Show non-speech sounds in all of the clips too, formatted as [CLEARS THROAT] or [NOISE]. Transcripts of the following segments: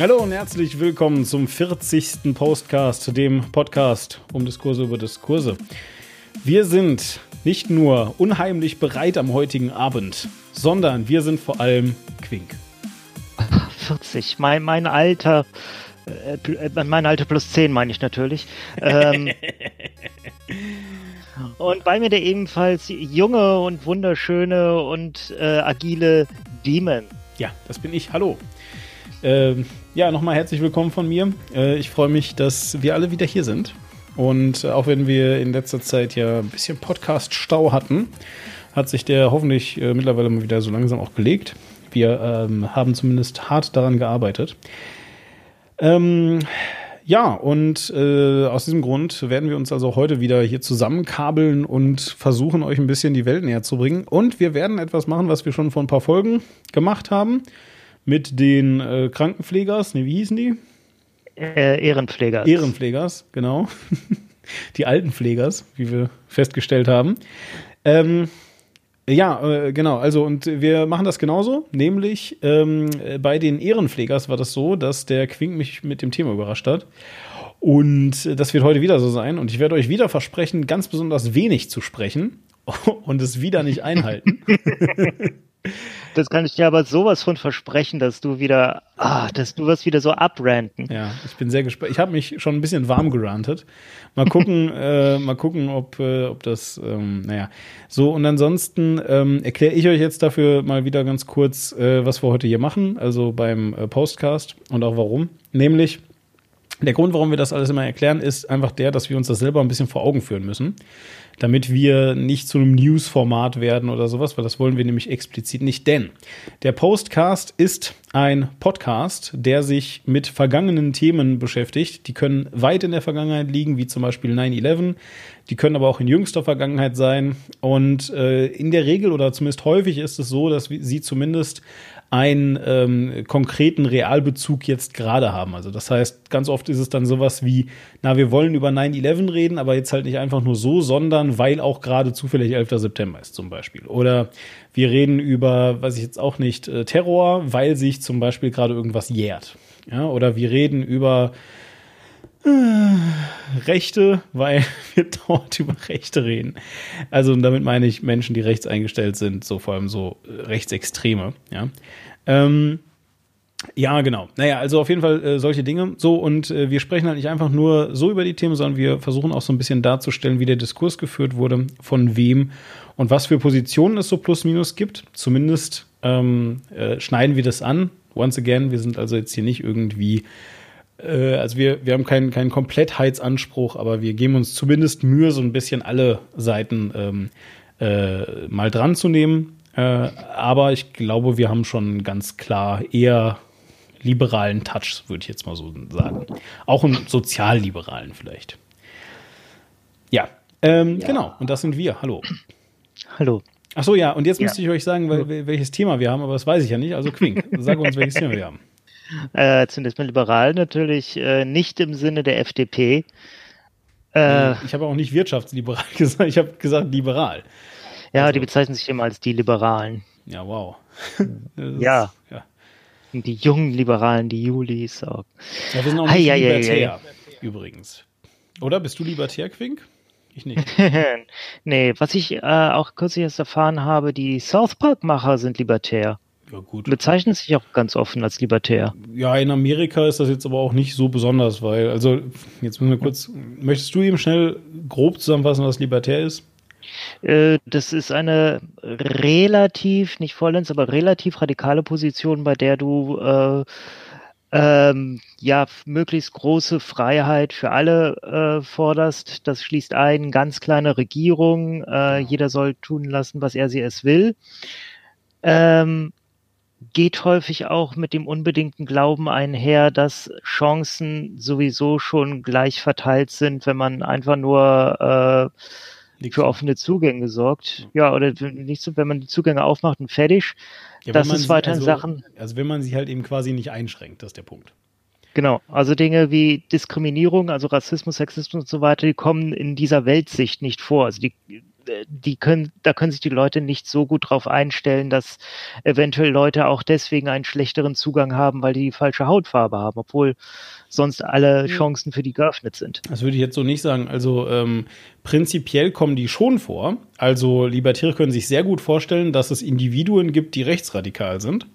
Hallo und herzlich willkommen zum 40. Postcast, dem Podcast um Diskurse über Diskurse. Wir sind nicht nur unheimlich bereit am heutigen Abend, sondern wir sind vor allem Quink. [LAUGHS] 40, mein, mein Alter, äh, mein Alter plus 10 meine ich natürlich. Ähm, [LAUGHS] und bei mir der ebenfalls junge und wunderschöne und äh, agile Demon. Ja, das bin ich. Hallo. Ähm, ja, nochmal herzlich willkommen von mir. Äh, ich freue mich, dass wir alle wieder hier sind. Und auch wenn wir in letzter Zeit ja ein bisschen Podcast-Stau hatten, hat sich der hoffentlich äh, mittlerweile mal wieder so langsam auch gelegt. Wir ähm, haben zumindest hart daran gearbeitet. Ähm, ja, und äh, aus diesem Grund werden wir uns also heute wieder hier zusammenkabeln und versuchen, euch ein bisschen die Welt näher zu bringen. Und wir werden etwas machen, was wir schon vor ein paar Folgen gemacht haben mit den äh, Krankenpflegers. Nee, wie hießen die? Äh, Ehrenpflegers. Ehrenpflegers, genau. [LAUGHS] die alten Pflegers, wie wir festgestellt haben. Ähm, ja, äh, genau. Also, und wir machen das genauso. Nämlich ähm, bei den Ehrenpflegers war das so, dass der Quink mich mit dem Thema überrascht hat. Und das wird heute wieder so sein. Und ich werde euch wieder versprechen, ganz besonders wenig zu sprechen [LAUGHS] und es wieder nicht einhalten. [LAUGHS] Das kann ich dir aber sowas von versprechen, dass du wieder, ah, dass du was wieder so abranten. Ja, ich bin sehr gespannt. Ich habe mich schon ein bisschen warm gerantet. Mal gucken, [LAUGHS] äh, mal gucken, ob, äh, ob das, ähm, naja. So, und ansonsten ähm, erkläre ich euch jetzt dafür mal wieder ganz kurz, äh, was wir heute hier machen, also beim äh, Postcast und auch warum. Nämlich, der Grund, warum wir das alles immer erklären, ist einfach der, dass wir uns das selber ein bisschen vor Augen führen müssen damit wir nicht zu einem News-Format werden oder sowas, weil das wollen wir nämlich explizit nicht. Denn der Postcast ist ein Podcast, der sich mit vergangenen Themen beschäftigt. Die können weit in der Vergangenheit liegen, wie zum Beispiel 9-11. Die können aber auch in jüngster Vergangenheit sein. Und äh, in der Regel oder zumindest häufig ist es so, dass sie zumindest einen ähm, konkreten Realbezug jetzt gerade haben. Also das heißt, ganz oft ist es dann sowas wie, na, wir wollen über 9-11 reden, aber jetzt halt nicht einfach nur so, sondern weil auch gerade zufällig 11. September ist zum Beispiel. Oder wir reden über, weiß ich jetzt auch nicht, äh, Terror, weil sich zum Beispiel gerade irgendwas jährt. Ja, oder wir reden über Rechte, weil [LAUGHS] wir dort über Rechte reden. Also damit meine ich Menschen, die rechts eingestellt sind, so vor allem so äh, Rechtsextreme. Ja, ähm, ja genau. Naja, also auf jeden Fall äh, solche Dinge. So, und äh, wir sprechen halt nicht einfach nur so über die Themen, sondern wir versuchen auch so ein bisschen darzustellen, wie der Diskurs geführt wurde, von wem und was für Positionen es so plus minus gibt. Zumindest ähm, äh, schneiden wir das an. Once again, wir sind also jetzt hier nicht irgendwie äh, also wir, wir haben keinen, keinen Komplettheitsanspruch, aber wir geben uns zumindest Mühe, so ein bisschen alle Seiten ähm, äh, mal dran zu nehmen. Äh, aber ich glaube, wir haben schon ganz klar eher liberalen Touch, würde ich jetzt mal so sagen. Auch einen sozialliberalen vielleicht. Ja, ähm, ja. genau. Und das sind wir. Hallo. Hallo. Ach so, ja. Und jetzt ja. müsste ich euch sagen, weil, welches Thema wir haben, aber das weiß ich ja nicht. Also Quink, sag uns, welches Thema wir haben. Äh, zunächst mal liberal natürlich äh, nicht im Sinne der FDP. Äh, ich habe auch nicht wirtschaftsliberal [LAUGHS] gesagt, ich habe gesagt liberal. Ja, also, die bezeichnen sich immer als die Liberalen. Ja, wow. [LAUGHS] ja. ja. Die jungen Liberalen, die Julis. Auch. Ja, wir sind auch nicht hey, libertär, hey, hey, übrigens. Oder? Bist du libertär, Quink? Ich nicht. [LAUGHS] nee, was ich äh, auch kürzlich erst erfahren habe, die South Park-Macher sind libertär. Ja, gut. Bezeichnen sich auch ganz offen als libertär. Ja, in Amerika ist das jetzt aber auch nicht so besonders, weil, also, jetzt müssen wir kurz, möchtest du eben schnell grob zusammenfassen, was libertär ist? Äh, das ist eine relativ, nicht vollends, aber relativ radikale Position, bei der du äh, ähm, ja möglichst große Freiheit für alle äh, forderst. Das schließt ein, ganz kleine Regierung, äh, jeder soll tun lassen, was er sie es will. Ähm, geht häufig auch mit dem unbedingten Glauben einher, dass Chancen sowieso schon gleich verteilt sind, wenn man einfach nur äh, für offene Zugänge sorgt. Ja, oder nicht so, wenn man die Zugänge aufmacht und fertig. Ja, das ist weiterhin also, Sachen. Also wenn man sie halt eben quasi nicht einschränkt, das ist der Punkt. Genau, also Dinge wie Diskriminierung, also Rassismus, Sexismus und so weiter, die kommen in dieser Weltsicht nicht vor. Also die die können, da können sich die Leute nicht so gut drauf einstellen, dass eventuell Leute auch deswegen einen schlechteren Zugang haben, weil die die falsche Hautfarbe haben, obwohl sonst alle Chancen für die geöffnet sind. Das würde ich jetzt so nicht sagen. Also ähm, prinzipiell kommen die schon vor. Also Libertäre können sich sehr gut vorstellen, dass es Individuen gibt, die rechtsradikal sind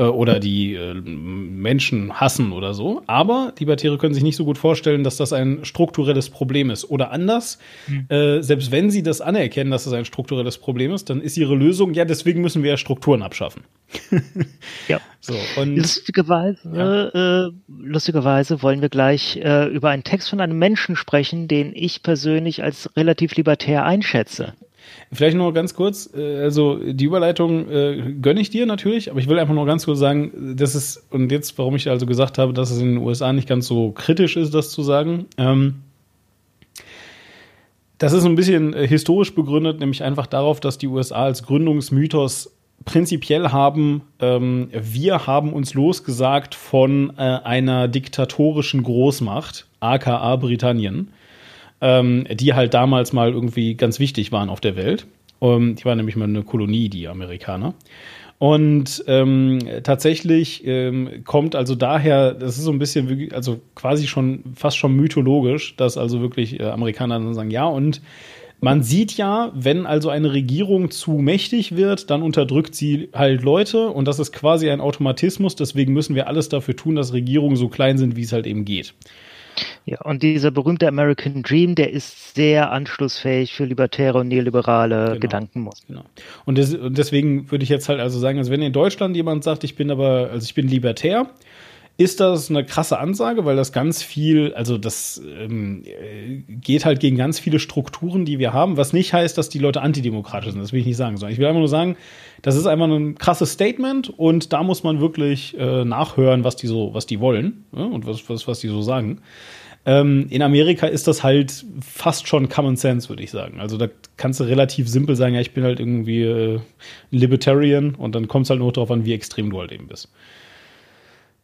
äh, oder die äh, Menschen hassen oder so. Aber Libertäre können sich nicht so gut vorstellen, dass das ein strukturelles Problem ist. Oder anders, mhm. äh, selbst wenn sie das anerkennen, dass es ein strukturelles Problem ist, dann ist ihre Lösung, ja, deswegen müssen wir ja Strukturen abschaffen. [LAUGHS] ja. So, und, lustigerweise, ja. äh, lustigerweise wollen wir gleich äh, über einen Text von einem Menschen sprechen, den ich persönlich als relativ libertär einschätze. Vielleicht nur ganz kurz, äh, also die Überleitung äh, gönne ich dir natürlich, aber ich will einfach nur ganz kurz sagen, das ist, und jetzt, warum ich also gesagt habe, dass es in den USA nicht ganz so kritisch ist, das zu sagen. Ähm, das ist ein bisschen äh, historisch begründet, nämlich einfach darauf, dass die USA als Gründungsmythos prinzipiell haben, ähm, wir haben uns losgesagt von äh, einer diktatorischen Großmacht, aka Britannien ähm, die halt damals mal irgendwie ganz wichtig waren auf der Welt. Um, die waren nämlich mal eine Kolonie, die Amerikaner. Und ähm, tatsächlich ähm, kommt also daher, das ist so ein bisschen, also quasi schon fast schon mythologisch, dass also wirklich äh, Amerikaner dann sagen, ja, und man sieht ja, wenn also eine Regierung zu mächtig wird, dann unterdrückt sie halt Leute und das ist quasi ein Automatismus, deswegen müssen wir alles dafür tun, dass Regierungen so klein sind, wie es halt eben geht. Ja, und dieser berühmte American Dream, der ist sehr anschlussfähig für libertäre und neoliberale genau. Gedankenmuster. Genau. Und, des, und, deswegen würde ich jetzt halt also sagen, also wenn in Deutschland jemand sagt, ich bin aber, also ich bin libertär, ist das eine krasse Ansage, weil das ganz viel, also das ähm, geht halt gegen ganz viele Strukturen, die wir haben, was nicht heißt, dass die Leute antidemokratisch sind. Das will ich nicht sagen, sondern ich will einfach nur sagen, das ist einfach ein krasses Statement und da muss man wirklich äh, nachhören, was die so, was die wollen ja, und was, was, was die so sagen. Ähm, in Amerika ist das halt fast schon Common Sense, würde ich sagen. Also da kannst du relativ simpel sagen, ja, ich bin halt irgendwie äh, Libertarian und dann kommt es halt nur darauf an, wie extrem du halt eben bist.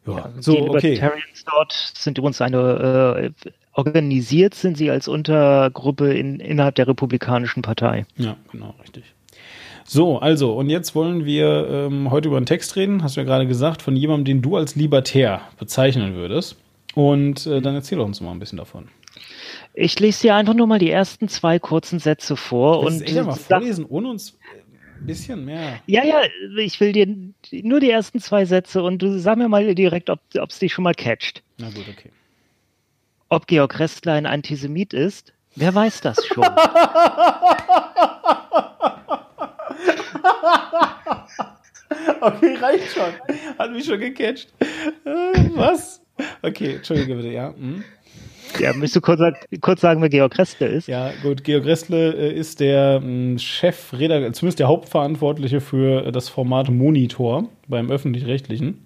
Ja, so, die Libertarians okay. dort sind übrigens eine, äh, organisiert sind sie als Untergruppe in, innerhalb der Republikanischen Partei. Ja, genau, richtig. So, also, und jetzt wollen wir ähm, heute über einen Text reden, hast du ja gerade gesagt, von jemandem, den du als libertär bezeichnen würdest. Und äh, dann erzähl uns mal ein bisschen davon. Ich lese dir einfach nur mal die ersten zwei kurzen Sätze vor. Das und echt mal vorlesen, ohne uns bisschen mehr. Ja, ja, ich will dir nur die ersten zwei Sätze und du sag mir mal direkt, ob es dich schon mal catcht. Na gut, okay. Ob Georg Restler ein Antisemit ist, wer weiß das schon. [LAUGHS] okay, reicht schon. Hat mich schon gecatcht. Äh, was? Okay, entschuldige bitte, ja. Hm. Ja, möchtest du kurz, kurz sagen, wer Georg Restle ist? Ja, gut, Georg Restle äh, ist der hm, Chef, zumindest der Hauptverantwortliche für das Format Monitor beim Öffentlich-Rechtlichen.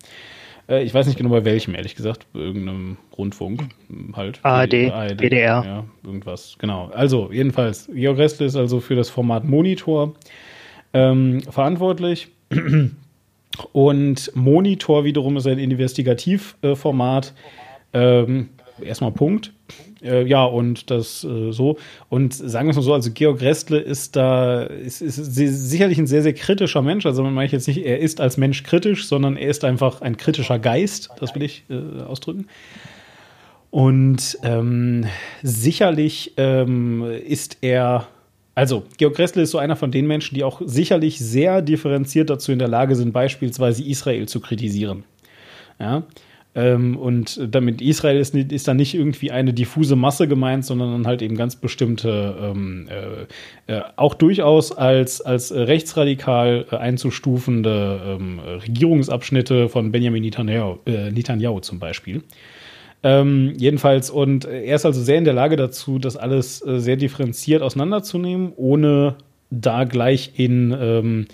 Äh, ich weiß nicht genau bei welchem, ehrlich gesagt, irgendeinem Rundfunk hm, halt. ARD, ARD BDR. Ja, irgendwas, genau. Also, jedenfalls, Georg Restle ist also für das Format Monitor ähm, verantwortlich. [CLEARS THROAT] Und Monitor wiederum ist ein Investigativformat. Ähm, erstmal Punkt. Äh, ja, und das äh, so. Und sagen wir es mal so, also Georg Restle ist da, ist, ist sicherlich ein sehr, sehr kritischer Mensch. Also man meine ich jetzt nicht, er ist als Mensch kritisch, sondern er ist einfach ein kritischer Geist, das will ich äh, ausdrücken. Und ähm, sicherlich ähm, ist er also, Georg Gressle ist so einer von den Menschen, die auch sicherlich sehr differenziert dazu in der Lage sind, beispielsweise Israel zu kritisieren. Ja. Ähm, und damit Israel ist, ist dann nicht irgendwie eine diffuse Masse gemeint, sondern dann halt eben ganz bestimmte, ähm, äh, äh, auch durchaus als, als rechtsradikal äh, einzustufende ähm, Regierungsabschnitte von Benjamin Netanyahu, äh, Netanyahu zum Beispiel. Ähm, jedenfalls, und er ist also sehr in der Lage dazu, das alles äh, sehr differenziert auseinanderzunehmen, ohne da gleich in, ähm,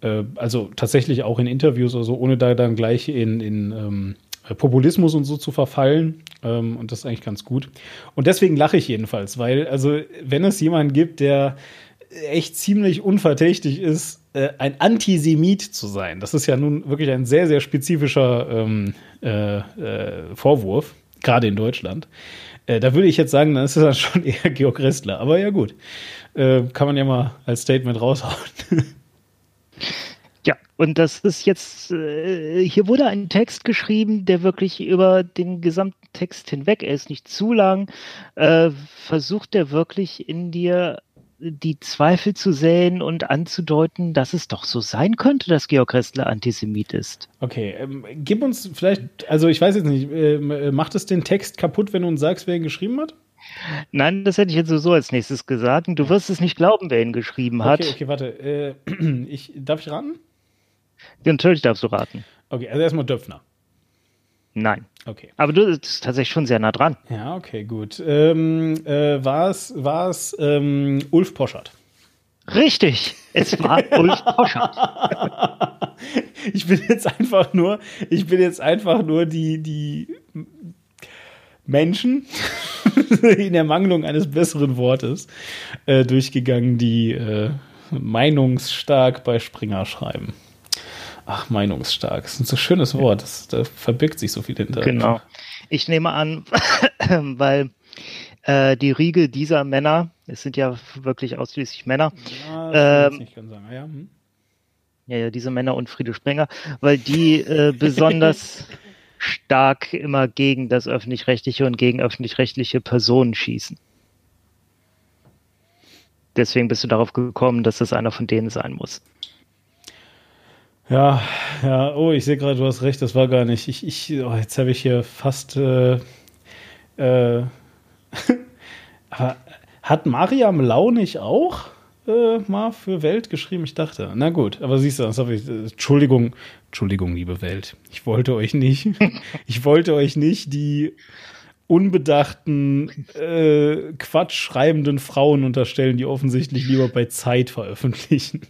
äh, also tatsächlich auch in Interviews oder so, ohne da dann gleich in, in ähm, Populismus und so zu verfallen. Ähm, und das ist eigentlich ganz gut. Und deswegen lache ich jedenfalls, weil, also, wenn es jemanden gibt, der echt ziemlich unverdächtig ist, äh, ein Antisemit zu sein. Das ist ja nun wirklich ein sehr, sehr spezifischer ähm, äh, äh, Vorwurf, gerade in Deutschland. Äh, da würde ich jetzt sagen, dann ist dann [LAUGHS] schon eher Georg Restler. Aber ja, gut. Äh, kann man ja mal als Statement raushauen. [LAUGHS] Und das ist jetzt, äh, hier wurde ein Text geschrieben, der wirklich über den gesamten Text hinweg, er ist nicht zu lang, äh, versucht er wirklich in dir die Zweifel zu säen und anzudeuten, dass es doch so sein könnte, dass Georg Restler Antisemit ist. Okay, ähm, gib uns vielleicht, also ich weiß jetzt nicht, äh, macht es den Text kaputt, wenn du uns sagst, wer ihn geschrieben hat? Nein, das hätte ich jetzt so als nächstes gesagt. Du wirst es nicht glauben, wer ihn geschrieben hat. Okay, okay, warte. Äh, [CLEARS THROAT] ich, darf ich raten? Natürlich darfst du raten. Okay, also erstmal Döpfner. Nein. Okay. Aber du bist tatsächlich schon sehr nah dran. Ja, okay, gut. Ähm, äh, war es ähm, Ulf Poschert? Richtig, es war [LAUGHS] Ulf Poschert. ich bin jetzt einfach nur, ich bin jetzt einfach nur die, die Menschen [LAUGHS] in Ermangelung eines besseren Wortes äh, durchgegangen, die äh, meinungsstark bei Springer schreiben. Ach, meinungsstark. Das ist ein so schönes Wort. Das, da verbirgt sich so viel hinter. Genau. Ich nehme an, [CLEARS THROAT] weil äh, die Riege dieser Männer, es sind ja wirklich ausschließlich Männer. Ja, ähm, sagen. Ja, hm. ja, ja, diese Männer und Friede Sprenger, weil die äh, [LAUGHS] besonders stark immer gegen das öffentlich-rechtliche und gegen öffentlich-rechtliche Personen schießen. Deswegen bist du darauf gekommen, dass das einer von denen sein muss. Ja, ja, oh, ich sehe gerade, du hast recht, das war gar nicht. Ich, ich, oh, jetzt habe ich hier fast. Äh, äh, [LAUGHS] hat Mariam Lau nicht auch äh, mal für Welt geschrieben? Ich dachte, na gut, aber siehst du, das habe ich. Entschuldigung, Entschuldigung, liebe Welt. Ich wollte euch nicht, [LAUGHS] ich wollte euch nicht die unbedachten, äh, Quatsch schreibenden Frauen unterstellen, die offensichtlich lieber bei Zeit veröffentlichen.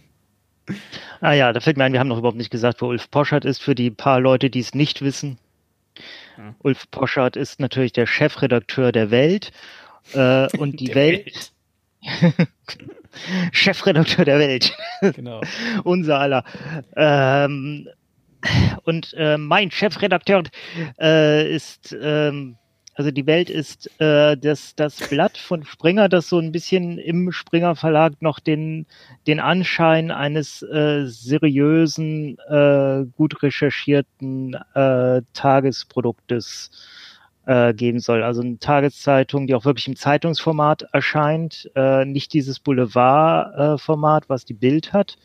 Ah ja, da fällt mir ein, wir haben noch überhaupt nicht gesagt, wo Ulf Poschardt ist, für die paar Leute, die es nicht wissen. Ja. Ulf Poschardt ist natürlich der Chefredakteur der Welt. Äh, und [LAUGHS] die Welt. Welt. [LAUGHS] Chefredakteur der Welt. [LAUGHS] Genau. Unser aller. Ähm, und äh, mein Chefredakteur äh, ist ähm, also die Welt ist äh, das, das Blatt von Springer, das so ein bisschen im Springer Verlag noch den, den Anschein eines äh, seriösen, äh, gut recherchierten äh, Tagesproduktes äh, geben soll. Also eine Tageszeitung, die auch wirklich im Zeitungsformat erscheint, äh, nicht dieses Boulevard-Format, was die Bild hat,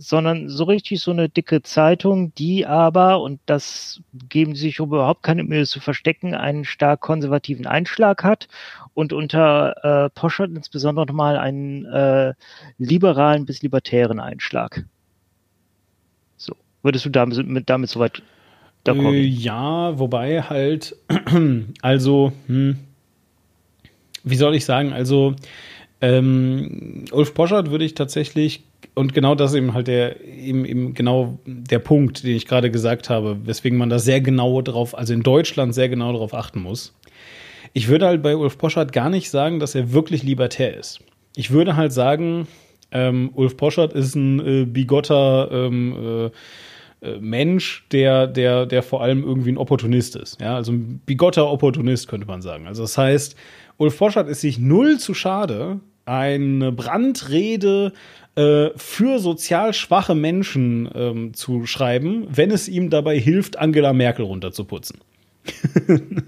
sondern so richtig so eine dicke Zeitung, die aber, und das geben sie sich überhaupt keine Mühe zu verstecken, einen stark konservativen Einschlag hat und unter äh, Poschert insbesondere nochmal einen äh, liberalen bis libertären Einschlag. So, würdest du damit, mit, damit soweit äh, Ja, wobei halt, [CLEARS THROAT] also, hm, wie soll ich sagen, also ähm, Ulf Poschert würde ich tatsächlich und genau das eben halt der eben, eben genau der Punkt, den ich gerade gesagt habe, weswegen man da sehr genau drauf, also in Deutschland sehr genau darauf achten muss. Ich würde halt bei Ulf Poschardt gar nicht sagen, dass er wirklich libertär ist. Ich würde halt sagen, ähm, Ulf Poschardt ist ein äh, bigotter ähm, äh, äh, Mensch, der, der, der vor allem irgendwie ein Opportunist ist. Ja, also ein bigotter Opportunist könnte man sagen. Also das heißt, Ulf Poschardt ist sich null zu schade, eine Brandrede äh, für sozial schwache Menschen ähm, zu schreiben, wenn es ihm dabei hilft, Angela Merkel runterzuputzen. [LAUGHS]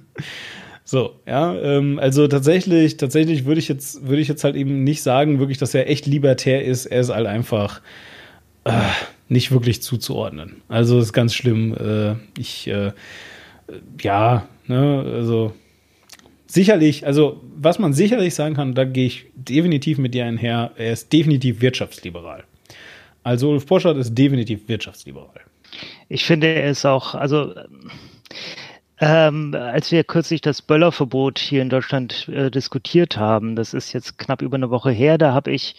so, ja, ähm, also tatsächlich, tatsächlich würde ich jetzt, würde ich jetzt halt eben nicht sagen, wirklich, dass er echt libertär ist. Er ist halt einfach äh, nicht wirklich zuzuordnen. Also ist ganz schlimm. Äh, ich, äh, ja, ne, also sicherlich, also was man sicherlich sagen kann, da gehe ich definitiv mit dir einher, er ist definitiv wirtschaftsliberal. Also Ulf Poschardt ist definitiv wirtschaftsliberal. Ich finde, er ist auch, also ähm, als wir kürzlich das Böllerverbot hier in Deutschland äh, diskutiert haben, das ist jetzt knapp über eine Woche her, da habe ich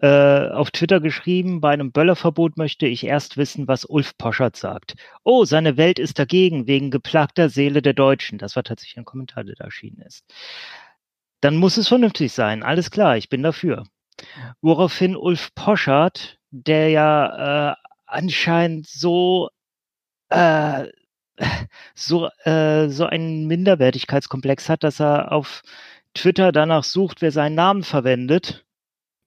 äh, auf Twitter geschrieben, bei einem Böllerverbot möchte ich erst wissen, was Ulf Poschert sagt. Oh, seine Welt ist dagegen, wegen geplagter Seele der Deutschen. Das war tatsächlich ein Kommentar, der da erschienen ist. Dann muss es vernünftig sein. Alles klar, ich bin dafür. Woraufhin Ulf Poschert, der ja äh, anscheinend so äh, [LAUGHS] so, äh, so einen Minderwertigkeitskomplex hat, dass er auf Twitter danach sucht, wer seinen Namen verwendet,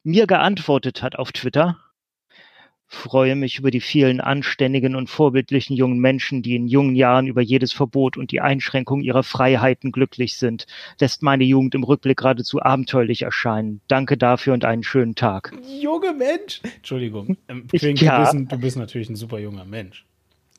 mir geantwortet hat auf Twitter freue mich über die vielen anständigen und vorbildlichen jungen Menschen, die in jungen Jahren über jedes Verbot und die Einschränkung ihrer Freiheiten glücklich sind. Lässt meine Jugend im Rückblick geradezu abenteuerlich erscheinen. Danke dafür und einen schönen Tag. Junge Mensch. Entschuldigung. Ähm, Quink, ja. du, bist, du bist natürlich ein super junger Mensch.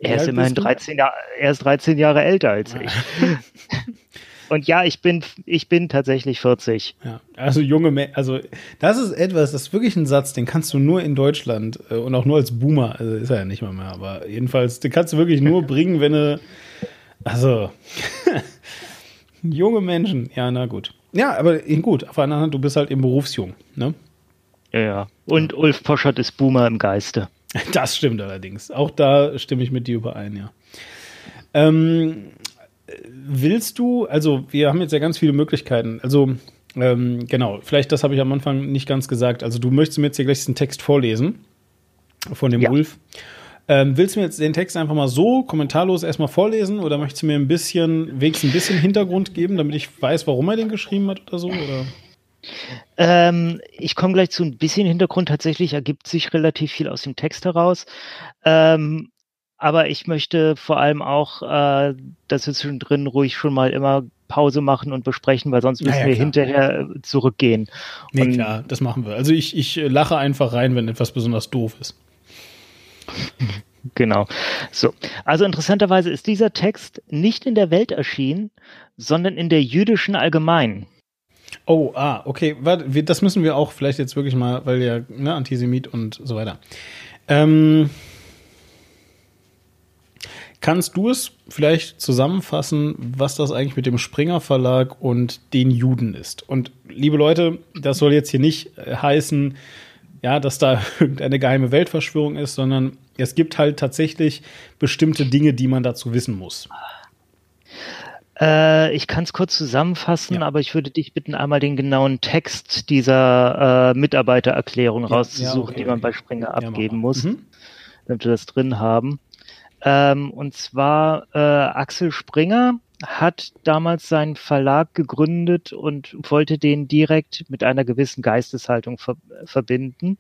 Er ist immerhin 13 Jahre, er ist 13 Jahre älter als ich. [LAUGHS] Und ja, ich bin, ich bin tatsächlich 40. Ja, also junge, also das ist etwas, das ist wirklich ein Satz, den kannst du nur in Deutschland äh, und auch nur als Boomer, also ist er ja nicht mal mehr, aber jedenfalls, den kannst du wirklich nur [LAUGHS] bringen, wenn du, also [LAUGHS] junge Menschen, ja, na gut. Ja, aber gut, auf einer Hand, du bist halt eben berufsjung, ne? Ja, ja. Und Ulf Poschert ist Boomer im Geiste. [LAUGHS] Das stimmt allerdings. Auch da stimme ich mit dir überein, ja. Ähm, willst du, also wir haben jetzt ja ganz viele Möglichkeiten. Also ähm, genau, vielleicht das habe ich am Anfang nicht ganz gesagt. Also du möchtest mir jetzt hier gleich diesen Text vorlesen von dem ja. Ulf. Ähm, willst du mir jetzt den Text einfach mal so kommentarlos erstmal vorlesen oder möchtest du mir ein bisschen, wenigstens ein bisschen Hintergrund geben, damit ich weiß, warum er den geschrieben hat oder so? Oder? Ähm, ich komme gleich zu ein bisschen Hintergrund. Tatsächlich ergibt sich relativ viel aus dem Text heraus. Ähm, aber ich möchte vor allem auch, äh, dass wir zwischendrin ruhig schon mal immer Pause machen und besprechen, weil sonst müssen ja, ja, wir klar. hinterher äh, zurückgehen. Nee, und klar, das machen wir. Also ich, ich lache einfach rein, wenn etwas besonders doof ist. Genau. So. Also interessanterweise ist dieser Text nicht in der Welt erschienen, sondern in der jüdischen Allgemeinen. Oh, ah, okay. Warte, das müssen wir auch vielleicht jetzt wirklich mal, weil ja, ne, Antisemit und so weiter. Ähm, Kannst du es vielleicht zusammenfassen, was das eigentlich mit dem Springer Verlag und den Juden ist? Und liebe Leute, das soll jetzt hier nicht äh, heißen, ja, dass da [LAUGHS] irgendeine geheime Weltverschwörung ist, sondern es gibt halt tatsächlich bestimmte Dinge, die man dazu wissen muss. Äh, ich kann es kurz zusammenfassen, ja. aber ich würde dich bitten, einmal den genauen Text dieser äh, Mitarbeitererklärung ja, rauszusuchen, ja, okay, die man bei Springer abgeben muss, mhm. damit wir das drin haben. Ähm, und zwar äh, Axel Springer hat damals seinen Verlag gegründet und wollte den direkt mit einer gewissen Geisteshaltung ver verbinden.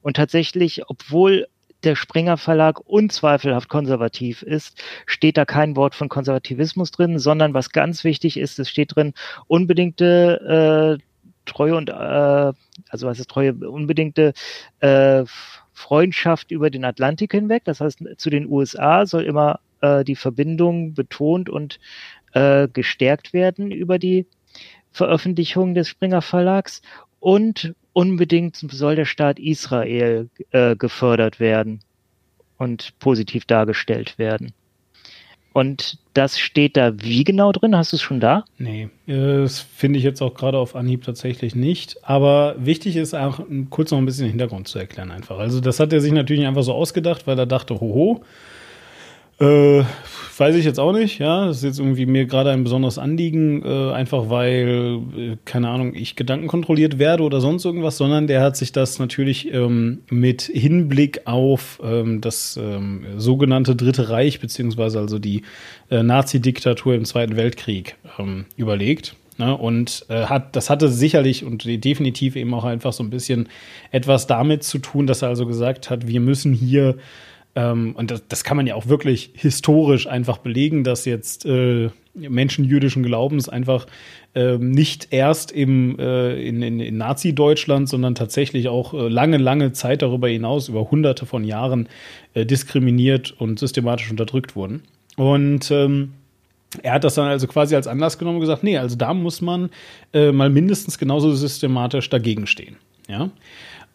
Und tatsächlich, obwohl der Springer Verlag unzweifelhaft konservativ ist, steht da kein Wort von Konservativismus drin, sondern was ganz wichtig ist, es steht drin unbedingte äh, Treue und äh, also was ist Treue, unbedingte äh, Freundschaft über den Atlantik hinweg. Das heißt, zu den USA soll immer äh, die Verbindung betont und äh, gestärkt werden über die Veröffentlichung des Springer Verlags. Und unbedingt soll der Staat Israel äh, gefördert werden und positiv dargestellt werden. Und das steht da wie genau drin? Hast du es schon da? Nee, das finde ich jetzt auch gerade auf Anhieb tatsächlich nicht. Aber wichtig ist auch kurz noch ein bisschen den Hintergrund zu erklären einfach. Also das hat er sich natürlich einfach so ausgedacht, weil er dachte, hoho, äh, weiß ich jetzt auch nicht, ja. Das ist jetzt irgendwie mir gerade ein besonderes Anliegen, äh, einfach weil, äh, keine Ahnung, ich Gedanken kontrolliert werde oder sonst irgendwas, sondern der hat sich das natürlich ähm, mit Hinblick auf ähm, das ähm, sogenannte Dritte Reich, beziehungsweise also die äh, Nazi-Diktatur im Zweiten Weltkrieg ähm, überlegt. Ne, und äh, hat, das hatte sicherlich und definitiv eben auch einfach so ein bisschen etwas damit zu tun, dass er also gesagt hat, wir müssen hier ähm, und das, das, kann man ja auch wirklich historisch einfach belegen, dass jetzt äh, Menschen jüdischen Glaubens einfach äh, nicht erst im, äh, in, in, in Nazi-Deutschland, sondern tatsächlich auch äh, lange, lange Zeit darüber hinaus, über hunderte von Jahren, äh, diskriminiert und systematisch unterdrückt wurden. Und ähm, er hat das dann also quasi als Anlass genommen und gesagt, nee, also da muss man äh, mal mindestens genauso systematisch dagegen stehen. Ja.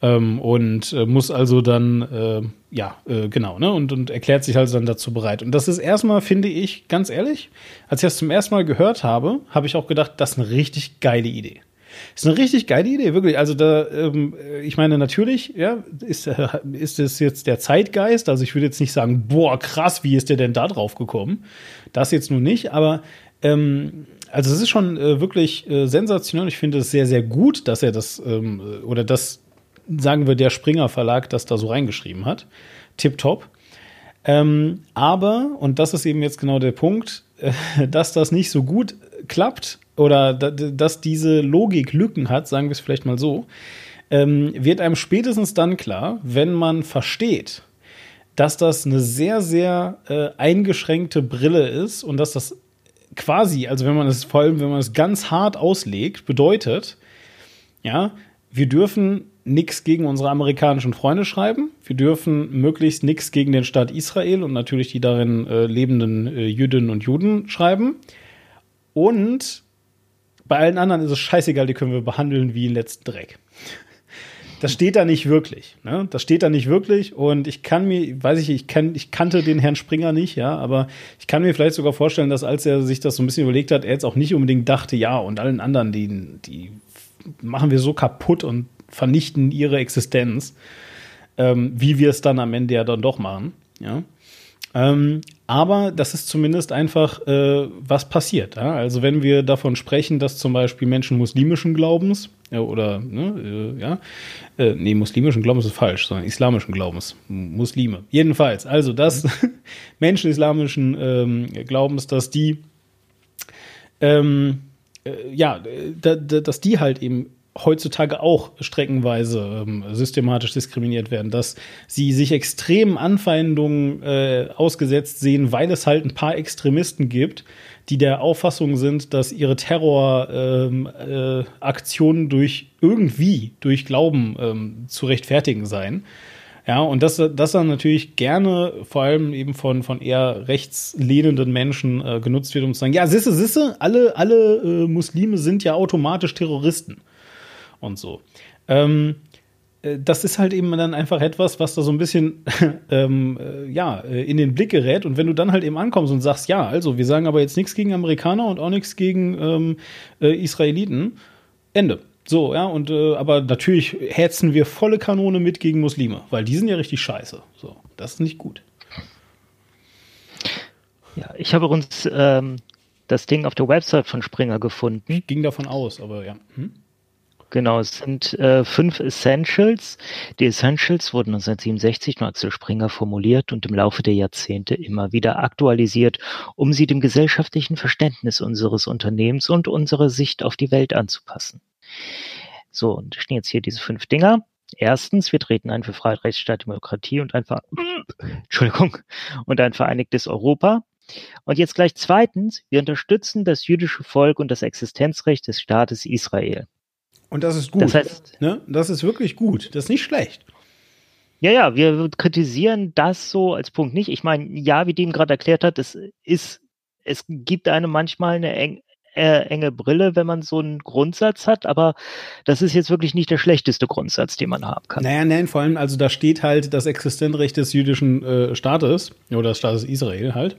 Ähm, und äh, muss also dann, äh, ja, äh, genau, ne, und, und erklärt sich also dann dazu bereit. Und das ist erstmal, finde ich, ganz ehrlich, als ich das zum ersten Mal gehört habe, habe ich auch gedacht, das ist eine richtig geile Idee. Ist eine richtig geile Idee, wirklich. Also da, ähm, ich meine, natürlich, ja, ist, äh, ist es jetzt der Zeitgeist. Also ich würde jetzt nicht sagen, boah, krass, wie ist der denn da drauf gekommen? Das jetzt nur nicht, aber ähm, also es ist schon äh, wirklich äh, sensationell. Ich finde es sehr, sehr gut, dass er das ähm, oder dass sagen wir, der Springer Verlag das da so reingeschrieben hat. Tipptopp. Ähm, aber, und das ist eben jetzt genau der Punkt, äh, [LAUGHS] dass das nicht so gut klappt oder dass diese Logik Lücken hat, sagen wir es vielleicht mal so, ähm, wird einem spätestens dann klar, wenn man versteht, dass das eine sehr, sehr äh, eingeschränkte Brille ist und dass das quasi, also wenn man es vor allem, wenn man es ganz hart auslegt, bedeutet, ja, wir dürfen nichts gegen unsere amerikanischen Freunde schreiben. Wir dürfen möglichst nichts gegen den Staat Israel und natürlich die darin äh, lebenden äh, Jüdinnen und Juden schreiben. Und bei allen anderen ist es scheißegal, die können wir behandeln wie den letzten Dreck. Das steht da nicht wirklich. Ne? Das steht da nicht wirklich. Und ich kann mir, weiß ich, ich, kann, ich kannte den Herrn Springer nicht, ja, aber ich kann mir vielleicht sogar vorstellen, dass als er sich das so ein bisschen überlegt hat, er jetzt auch nicht unbedingt dachte, ja, und allen anderen, die, die machen wir so kaputt und vernichten ihre Existenz, ähm, wie wir es dann am Ende ja dann doch machen. Ja. Ähm, aber das ist zumindest einfach, äh, was passiert. Ja? Also wenn wir davon sprechen, dass zum Beispiel Menschen muslimischen Glaubens ja, oder ne, äh, ja, äh, nee, muslimischen Glaubens ist falsch, sondern islamischen Glaubens, Muslime. Jedenfalls, also dass mhm. [LAUGHS] Menschen islamischen ähm, Glaubens, dass die ähm, äh, ja, da, dass die halt eben heutzutage auch streckenweise ähm, systematisch diskriminiert werden, dass sie sich extremen Anfeindungen äh, ausgesetzt sehen, weil es halt ein paar Extremisten gibt, die der Auffassung sind, dass ihre Terroraktionen ähm, äh, durch irgendwie durch Glauben ähm, zu rechtfertigen seien. Ja, und das, das dann natürlich gerne vor allem eben von, von eher rechtslehnenden Menschen äh, genutzt wird, um zu sagen, ja, sisse, sisse, alle, alle äh, Muslime sind ja automatisch Terroristen und so. Ähm, äh, das ist halt eben dann einfach etwas, was da so ein bisschen [LAUGHS] ähm, äh, ja, äh, in den Blick gerät. Und wenn du dann halt eben ankommst und sagst, ja, also wir sagen aber jetzt nichts gegen Amerikaner und auch nichts gegen ähm, äh, Israeliten, Ende. So, ja, und äh, aber natürlich hetzen wir volle Kanone mit gegen Muslime, weil die sind ja richtig scheiße. So, das ist nicht gut. Ja, ich habe uns ähm, das Ding auf der Website von Springer gefunden. Ich ging davon aus, aber ja. Hm? Genau, es sind äh, fünf Essentials. Die Essentials wurden 1967 von Axel Springer formuliert und im Laufe der Jahrzehnte immer wieder aktualisiert, um sie dem gesellschaftlichen Verständnis unseres Unternehmens und unserer Sicht auf die Welt anzupassen. So, und stehen jetzt hier diese fünf Dinger. Erstens, wir treten ein für Freiheit, Rechtsstaat, Demokratie und ein, Ver [COUGHS] Entschuldigung, und ein vereinigtes Europa. Und jetzt gleich zweitens, wir unterstützen das jüdische Volk und das Existenzrecht des Staates Israel. Und das ist gut. Das heißt, ne? Das ist wirklich gut. Das ist nicht schlecht. Ja, ja, wir kritisieren das so als Punkt nicht. Ich meine, ja, wie Dean gerade erklärt hat, es ist, es gibt einem manchmal eine eng, äh, enge Brille, wenn man so einen Grundsatz hat, aber das ist jetzt wirklich nicht der schlechteste Grundsatz, den man haben kann. Naja, nein, vor allem, also da steht halt das Existenzrecht des jüdischen äh, Staates oder des Staates Israel halt.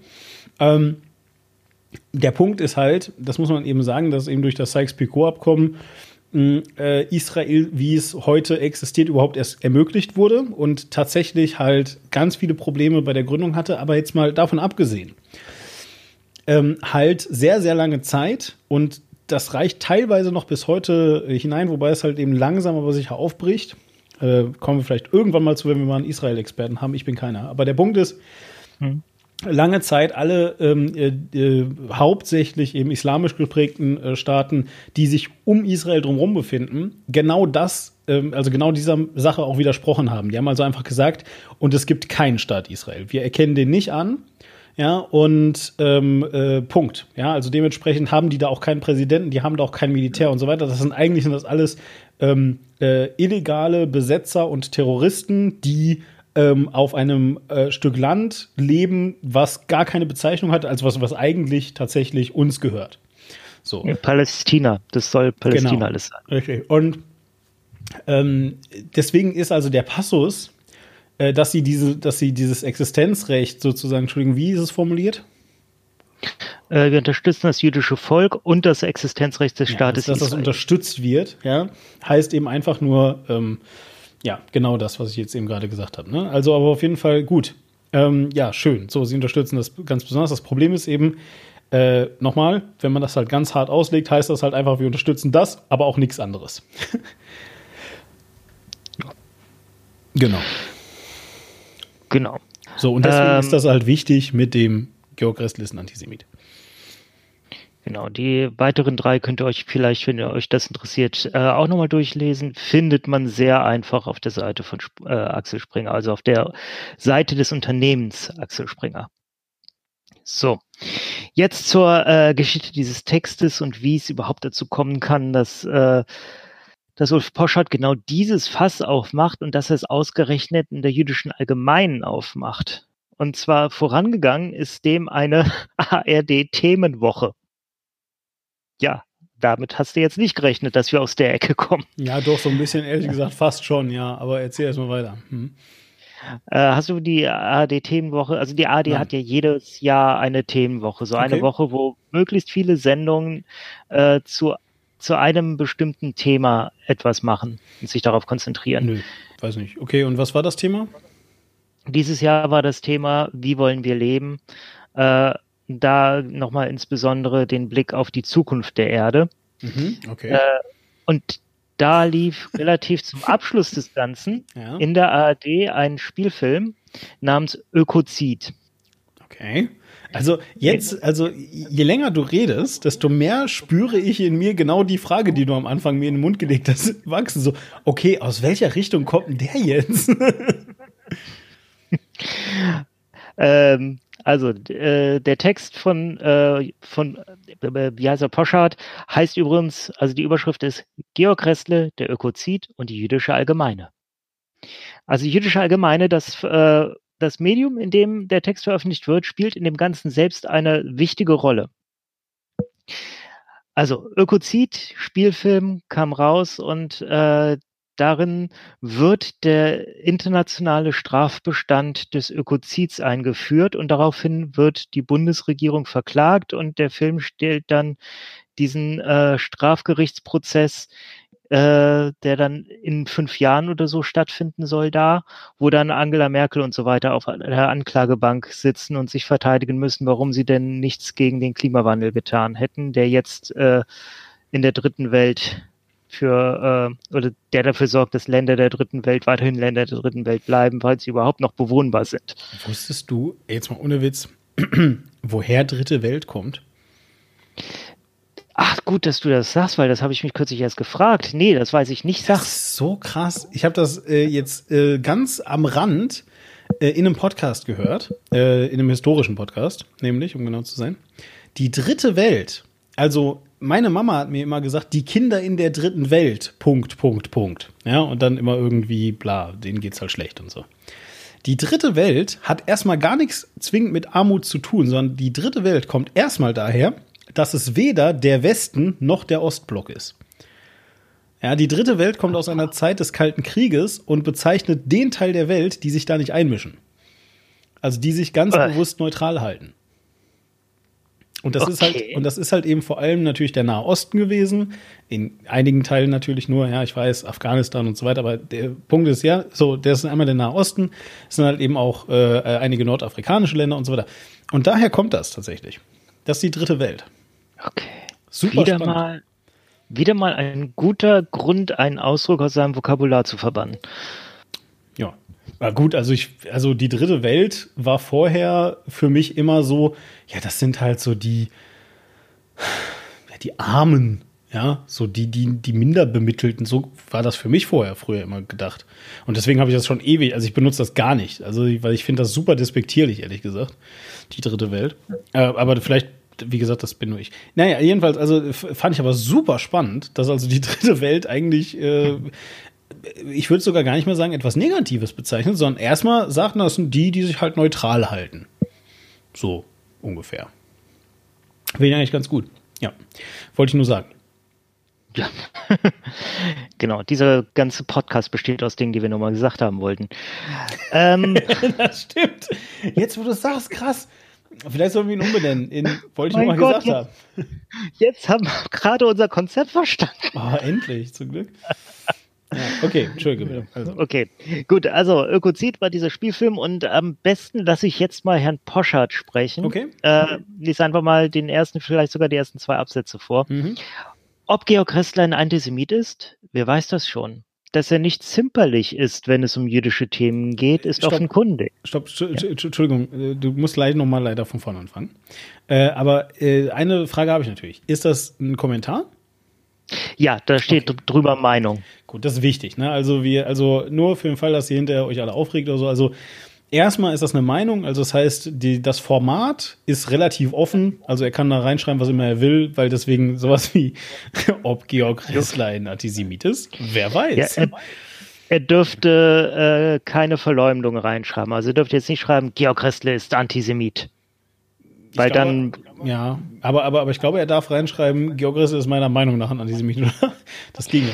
Ähm, der Punkt ist halt, das muss man eben sagen, dass eben durch das Sykes-Picot-Abkommen äh, Israel, wie es heute existiert, überhaupt erst ermöglicht wurde und tatsächlich halt ganz viele Probleme bei der Gründung hatte, aber jetzt mal davon abgesehen, ähm, halt sehr, sehr lange Zeit und das reicht teilweise noch bis heute hinein, wobei es halt eben langsam aber sicher aufbricht. Äh, kommen wir vielleicht irgendwann mal zu, wenn wir mal einen Israel-Experten haben. Ich bin keiner. Aber der Punkt ist, hm lange Zeit alle ähm, äh, äh, hauptsächlich eben islamisch geprägten äh, Staaten, die sich um Israel drumherum befinden, genau das, ähm, also genau dieser Sache auch widersprochen haben. Die haben also einfach gesagt, und es gibt keinen Staat Israel. Wir erkennen den nicht an. Ja, und ähm, äh, Punkt. Ja, also dementsprechend haben die da auch keinen Präsidenten, die haben da auch kein Militär und so weiter. Das sind eigentlich das alles ähm, äh, illegale Besetzer und Terroristen, die ähm, auf einem äh, Stück Land leben, was gar keine Bezeichnung hat, also was, was eigentlich tatsächlich uns gehört. So. Palästina, das soll Palästina genau. alles sein. Richtig. Und ähm, deswegen ist also der Passus, äh, dass sie diese, dass sie dieses Existenzrecht sozusagen, Entschuldigung, wie ist es formuliert? Äh, wir unterstützen das jüdische Volk und das Existenzrecht des Staates. Ja, dass, dass das unterstützt wird, ja, heißt eben einfach nur, ähm, ja, genau das, was ich jetzt eben gerade gesagt habe. Ne? Also aber auf jeden Fall gut. Ähm, ja, schön. So, sie unterstützen das ganz besonders. Das Problem ist eben, äh, nochmal, wenn man das halt ganz hart auslegt, heißt das halt einfach, wir unterstützen das, aber auch nichts anderes. [LAUGHS] genau. Genau. So, und deswegen ähm, ist das halt wichtig mit dem Georg Restel ist ein Antisemit. Genau, die weiteren drei könnt ihr euch vielleicht, wenn ihr euch das interessiert, äh, auch nochmal durchlesen. Findet man sehr einfach auf der Seite von äh, Axel Springer, also auf der Seite des Unternehmens Axel Springer. So, jetzt zur äh, Geschichte dieses Textes und wie es überhaupt dazu kommen kann, dass, äh, dass Ulf Poschardt genau dieses Fass aufmacht und dass er es ausgerechnet in der jüdischen Allgemeinen aufmacht. Und zwar vorangegangen ist dem eine [LAUGHS] ARD-Themenwoche. Ja, damit hast du jetzt nicht gerechnet, dass wir aus der Ecke kommen. Ja, doch, so ein bisschen, ehrlich gesagt, fast schon, ja. Aber erzähl erst mal weiter. Hm. Äh, hast du die ARD-Themenwoche? Also die ARD Nein. hat ja jedes Jahr eine Themenwoche, so eine Woche, wo möglichst viele Sendungen äh, zu, zu einem bestimmten Thema etwas machen und sich darauf konzentrieren. Nö, weiß nicht. Okay, und was war das Thema? Dieses Jahr war das Thema, wie wollen wir leben? Äh, da nochmal insbesondere den Blick auf die Zukunft der Erde. Mhm, okay. Äh, und da lief relativ zum Abschluss des Ganzen [LAUGHS] ja. in der ARD ein Spielfilm namens Ökozid. Okay. Also jetzt, also je länger du redest, desto mehr spüre ich in mir genau die Frage, die du am Anfang mir in den Mund gelegt hast, [LAUGHS] wachsen. So, okay, aus welcher Richtung kommt denn der jetzt? [LAUGHS] ähm, also äh, der Text von, äh, von äh, heißt Poschardt heißt übrigens, also die Überschrift ist Georg Ressle, der Ökozid und die jüdische Allgemeine. Also die jüdische Allgemeine, das, äh, das Medium, in dem der Text veröffentlicht wird, spielt in dem Ganzen selbst eine wichtige Rolle. Also Ökozid, Spielfilm kam raus und äh, Darin wird der internationale Strafbestand des Ökozids eingeführt und daraufhin wird die Bundesregierung verklagt und der Film stellt dann diesen äh, Strafgerichtsprozess, äh, der dann in fünf Jahren oder so stattfinden soll, da, wo dann Angela Merkel und so weiter auf der Anklagebank sitzen und sich verteidigen müssen, warum sie denn nichts gegen den Klimawandel getan hätten, der jetzt äh, in der dritten Welt für äh, oder der dafür sorgt, dass Länder der dritten Welt weiterhin Länder der dritten Welt bleiben, weil sie überhaupt noch bewohnbar sind. Wusstest du, jetzt mal ohne Witz, [CLEARS THROAT] woher dritte Welt kommt? Ach, gut, dass du das sagst, weil das habe ich mich kürzlich erst gefragt. Nee, das weiß ich nicht. Sag. Das ist so krass. Ich habe das äh, jetzt äh, ganz am Rand äh, in einem Podcast gehört, äh, in einem historischen Podcast, nämlich, um genau zu sein. Die dritte Welt, also meine Mama hat mir immer gesagt, die Kinder in der dritten Welt, Punkt, Punkt, Punkt. Ja, und dann immer irgendwie, bla, denen geht's halt schlecht und so. Die dritte Welt hat erstmal gar nichts zwingend mit Armut zu tun, sondern die dritte Welt kommt erstmal daher, dass es weder der Westen noch der Ostblock ist. Ja, die dritte Welt kommt aus einer Zeit des Kalten Krieges und bezeichnet den Teil der Welt, die sich da nicht einmischen. Also die sich ganz bewusst neutral halten. Und das okay. ist halt, und das ist halt eben vor allem natürlich der Nahe Osten gewesen. In einigen Teilen natürlich nur, ja, ich weiß, Afghanistan und so weiter, aber der Punkt ist ja, so, das ist einmal der Nahe Osten, es sind halt eben auch äh, einige nordafrikanische Länder und so weiter. Und daher kommt das tatsächlich. Das ist die dritte Welt. Okay. Super wieder spannend. mal, wieder mal ein guter Grund, einen Ausdruck aus seinem Vokabular zu verbannen. Na gut, also ich, also die dritte Welt war vorher für mich immer so, ja, das sind halt so die, ja, die Armen, ja, so die, die, die minder bemittelten, so war das für mich vorher früher immer gedacht. Und deswegen habe ich das schon ewig, also ich benutze das gar nicht, also weil ich finde das super despektierlich, ehrlich gesagt, die dritte Welt. Äh, aber vielleicht wie gesagt, das bin nur ich. Naja, jedenfalls, also fand ich aber super spannend, dass also die [LAUGHS] dritte Welt eigentlich äh, ich würde sogar gar nicht mehr sagen, etwas Negatives bezeichnen, sondern erstmal sagt, das sind die, die sich halt neutral halten. So ungefähr. Finde ich eigentlich ganz gut. Ja, wollte ich nur sagen. Ja, [LAUGHS] genau. Dieser ganze Podcast besteht aus Dingen, die wir nochmal gesagt haben wollten. Ähm, [LAUGHS] das stimmt. Jetzt, wo du sagst, krass. Vielleicht sollen wir ihn umbenennen in wollte ich nochmal gesagt jetzt, haben. Jetzt haben wir gerade unser Konzept verstanden. Oh, endlich, zum Glück. Ja, okay, Entschuldige Also. Okay, gut. Also Ökozid war dieser Spielfilm und am besten lasse ich jetzt mal Herrn Poschardt sprechen. Okay. Äh, lies einfach mal den ersten, vielleicht sogar die ersten zwei Absätze vor. Mhm. Ob Georg Ressler ein Antisemit ist, wer weiß das schon. dass er nicht zimperlich ist, wenn es um jüdische Themen geht, ist Stopp. offenkundig. Stopp, Sch- Sch- Entschuldigung, äh, du musst gleich nochmal leider von vorne anfangen. Äh, aber äh, eine Frage habe ich natürlich. Ist das ein Kommentar? Ja, da steht dr- drüber Meinung. Gut, das ist wichtig. Ne? Also wir, also nur für den Fall, dass ihr hinterher euch alle aufregt oder so. Also erstmal ist das eine Meinung. Also das heißt, die, das Format ist relativ offen. Also er kann da reinschreiben, was immer er will, weil deswegen sowas wie [LAUGHS] ob Georg Rissler ein Antisemit ist, wer weiß. Ja, er, er dürfte äh, keine Verleumdung reinschreiben. Also er dürfte jetzt nicht schreiben, Georg Ressler ist Antisemit. Weil glaube, dann, Ja, aber, aber, aber ich glaube, er darf reinschreiben, Georg Rissler ist meiner Meinung nach ein Antisemit. [LAUGHS] Das ginge.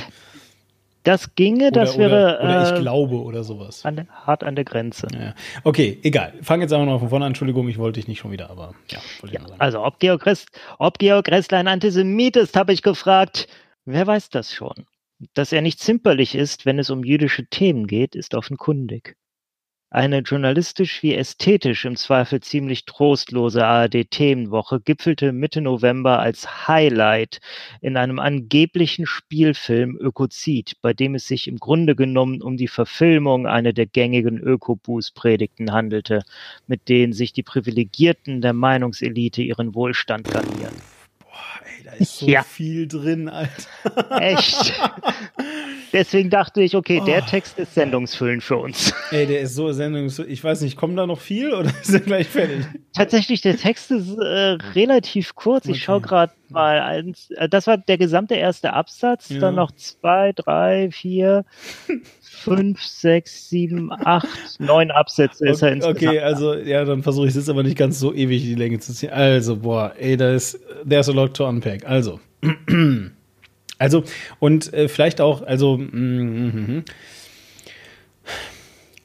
das ginge, Oder, das wäre oder, oder ich äh, glaube oder sowas. an, der- hart an der Grenze. Ja. Okay, egal. Fang jetzt einfach mal von vorne an. Entschuldigung, ich wollte dich nicht schon wieder, aber ja, Ja, also ob Georg, Ress, ob Georg Ressler ein Antisemit ist, habe ich gefragt. Wer weiß das schon? Dass er nicht zimperlich ist, wenn es um jüdische Themen geht, ist offenkundig. Eine journalistisch wie ästhetisch im Zweifel ziemlich trostlose ARD-Themenwoche gipfelte Mitte November als Highlight in einem angeblichen Spielfilm Ökozid, bei dem es sich im Grunde genommen um die Verfilmung einer der gängigen Ökobuß-Predigten handelte, mit denen sich die Privilegierten der Meinungselite ihren Wohlstand garnieren. Ey, da ist so Ja. viel drin, Alter. Echt? [LAUGHS] Deswegen dachte ich, okay, der Oh. Text ist sendungsfüllend für uns. [LAUGHS] Ey, der ist so sendungs... Ich weiß nicht, kommt da noch viel oder [LAUGHS] ist er gleich fertig? Tatsächlich, der Text ist äh, relativ kurz. Ich Okay. schaue gerade mal eins. Äh, das war der gesamte erste Absatz. Ja. Dann noch zwei, drei, vier, [LAUGHS] fünf, sechs, sieben, acht, neun Absätze ist er insgesamt. Okay, also, ja, dann versuche ich es jetzt aber nicht ganz so ewig in die Länge zu ziehen. Also, boah, ey, da ist, there's a lot to unpack. Also, [CLEARS THROAT] also, und äh, vielleicht auch, also, mm, mm, mm.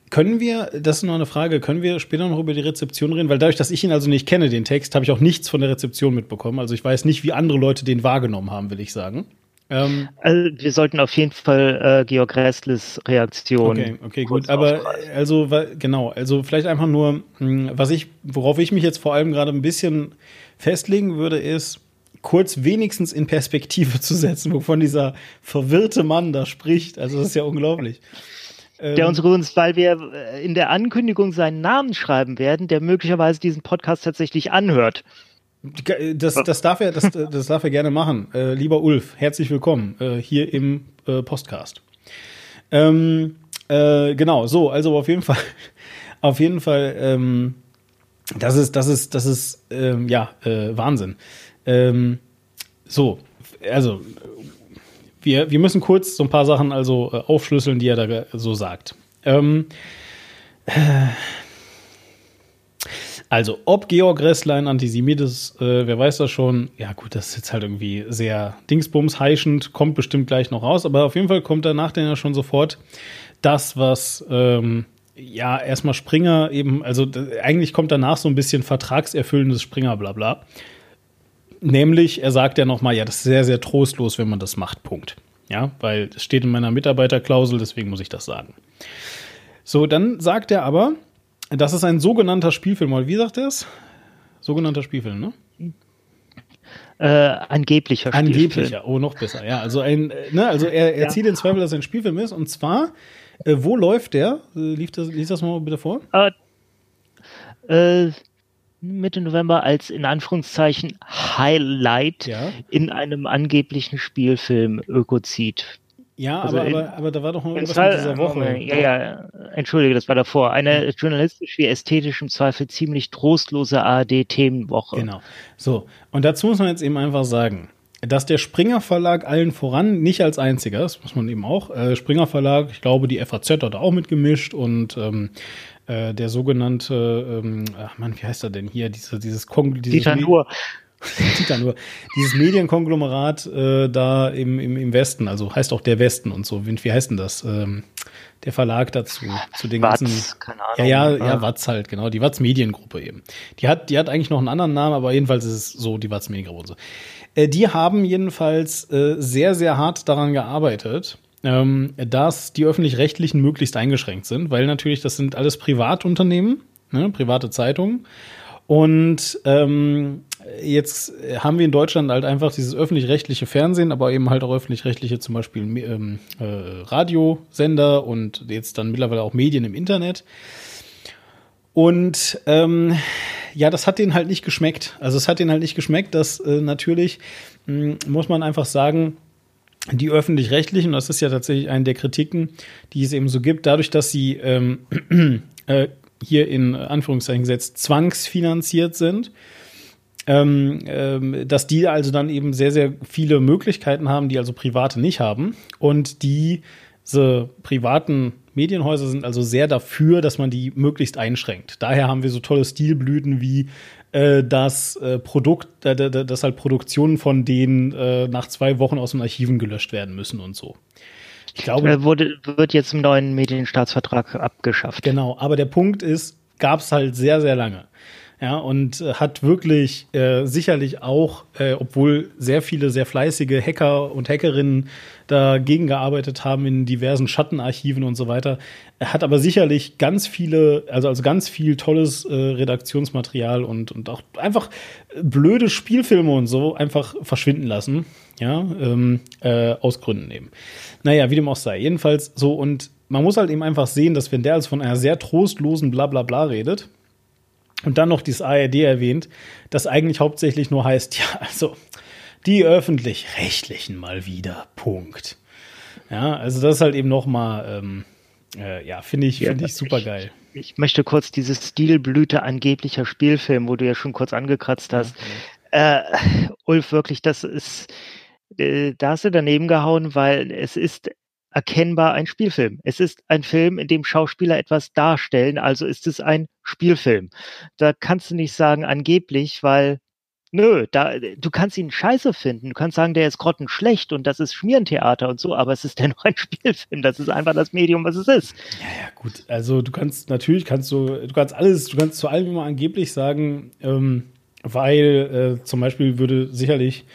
können wir, das ist noch eine Frage, können wir später noch über die Rezeption reden? Weil dadurch, dass ich ihn also nicht kenne, den Text, habe ich auch nichts von der Rezeption mitbekommen. Also ich weiß nicht, wie andere Leute den wahrgenommen haben, will ich sagen. Ähm, Also, wir sollten auf jeden Fall äh, Georg Ressles Reaktion. Okay, okay, gut. Aber aufgreifen. also genau, also vielleicht einfach nur, was ich, worauf ich mich jetzt vor allem gerade ein bisschen festlegen würde, ist kurz wenigstens in Perspektive zu setzen, wovon dieser verwirrte Mann da spricht. Also das ist ja unglaublich. Ähm, Der uns übrigens, weil wir äh, in der Ankündigung seinen Namen schreiben werden, der möglicherweise diesen Podcast tatsächlich anhört. Das, das, darf er, das, das darf er gerne machen. Äh, lieber Ulf, herzlich willkommen äh, hier im äh, Podcast. Ähm, äh, genau, so, also auf jeden Fall, [LAUGHS] auf jeden Fall, ähm, das ist, das ist, das ist, ähm, ja, äh, Wahnsinn. Ähm, so, also, wir, wir müssen kurz so ein paar Sachen also äh, aufschlüsseln, die er da so sagt. Ähm, also, ob Georg Ressler ein Antisemit ist, äh, wer weiß das schon. Ja, gut, das ist jetzt halt irgendwie sehr Dingsbums heischend, kommt bestimmt gleich noch raus, aber auf jeden Fall kommt danach dann ja schon sofort das, was ähm, ja erstmal Springer eben, also eigentlich kommt danach so ein bisschen vertragserfüllendes Springer, bla bla. Nämlich, er sagt ja nochmal, ja, das ist sehr, sehr trostlos, wenn man das macht, Punkt. Ja, weil es steht in meiner Mitarbeiterklausel, deswegen muss ich das sagen. So, dann sagt er aber, das ist ein sogenannter Spielfilm. Oder wie sagt er es? Sogenannter Spielfilm, ne? Äh, angeblicher Spielfilm. Angeblicher. Oh, noch besser. Ja, also ein, äh, ne, also er, er Ja. zieht in Zweifel, dass es ein Spielfilm ist. Und zwar, äh, wo läuft der? Äh, lief das, lies das mal bitte vor. Äh, äh, Mitte November als in Anführungszeichen Highlight Ja. in einem angeblichen Spielfilm Ökozid. Ja, Also aber, in- aber, aber da war doch noch In irgendwas Zwei- mit dieser Woche. Ja, ja, entschuldige, das war davor. Eine journalistisch wie ästhetisch im Zweifel ziemlich trostlose ARD-Themenwoche. Genau. So, und dazu muss man jetzt eben einfach sagen, dass der Springer Verlag allen voran, nicht als einziger, das muss man eben auch, äh, Springer Verlag, ich glaube, die FAZ hat auch mitgemischt und ähm, äh, der sogenannte, ähm, ach Mann, wie heißt er denn hier, diese, dieses Kong, dieses Dieter nur, [LAUGHS] dieses Medienkonglomerat äh, da im, im, im Westen, also heißt auch der Westen und so, wie, wie heißt denn das? Ähm, der Verlag dazu, zu den ganzen. Watz, keine Ja, Ahnung. ja, ja, Watz halt, genau. Die Watz Mediengruppe eben. Die hat, die hat eigentlich noch einen anderen Namen, aber jedenfalls ist es so die Watz Mediengruppe und so. Äh, die haben jedenfalls äh, sehr, sehr hart daran gearbeitet, ähm, dass die öffentlich-rechtlichen möglichst eingeschränkt sind, weil natürlich das sind alles Privatunternehmen, ne, private Zeitungen. Und ähm, jetzt haben wir in Deutschland halt einfach dieses öffentlich-rechtliche Fernsehen, aber eben halt auch öffentlich-rechtliche zum Beispiel ähm, äh, Radiosender und jetzt dann mittlerweile auch Medien im Internet. Und ähm, ja, das hat denen halt nicht geschmeckt. Also es hat denen halt nicht geschmeckt, dass äh, natürlich, mh, hm, muss man einfach sagen, die öffentlich-rechtlichen, das ist ja tatsächlich eine der Kritiken, die es eben so gibt, dadurch, dass sie ähm, [CLEARS THROAT] äh, hier in Anführungszeichen gesetzt zwangsfinanziert sind, ähm, ähm, dass die also dann eben sehr, sehr viele Möglichkeiten haben, die also Private nicht haben. Und diese privaten Medienhäuser sind also sehr dafür, dass man die möglichst einschränkt. Daher haben wir so tolle Stilblüten wie äh, das äh, Produkt, äh, dass halt Produktionen von denen äh, nach zwei Wochen aus den Archiven gelöscht werden müssen und so. Ich glaube, wurde, wird jetzt im neuen Medienstaatsvertrag abgeschafft. Genau, aber der Punkt ist, gab es halt sehr, sehr lange. Ja, und äh, hat wirklich äh, sicherlich auch, äh, obwohl sehr viele sehr fleißige Hacker und Hackerinnen dagegen gearbeitet haben in diversen Schattenarchiven und so weiter, hat aber sicherlich ganz viele, also, also ganz viel tolles äh, Redaktionsmaterial und, und auch einfach blöde Spielfilme und so einfach verschwinden lassen. Ja, ähm, äh, aus Gründen eben. Naja, wie dem auch sei. Jedenfalls so, und man muss halt eben einfach sehen, dass wenn der als von einer sehr trostlosen Blablabla redet, und dann noch dieses ARD erwähnt, das eigentlich hauptsächlich nur heißt, [LAUGHS] ja, also die öffentlich-rechtlichen mal wieder, Punkt. Ja, also das ist halt eben noch mal, ähm, äh, ja, finde ich, finde ich super geil. Ich, ich, möchte kurz diese Stilblüte angeblicher Spielfilm, wo du ja schon kurz angekratzt hast. Ja, okay. äh, Ulf, wirklich, das ist, äh, da hast du daneben gehauen, weil es ist erkennbar ein Spielfilm. Es ist ein Film, in dem Schauspieler etwas darstellen, also ist es ein Spielfilm. Da kannst du nicht sagen angeblich, weil nö, da du kannst ihn scheiße finden. Du kannst sagen, der ist grottenschlecht und das ist Schmierentheater und so, aber es ist [LAUGHS] dennoch ein Spielfilm. Das ist einfach das Medium, was es ist. Ja, ja, gut. Also du kannst natürlich kannst du du kannst alles, du kannst zu allem immer angeblich sagen, ähm, weil äh, zum Beispiel würde sicherlich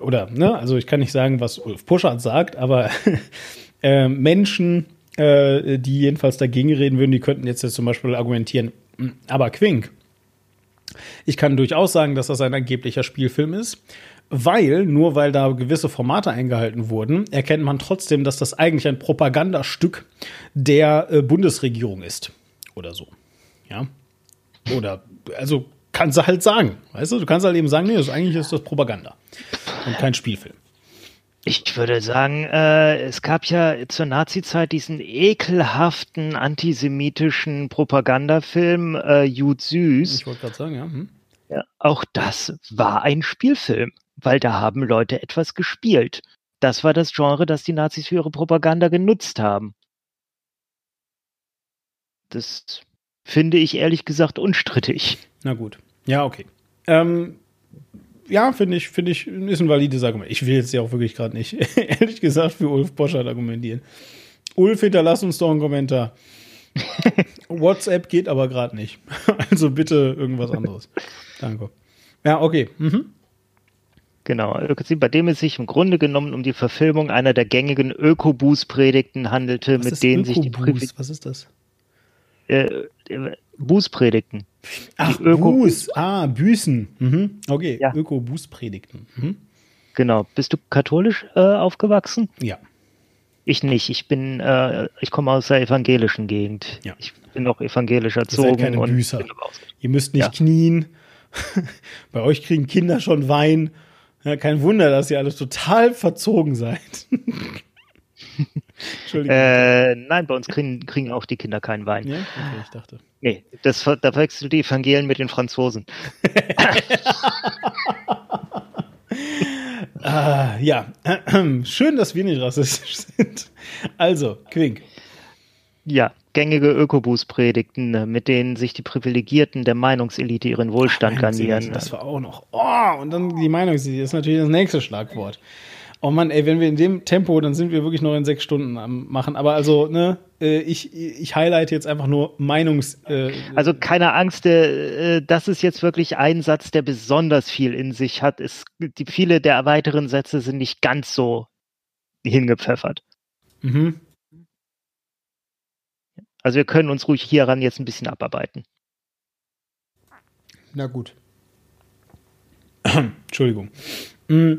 oder, ne, also ich kann nicht sagen, was Ulf Puschert sagt, aber [LAUGHS] äh, Menschen, äh, die jedenfalls dagegen reden würden, die könnten jetzt, jetzt zum Beispiel argumentieren, hm, aber Quink. Ich kann durchaus sagen, dass das ein angeblicher Spielfilm ist, weil, nur weil da gewisse Formate eingehalten wurden, erkennt man trotzdem, dass das eigentlich ein Propagandastück der äh, Bundesregierung ist. Oder so. Ja. Oder, also kannst du halt sagen. Weißt du, du kannst halt eben sagen, nee, das eigentlich ist das Propaganda und kein Spielfilm. Ich würde sagen, äh, es gab ja zur Nazi-Zeit diesen ekelhaften antisemitischen Propagandafilm äh, Jud Süß. Ich wollte gerade sagen, ja. Hm. ja. Auch das war ein Spielfilm, weil da haben Leute etwas gespielt. Das war das Genre, das die Nazis für ihre Propaganda genutzt haben. Das finde ich ehrlich gesagt unstrittig. Na gut. Ja, okay. Ähm, ja, finde ich, finde ich, ist ein valides Argument. Ich will jetzt ja auch wirklich gerade nicht, [LAUGHS] ehrlich gesagt, für Ulf Boschert argumentieren. Ulf, hinterlass uns doch einen Kommentar. [LAUGHS] WhatsApp geht aber gerade nicht. [LAUGHS] Also bitte irgendwas anderes. Danke. Ja, okay. Mhm. Genau, bei dem es sich im Grunde genommen um die Verfilmung einer der gängigen Ökobus-Predigten handelte, Was mit denen sich die Privilegien. Was ist das? Äh, Bußpredigten. Ach, Buß. Ah, Büßen. Mhm. Okay, ja. Öko-Bußpredigten. Mhm. Genau. Bist du katholisch äh, aufgewachsen? Ja. Ich nicht. Ich bin, äh, ich komme aus der evangelischen Gegend. Ja. Ich bin auch evangelisch erzogen. Ihr seid keine Büßer. Ihr müsst nicht ja. knien. [LAUGHS] Bei euch kriegen Kinder schon Wein. Ja, kein Wunder, dass ihr alles total verzogen seid. [LAUGHS] Entschuldigung. Äh, nein, bei uns kriegen, kriegen auch die Kinder keinen Wein. Ja? Okay, ich dachte. Nee, das, da wechselt die Evangelien mit den Franzosen. [LAUGHS] ah, ja, [CLEARS THROAT] schön, dass wir nicht rassistisch sind. Also, Quink. Ja, gängige Ökobus-Predigten, mit denen sich die Privilegierten der Meinungselite ihren Wohlstand garnieren. Das war auch noch. Oh, und dann die Meinungselite ist natürlich das nächste Schlagwort. Oh Mann, ey, wenn wir in dem Tempo, dann sind wir wirklich noch in sechs Stunden am machen. Aber also, ne, äh, ich, ich highlight jetzt einfach nur Meinungs. Äh, also keine Angst, äh, das ist jetzt wirklich ein Satz, der besonders viel in sich hat. Es, die, viele der weiteren Sätze sind nicht ganz so hingepfeffert. Mhm. Also wir können uns ruhig hieran jetzt ein bisschen abarbeiten. Na gut. Entschuldigung. Mm.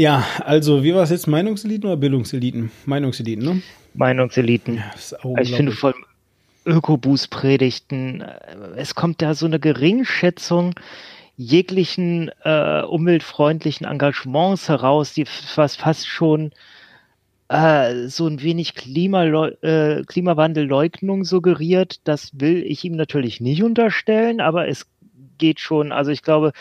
Ja, also wie war es jetzt? Meinungseliten oder Bildungseliten? Meinungseliten, ne? Meinungseliten. Ja, also ich finde Ökoboost-Predigten, äh, es kommt da so eine Geringschätzung jeglichen äh, umweltfreundlichen Engagements heraus, die was fast schon äh, so ein wenig Klimaleu äh, Klimawandelleugnung suggeriert. Das will ich ihm natürlich nicht unterstellen, aber es geht schon. Also ich glaube,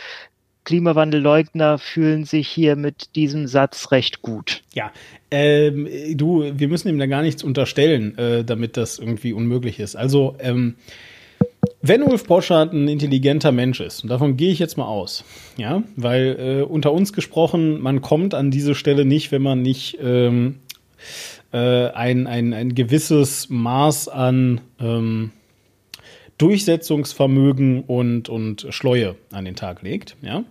Klimawandelleugner fühlen sich hier mit diesem Satz recht gut. Ja, ähm, du, wir müssen ihm da gar nichts unterstellen, äh, damit das irgendwie unmöglich ist. Also, ähm, wenn Ulf Poschardt ein intelligenter Mensch ist, und davon gehe ich jetzt mal aus, ja, weil äh, unter uns gesprochen, man kommt an diese Stelle nicht, wenn man nicht ähm, äh, ein, ein, ein gewisses Maß an ähm, Durchsetzungsvermögen und, und Schleue an den Tag legt, ja,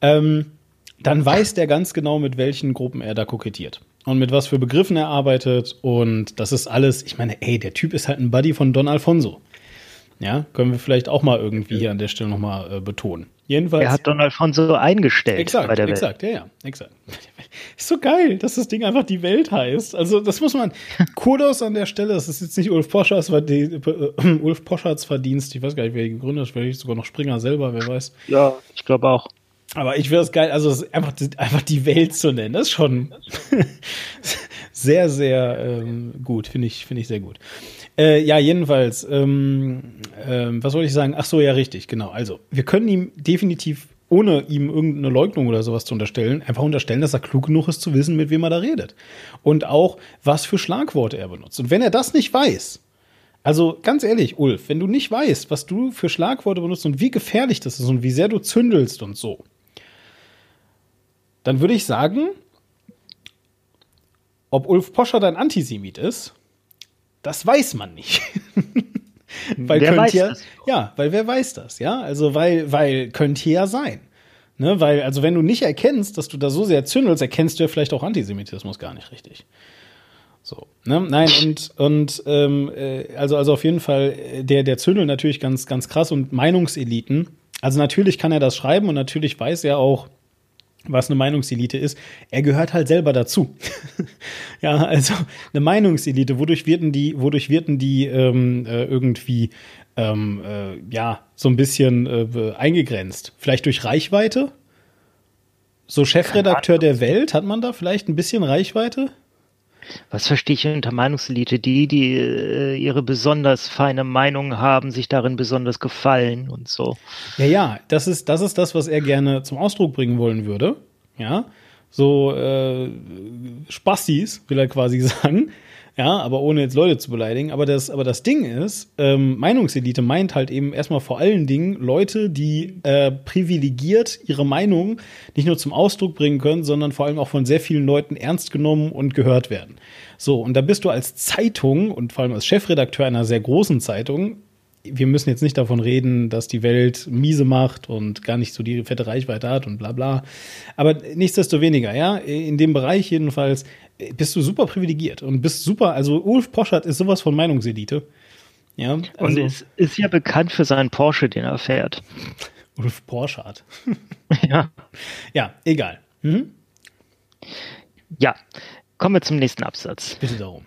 ähm, dann weiß der ganz genau, mit welchen Gruppen er da kokettiert. Und mit was für Begriffen er arbeitet. Und das ist alles, ich meine, ey, der Typ ist halt ein Buddy von Don Alfonso. Ja, können wir vielleicht auch mal irgendwie hier an der Stelle nochmal äh, betonen. Jedenfalls. Er hat Don Alfonso eingestellt exakt, bei der Welt. Exakt, ja, ja, exakt. Ist so geil, dass das Ding einfach die Welt heißt. Also, das muss man, [LAUGHS] Kudos an der Stelle, das ist jetzt nicht Ulf Poschards, äh, Ulf Poschards Verdienst, ich weiß gar nicht, wer ihn gegründet hat, vielleicht sogar noch Springer selber, wer weiß. Ja, ich glaube auch. Aber ich finde es geil, also einfach, einfach die Welt zu nennen, das ist schon [LAUGHS] sehr, sehr ähm, gut, finde ich, finde ich sehr gut. Äh, ja, jedenfalls, ähm, ähm, was wollte ich sagen? Ach so, ja, richtig, genau. Also, wir können ihm definitiv, ohne ihm irgendeine Leugnung oder sowas zu unterstellen, einfach unterstellen, dass er klug genug ist zu wissen, mit wem er da redet. Und auch, was für Schlagworte er benutzt. Und wenn er das nicht weiß, also ganz ehrlich, Ulf, wenn du nicht weißt, was du für Schlagworte benutzt und wie gefährlich das ist und wie sehr du zündelst und so, dann würde ich sagen, ob Ulf Poscher dein Antisemit ist, das weiß man nicht. weil wer könnte ja, das? ja, weil wer weiß das, ja? Also weil, weil könnte ja sein. Ne, weil, also wenn du nicht erkennst, dass du da so sehr zündelst, erkennst du ja vielleicht auch Antisemitismus gar nicht richtig. So, ne? Nein, und, und ähm, äh, also, also auf jeden Fall, äh, der, der Zündel natürlich ganz, ganz krass und Meinungseliten. Also natürlich kann er das schreiben und natürlich weiß er auch, was eine Meinungselite ist, er gehört halt selber dazu. [LAUGHS] ja, also eine Meinungselite, wodurch werden die, wodurch werden die ähm, äh, irgendwie ähm, äh, ja so ein bisschen äh, eingegrenzt? Vielleicht durch Reichweite? So Chefredakteur der Welt, hat man da vielleicht ein bisschen Reichweite? Was verstehe ich unter Meinungselite? Die, die äh, ihre besonders feine Meinung haben, sich darin besonders gefallen und so. Ja, ja, das ist, das ist das, was er gerne zum Ausdruck bringen wollen würde. Ja, so äh, Spastis, will er quasi [LAUGHS] sagen. Ja, aber ohne jetzt Leute zu beleidigen. Aber das, aber das Ding ist, ähm, Meinungselite meint halt eben erstmal vor allen Dingen Leute, die äh, privilegiert ihre Meinung nicht nur zum Ausdruck bringen können, sondern vor allem auch von sehr vielen Leuten ernst genommen und gehört werden. So, und da bist du als Zeitung und vor allem als Chefredakteur einer sehr großen Zeitung wir müssen jetzt nicht davon reden, dass die Welt miese macht und gar nicht so die fette Reichweite hat und bla bla. Aber nichtsdestoweniger, ja, in dem Bereich jedenfalls bist du super privilegiert und bist super, also Ulf Poschert ist sowas von Meinungselite. Ja, also, und ist, ist ja bekannt für seinen Porsche, den er fährt. [LAUGHS] Ulf Poschert. [LAUGHS] ja. Ja, egal. Mhm. Ja, kommen wir zum nächsten Absatz. Bitte darum.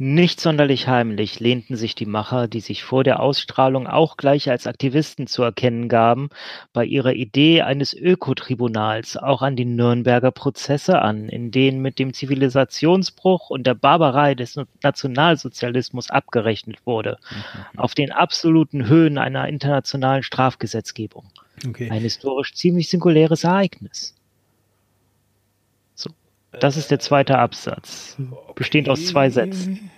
Nicht sonderlich heimlich lehnten sich die Macher, die sich vor der Ausstrahlung auch gleich als Aktivisten zu erkennen gaben, bei ihrer Idee eines Ökotribunals auch an die Nürnberger Prozesse an, in denen mit dem Zivilisationsbruch und der Barbarei des Nationalsozialismus abgerechnet wurde, mhm. auf den absoluten Höhen einer internationalen Strafgesetzgebung. Okay. Ein historisch ziemlich singuläres Ereignis. Das ist der zweite Absatz. Okay. Bestehend aus zwei Sätzen.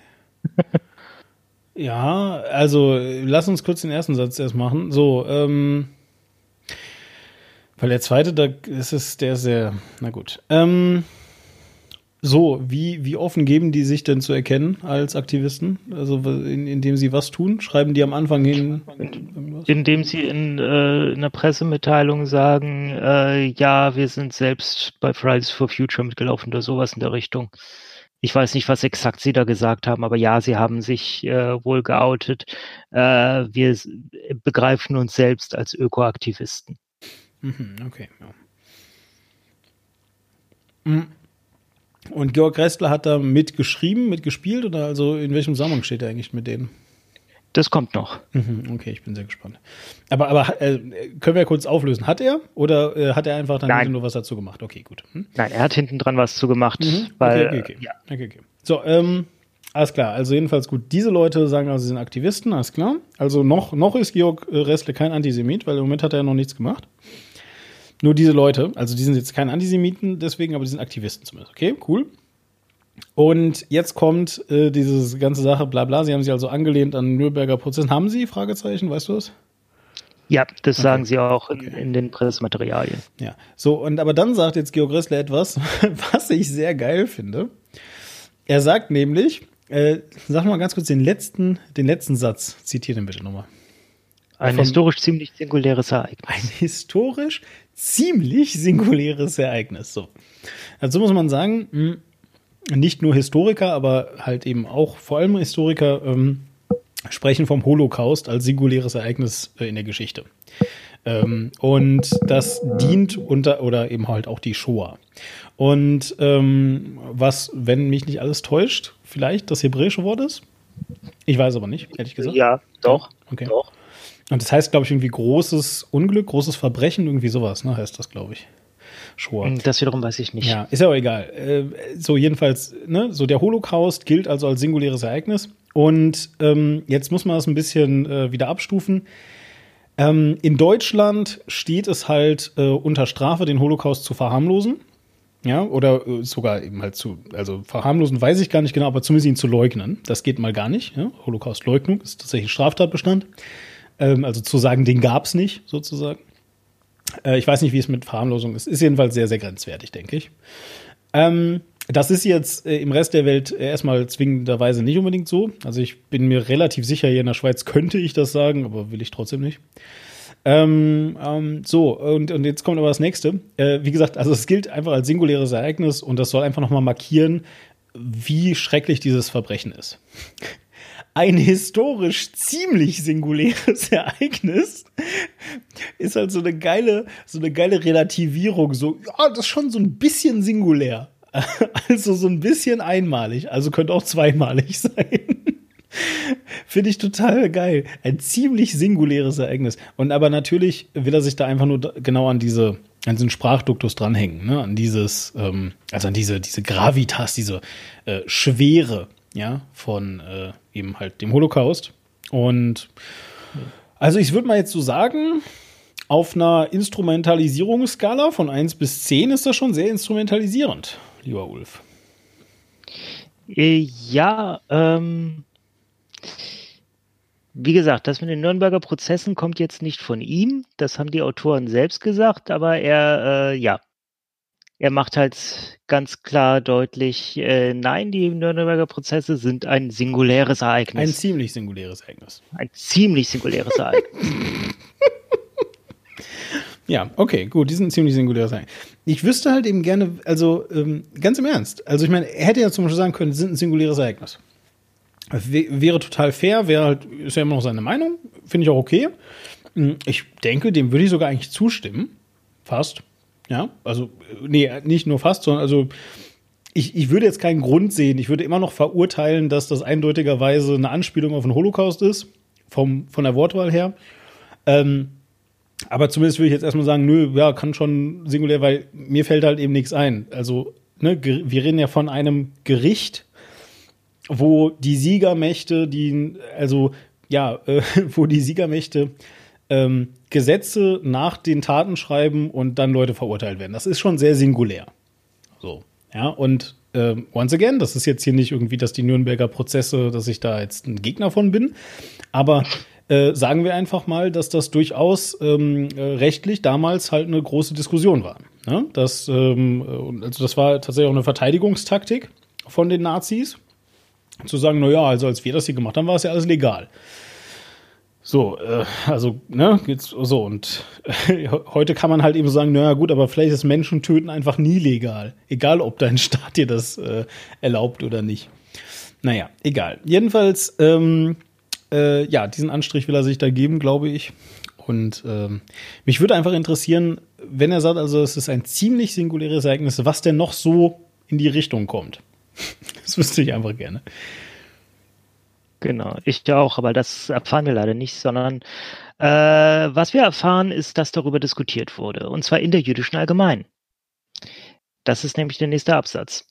[LAUGHS] ja, also lass uns kurz den ersten Satz erst machen. So, ähm, weil der zweite, da ist es der sehr, na gut. Ähm, so, wie, wie offen geben die sich denn zu erkennen als Aktivisten? Also in, indem sie was tun? Schreiben die am Anfang hin? Indem sie in, äh, in einer Pressemitteilung sagen, äh, ja, wir sind selbst bei Fridays for Future mitgelaufen oder sowas in der Richtung. Ich weiß nicht, was exakt sie da gesagt haben, aber ja, sie haben sich äh, wohl geoutet. Äh, wir begreifen uns selbst als Ökoaktivisten. Mhm, okay, ja. Mhm. Und Georg Restler hat da mitgeschrieben, mitgespielt oder also in welchem Zusammenhang steht er eigentlich mit denen? Das kommt noch. Mhm, okay, ich bin sehr gespannt. Aber, aber äh, können wir kurz auflösen? Hat er oder äh, hat er einfach dann Nein. nur was dazu gemacht? Okay, gut. Hm? Nein, er hat hinten dran was zu gemacht, Mhm. weil okay, okay, okay. ja, okay, okay. So, ähm, alles klar. Also jedenfalls gut. Diese Leute sagen also, sie sind Aktivisten, alles klar. Also noch, noch ist Georg äh, Restle kein Antisemit, weil im Moment hat er ja noch nichts gemacht. Nur diese Leute, also die sind jetzt keine Antisemiten deswegen, aber die sind Aktivisten zumindest. Okay, cool. Und jetzt kommt äh, diese ganze Sache, bla bla. Sie haben sich also angelehnt an den Nürnberger Prozess. Haben Sie? Fragezeichen, weißt du das? ja, das sagen sie auch in, in den Pressematerialien. Ja, so, und aber dann sagt jetzt Georg Ressler etwas, [LAUGHS] was ich sehr geil finde. Er sagt nämlich, äh, sag mal ganz kurz den letzten, den letzten Satz. Zitiere den bitte nochmal. Ein Von- historisch ziemlich singuläres Ereignis. Ein historisch ziemlich singuläres Ereignis. So. Dazu muss man sagen, mh, nicht nur Historiker, aber halt eben auch vor allem Historiker ähm, sprechen vom Holocaust als singuläres Ereignis äh, in der Geschichte. Ähm, und das dient unter oder eben halt auch die Shoah. Und ähm, was, wenn mich nicht alles täuscht, vielleicht das hebräische Wort ist? Ich weiß aber nicht, ehrlich gesagt. Ja, doch. Okay. Doch. Und das heißt, glaube ich, irgendwie großes Unglück, großes Verbrechen, irgendwie sowas, ne, heißt das, glaube ich. Shoah. Das wiederum weiß ich nicht. Ja, ist ja auch egal. Äh, so jedenfalls, ne, so der Holocaust gilt also als singuläres Ereignis. Und ähm, jetzt muss man das ein bisschen äh, wieder abstufen. Ähm, in Deutschland steht es halt äh, unter Strafe, den Holocaust zu verharmlosen. Ja, oder äh, sogar eben halt zu, also verharmlosen weiß ich gar nicht genau, aber zumindest ihn zu leugnen. Das geht mal gar nicht. Ja? Holocaust-Leugnung ist tatsächlich Straftatbestand. Ähm, also zu sagen, den gab's nicht, sozusagen. Äh, ich weiß nicht, wie es mit Verharmlosung ist. Ist jedenfalls sehr, sehr grenzwertig, denke ich. Ähm, das ist jetzt äh, im Rest der Welt äh, erstmal zwingenderweise nicht unbedingt so. Also ich bin mir relativ sicher, hier in der Schweiz könnte ich das sagen, aber will ich trotzdem nicht. Ähm, ähm, so, und, und jetzt kommt aber das nächste. Äh, wie gesagt, also es gilt einfach als singuläres Ereignis und das soll einfach nochmal markieren, wie schrecklich dieses Verbrechen ist. Ein historisch ziemlich singuläres [LAUGHS] Ereignis ist halt so eine geile, so eine geile Relativierung. So, ja, das ist schon so ein bisschen singulär. [LAUGHS] Also so ein bisschen einmalig. Also könnte auch zweimalig [LAUGHS] sein. Finde ich total geil. Ein ziemlich singuläres Ereignis. Und aber natürlich will er sich da einfach nur genau an diese, an diesen Sprachduktus dranhängen, ne? An dieses, ähm, also an diese, diese Gravitas, diese äh, Schwere, ja, von äh, eben halt dem Holocaust. Und also ich würde mal jetzt so sagen, auf einer Instrumentalisierungsskala von 1 bis 10 ist das schon sehr instrumentalisierend, lieber Ulf. Äh, Ja, ähm, wie gesagt, das mit den Nürnberger Prozessen kommt jetzt nicht von ihm. Das haben die Autoren selbst gesagt, aber er, äh, ja, er macht halt ganz klar deutlich, äh, nein, die Nürnberger Prozesse sind ein singuläres Ein Ereignis. ziemlich singuläres Ereignis. Ein, ziemlich singuläres Ereignis. [LAUGHS] Ja, okay, gut, die sind ziemlich singulär sein. Ich wüsste halt eben gerne, also ähm, ganz im Ernst, also ich meine, er hätte ja zum Beispiel sagen können, sind ein singuläres Ereignis. W wäre total fair, wäre halt, ist ja immer noch seine Meinung, finde ich auch okay. Hm, Ich denke, dem würde ich sogar eigentlich zustimmen. Fast. Ja, also, nee, nicht nur fast, sondern also, ich, ich würde jetzt keinen Grund sehen. Ich würde immer noch verurteilen, dass das eindeutigerweise eine Anspielung auf den Holocaust ist, vom, von der Wortwahl her. Ähm, aber zumindest würde ich jetzt erstmal sagen, nö, ja, kann schon singulär, weil mir fällt halt eben nichts ein. Also, ne, wir reden ja von einem Gericht, wo die Siegermächte, die, also, ja, äh, [LAUGHS] wo die Siegermächte ähm, Gesetze nach den Taten schreiben und dann Leute verurteilt werden. Das ist schon sehr singulär. So, ja, und ähm, once again, das ist jetzt hier nicht irgendwie, dass die Nürnberger Prozesse, dass ich da jetzt ein Gegner von bin, aber äh, sagen wir einfach mal, dass das durchaus ähm, äh, rechtlich damals halt eine große Diskussion war. Ne? Das, ähm, äh, also das war tatsächlich auch eine Verteidigungstaktik von den Nazis, zu sagen, na ja, also als wir das hier gemacht haben, war es ja alles legal. So, äh, also, ne, geht's so und äh, [LAUGHS] heute kann man halt eben sagen, naja gut, aber vielleicht ist Menschen töten einfach nie legal. Egal, ob dein Staat dir das äh, erlaubt oder nicht. Naja, egal. Jedenfalls, ähm, äh, ja, diesen Anstrich will er sich da geben, glaube ich. Und ähm, mich würde einfach interessieren, wenn er sagt, also es ist ein ziemlich singuläres Ereignis, was denn noch so in die Richtung kommt. [LAUGHS] Das wüsste ich einfach gerne. Genau, ich auch, aber das erfahren wir leider nicht, sondern äh, was wir erfahren, ist, dass darüber diskutiert wurde, und zwar in der jüdischen Allgemein. Das ist nämlich der nächste Absatz.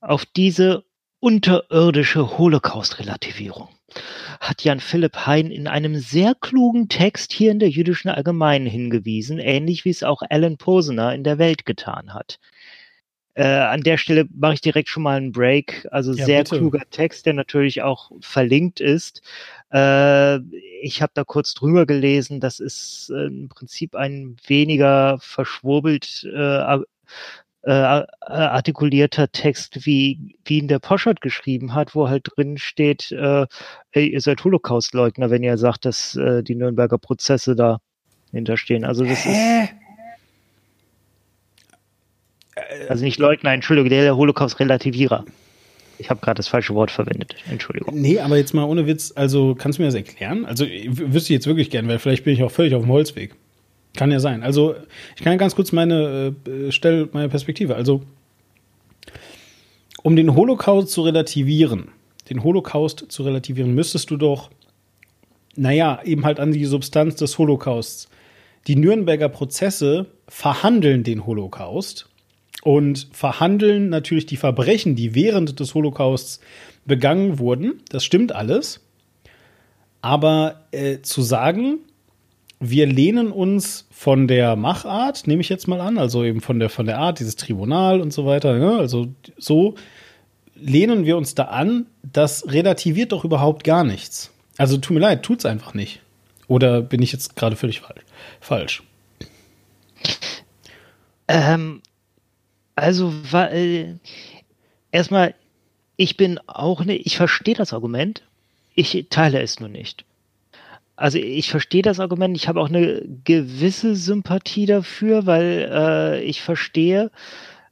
Auf diese unterirdische Holocaust-Relativierung hat Jan Philipp Hein in einem sehr klugen Text hier in der jüdischen Allgemeinen hingewiesen, ähnlich wie es auch Alan Posener in der Welt getan hat. Äh, an der Stelle mache ich direkt schon mal einen Break. Also ja, sehr bitte. kluger Text, der natürlich auch verlinkt ist. Äh, ich habe da kurz drüber gelesen. Das ist äh, im Prinzip ein weniger verschwurbelt äh, äh, äh, artikulierter Text, wie, wie ihn der Poschert geschrieben hat, wo halt drin steht, äh, ey, ihr seid Holocaustleugner, wenn ihr sagt, dass die Nürnberger Prozesse da hinterstehen. Also das Hä? ist. Also nicht Leugner, Entschuldigung, der Holocaust-Relativierer. Ich habe gerade das falsche Wort verwendet. Entschuldigung. Nee, aber jetzt mal ohne Witz, also kannst du mir das erklären? Also wüsste ich jetzt wirklich gern, weil vielleicht bin ich auch völlig auf dem Holzweg. Kann ja sein. Also, ich kann ganz kurz meine, äh, stell meine Perspektive. Also, um den Holocaust zu relativieren, den Holocaust zu relativieren, müsstest du doch, naja, eben halt an die Substanz des Holocausts. Die Nürnberger Prozesse verhandeln den Holocaust und verhandeln natürlich die Verbrechen, die während des Holocausts begangen wurden. Das stimmt alles. Aber äh, zu sagen, wir lehnen uns von der Machart, nehme ich jetzt mal an, also eben von der, von der Art, dieses Tribunal und so weiter, ne? also so lehnen wir uns da an, das relativiert doch überhaupt gar nichts. Also tut mir leid, tut's einfach nicht. Oder bin ich jetzt gerade völlig falsch? Ähm, also, weil, erstmal, ich bin auch nicht, ich verstehe das Argument, ich teile es nur nicht. Also ich verstehe das Argument, ich habe auch eine gewisse Sympathie dafür, weil äh, ich verstehe,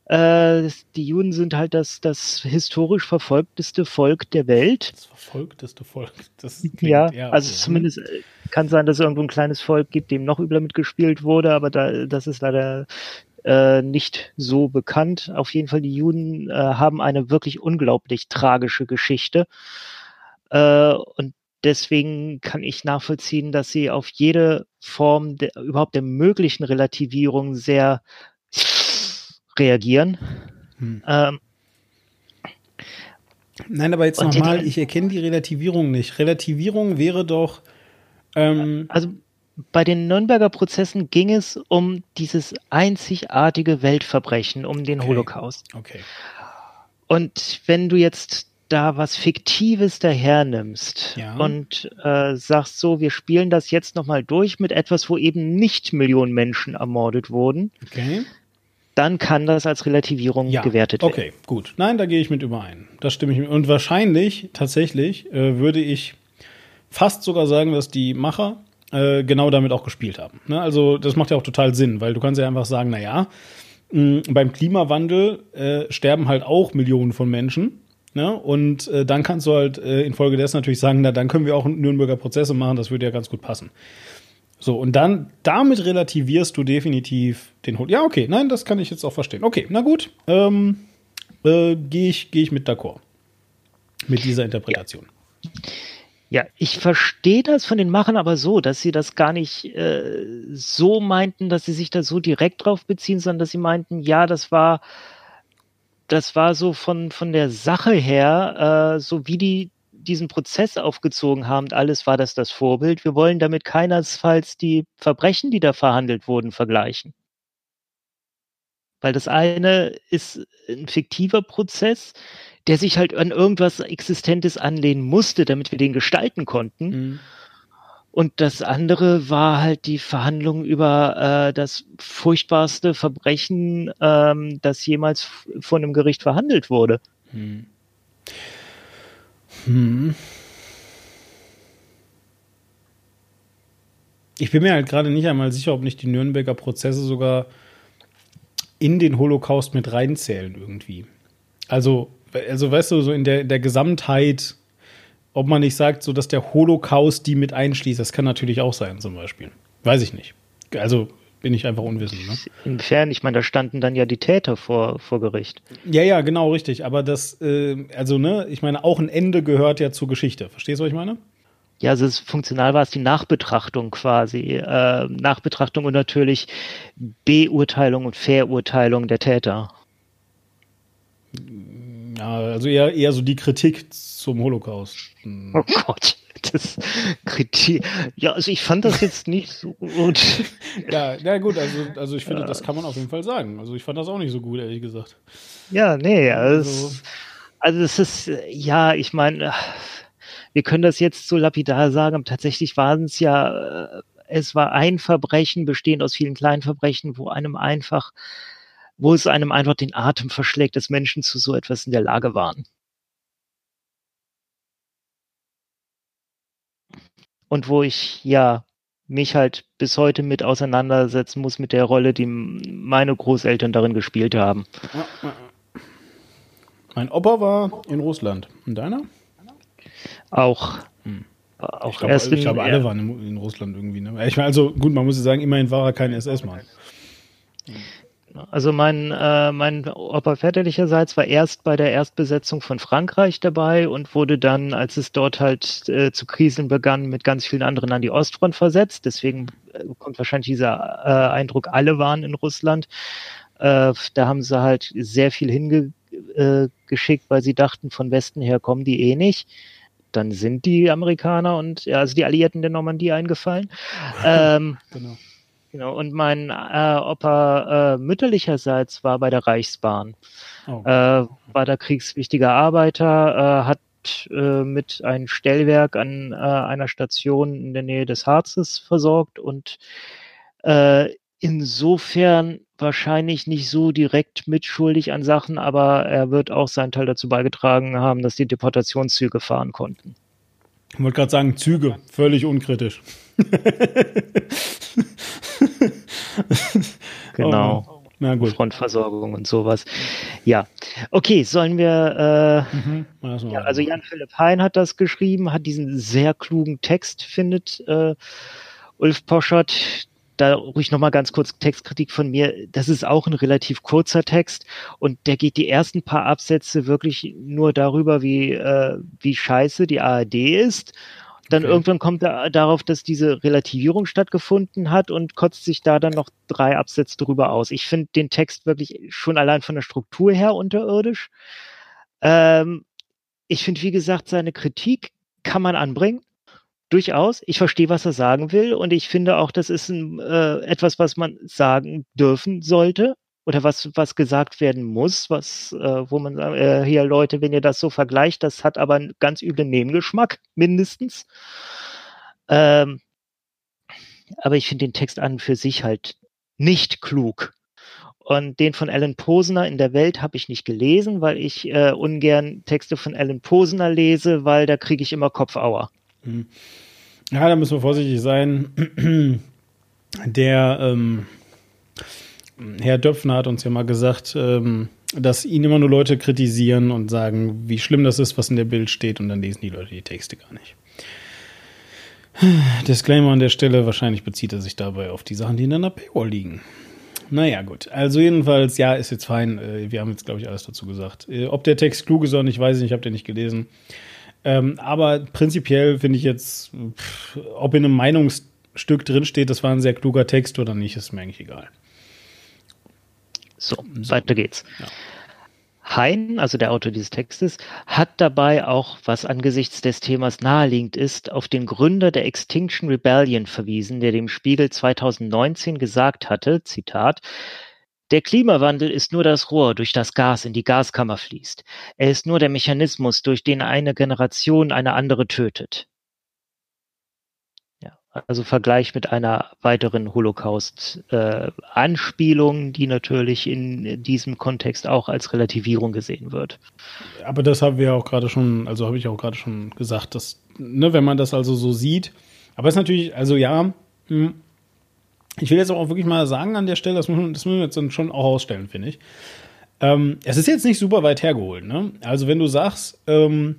äh, die Juden sind halt das, das historisch verfolgteste Volk der Welt. Das verfolgteste Volk. Das ja, also so, zumindest äh, kann sein, dass es irgendwo ein kleines Volk gibt, dem noch übler mitgespielt wurde, aber da, das ist leider äh, nicht so bekannt. Auf jeden Fall, die Juden äh, haben eine wirklich unglaublich tragische Geschichte. Äh, und deswegen kann ich nachvollziehen, dass sie auf jede Form der, überhaupt der möglichen Relativierung sehr reagieren. Hm. Ähm, Nein, aber jetzt nochmal, ich erkenne die Relativierung nicht. Relativierung wäre doch. Ähm also bei den Nürnberger Prozessen ging es um dieses einzigartige Weltverbrechen, um den okay. Holocaust. Okay. Und wenn du jetzt da was Fiktives dahernimmst ja. und äh, sagst so, wir spielen das jetzt nochmal durch mit etwas, wo eben nicht Millionen Menschen ermordet wurden, okay. dann kann das als Relativierung ja. gewertet werden. Okay, gut. Nein, da gehe ich mit überein. Das stimme ich mit. Und wahrscheinlich, tatsächlich, äh, würde ich fast sogar sagen, dass die Macher äh, genau damit auch gespielt haben. Ne? Also das macht ja auch total Sinn, weil du kannst ja einfach sagen, na ja, beim Klimawandel äh, sterben halt auch Millionen von Menschen. Ne? Und äh, dann kannst du halt äh, infolgedessen natürlich sagen, na, dann können wir auch Nürnberger Prozesse machen, das würde ja ganz gut passen. So, und dann, damit relativierst du definitiv den Hund. Ja, okay, nein, das kann ich jetzt auch verstehen. Okay, na gut, ähm, äh, gehe ich, geh ich mit d'accord. Mit dieser Interpretation. Ja. Ja, ich verstehe das von den Machern aber so, dass sie das gar nicht äh, so meinten, dass sie sich da so direkt drauf beziehen, sondern dass sie meinten, ja, das war das war so von, von der Sache her, äh, so wie die diesen Prozess aufgezogen haben, alles war das das Vorbild. Wir wollen damit keinesfalls die Verbrechen, die da verhandelt wurden, vergleichen. Weil das eine ist ein fiktiver Prozess, der sich halt an irgendwas Existentes anlehnen musste, damit wir den gestalten konnten. Mhm. Und das andere war halt die Verhandlung über äh, das furchtbarste Verbrechen, ähm, das jemals von einem Gericht verhandelt wurde. Hm. Hm. Ich bin mir halt gerade nicht einmal sicher, ob nicht die Nürnberger Prozesse sogar in den Holocaust mit reinzählen irgendwie. Also, also weißt du, so in der, der Gesamtheit ob man nicht sagt, so dass der Holocaust die mit einschließt. Das kann natürlich auch sein, zum Beispiel. Weiß ich nicht. Also bin ich einfach unwissend. Ne? Inwiefern? Ich meine, da standen dann ja die Täter vor, vor Gericht. Ja, ja, genau, richtig. Aber das, äh, also, ne, ich meine, auch ein Ende gehört ja zur Geschichte. Verstehst du, was ich meine? Ja, also es, funktional war es die Nachbetrachtung quasi. Äh, Nachbetrachtung und natürlich Beurteilung und Verurteilung der Täter. Ja, also eher, eher so die Kritik zum Holocaust. Oh Gott. Das Kritik. Ja, also ich fand das jetzt nicht so gut. [LAUGHS] ja, na gut, also, also ich finde, ja. das kann man auf jeden Fall sagen. Also ich fand das auch nicht so gut, ehrlich gesagt. Ja, nee, also, also es ist, ja, ich meine, wir können das jetzt so lapidar sagen, aber tatsächlich waren es ja, äh, es war ein Verbrechen, bestehend aus vielen kleinen Verbrechen, wo einem einfach, wo es einem einfach den Atem verschlägt, dass Menschen zu so etwas in der Lage waren. Und wo ich ja mich halt bis heute mit auseinandersetzen muss mit der Rolle, die meine Großeltern darin gespielt haben. Mein Opa war in Russland. Und deiner? Auch. Hm. Auch ich glaube, erst ich glaube alle waren in, in, Russland irgendwie. Ne? Ich meine, also gut, man muss sagen, immerhin war er kein SS-Mann. Also mein, äh, mein Opa väterlicherseits war erst bei der Erstbesetzung von Frankreich dabei und wurde dann, als es dort halt äh, zu kriseln begann, mit ganz vielen anderen an die Ostfront versetzt. Deswegen äh, kommt wahrscheinlich dieser äh, Eindruck, alle waren in Russland. Äh, da haben sie halt sehr viel hingeschickt, weil sie dachten, von Westen her kommen die eh nicht dann sind die Amerikaner und ja, also die Alliierten der Normandie eingefallen. [LAUGHS] ähm, genau. Genau, und mein äh, Opa äh, mütterlicherseits war bei der Reichsbahn. Oh. Äh, war da kriegswichtiger Arbeiter, äh, hat äh, mit einem Stellwerk an äh, einer Station in der Nähe des Harzes versorgt und äh, insofern wahrscheinlich nicht so direkt mitschuldig an Sachen, aber er wird auch seinen Teil dazu beigetragen haben, dass die Deportationszüge fahren konnten. Ich wollte gerade sagen, Züge, völlig unkritisch. [LAUGHS] genau. Oh, na gut. Frontversorgung und sowas. Ja. Okay, sollen wir. Äh, mhm, ja, also Jan Philipp Hein hat das geschrieben, hat diesen sehr klugen Text, findet äh, Ulf Poschert da ruhig nochmal ganz kurz Textkritik von mir. Das ist auch ein relativ kurzer Text und der geht die ersten paar Absätze wirklich nur darüber, wie, äh, wie scheiße die ARD ist. Dann okay. irgendwann kommt er darauf, dass diese Relativierung stattgefunden hat und kotzt sich da dann noch drei Absätze drüber aus. Ich finde den Text wirklich schon allein von der Struktur her unterirdisch. Ähm, ich finde, wie gesagt, seine Kritik kann man anbringen durchaus. Ich verstehe, was er sagen will und ich finde auch, das ist ein, äh, etwas, was man sagen dürfen sollte oder was, was gesagt werden muss, was, äh, wo man sagt, äh, hier Leute, wenn ihr das so vergleicht, das hat aber einen ganz üblen Nebengeschmack, mindestens. Ähm, aber ich finde den Text an für sich halt nicht klug. Und den von Alan Posner in der Welt habe ich nicht gelesen, weil ich äh, ungern Texte von Alan Posner lese, weil da kriege ich immer Kopfauer. Hm. Ja, da müssen wir vorsichtig sein. [CLEARS THROAT] Der ähm, Herr Döpfner hat uns ja mal gesagt, ähm, dass ihn immer nur Leute kritisieren und sagen, wie schlimm das ist, was in der Bild steht, und dann lesen die Leute die Texte gar nicht. [SIGHS] Disclaimer an der Stelle, wahrscheinlich bezieht er sich dabei auf die Sachen, die in einer Paywall liegen. Naja, gut. Also jedenfalls, ja, ist jetzt fein. Äh, wir haben jetzt, glaube ich, alles dazu gesagt. Äh, ob der Text klug ist oder nicht, weiß ich nicht, ich habe den nicht gelesen. Ähm, aber prinzipiell finde ich jetzt, pff, ob in einem Meinungsstück drinsteht, das war ein sehr kluger Text oder nicht, ist mir eigentlich egal. So, so. weiter geht's. Ja. Hein, also der Autor dieses Textes, hat dabei auch, was angesichts des Themas naheliegend ist, auf den Gründer der Extinction Rebellion verwiesen, der dem Spiegel 2019 gesagt hatte, Zitat, der Klimawandel ist nur das Rohr, durch das Gas in die Gaskammer fließt. Er ist nur der Mechanismus, durch den eine Generation eine andere tötet. Ja, also Vergleich mit einer weiteren Holocaust-Anspielung, äh, die natürlich in diesem Kontext auch als Relativierung gesehen wird. Aber das haben wir auch gerade schon, also habe ich auch gerade schon gesagt, dass, ne, wenn man das also so sieht, aber es ist natürlich, also ja, hm, ich will jetzt auch wirklich mal sagen an der Stelle, das müssen, das müssen wir jetzt schon auch ausstellen, finde ich. Ähm, es ist jetzt nicht super weit hergeholt. Ne? Also wenn du sagst, ähm,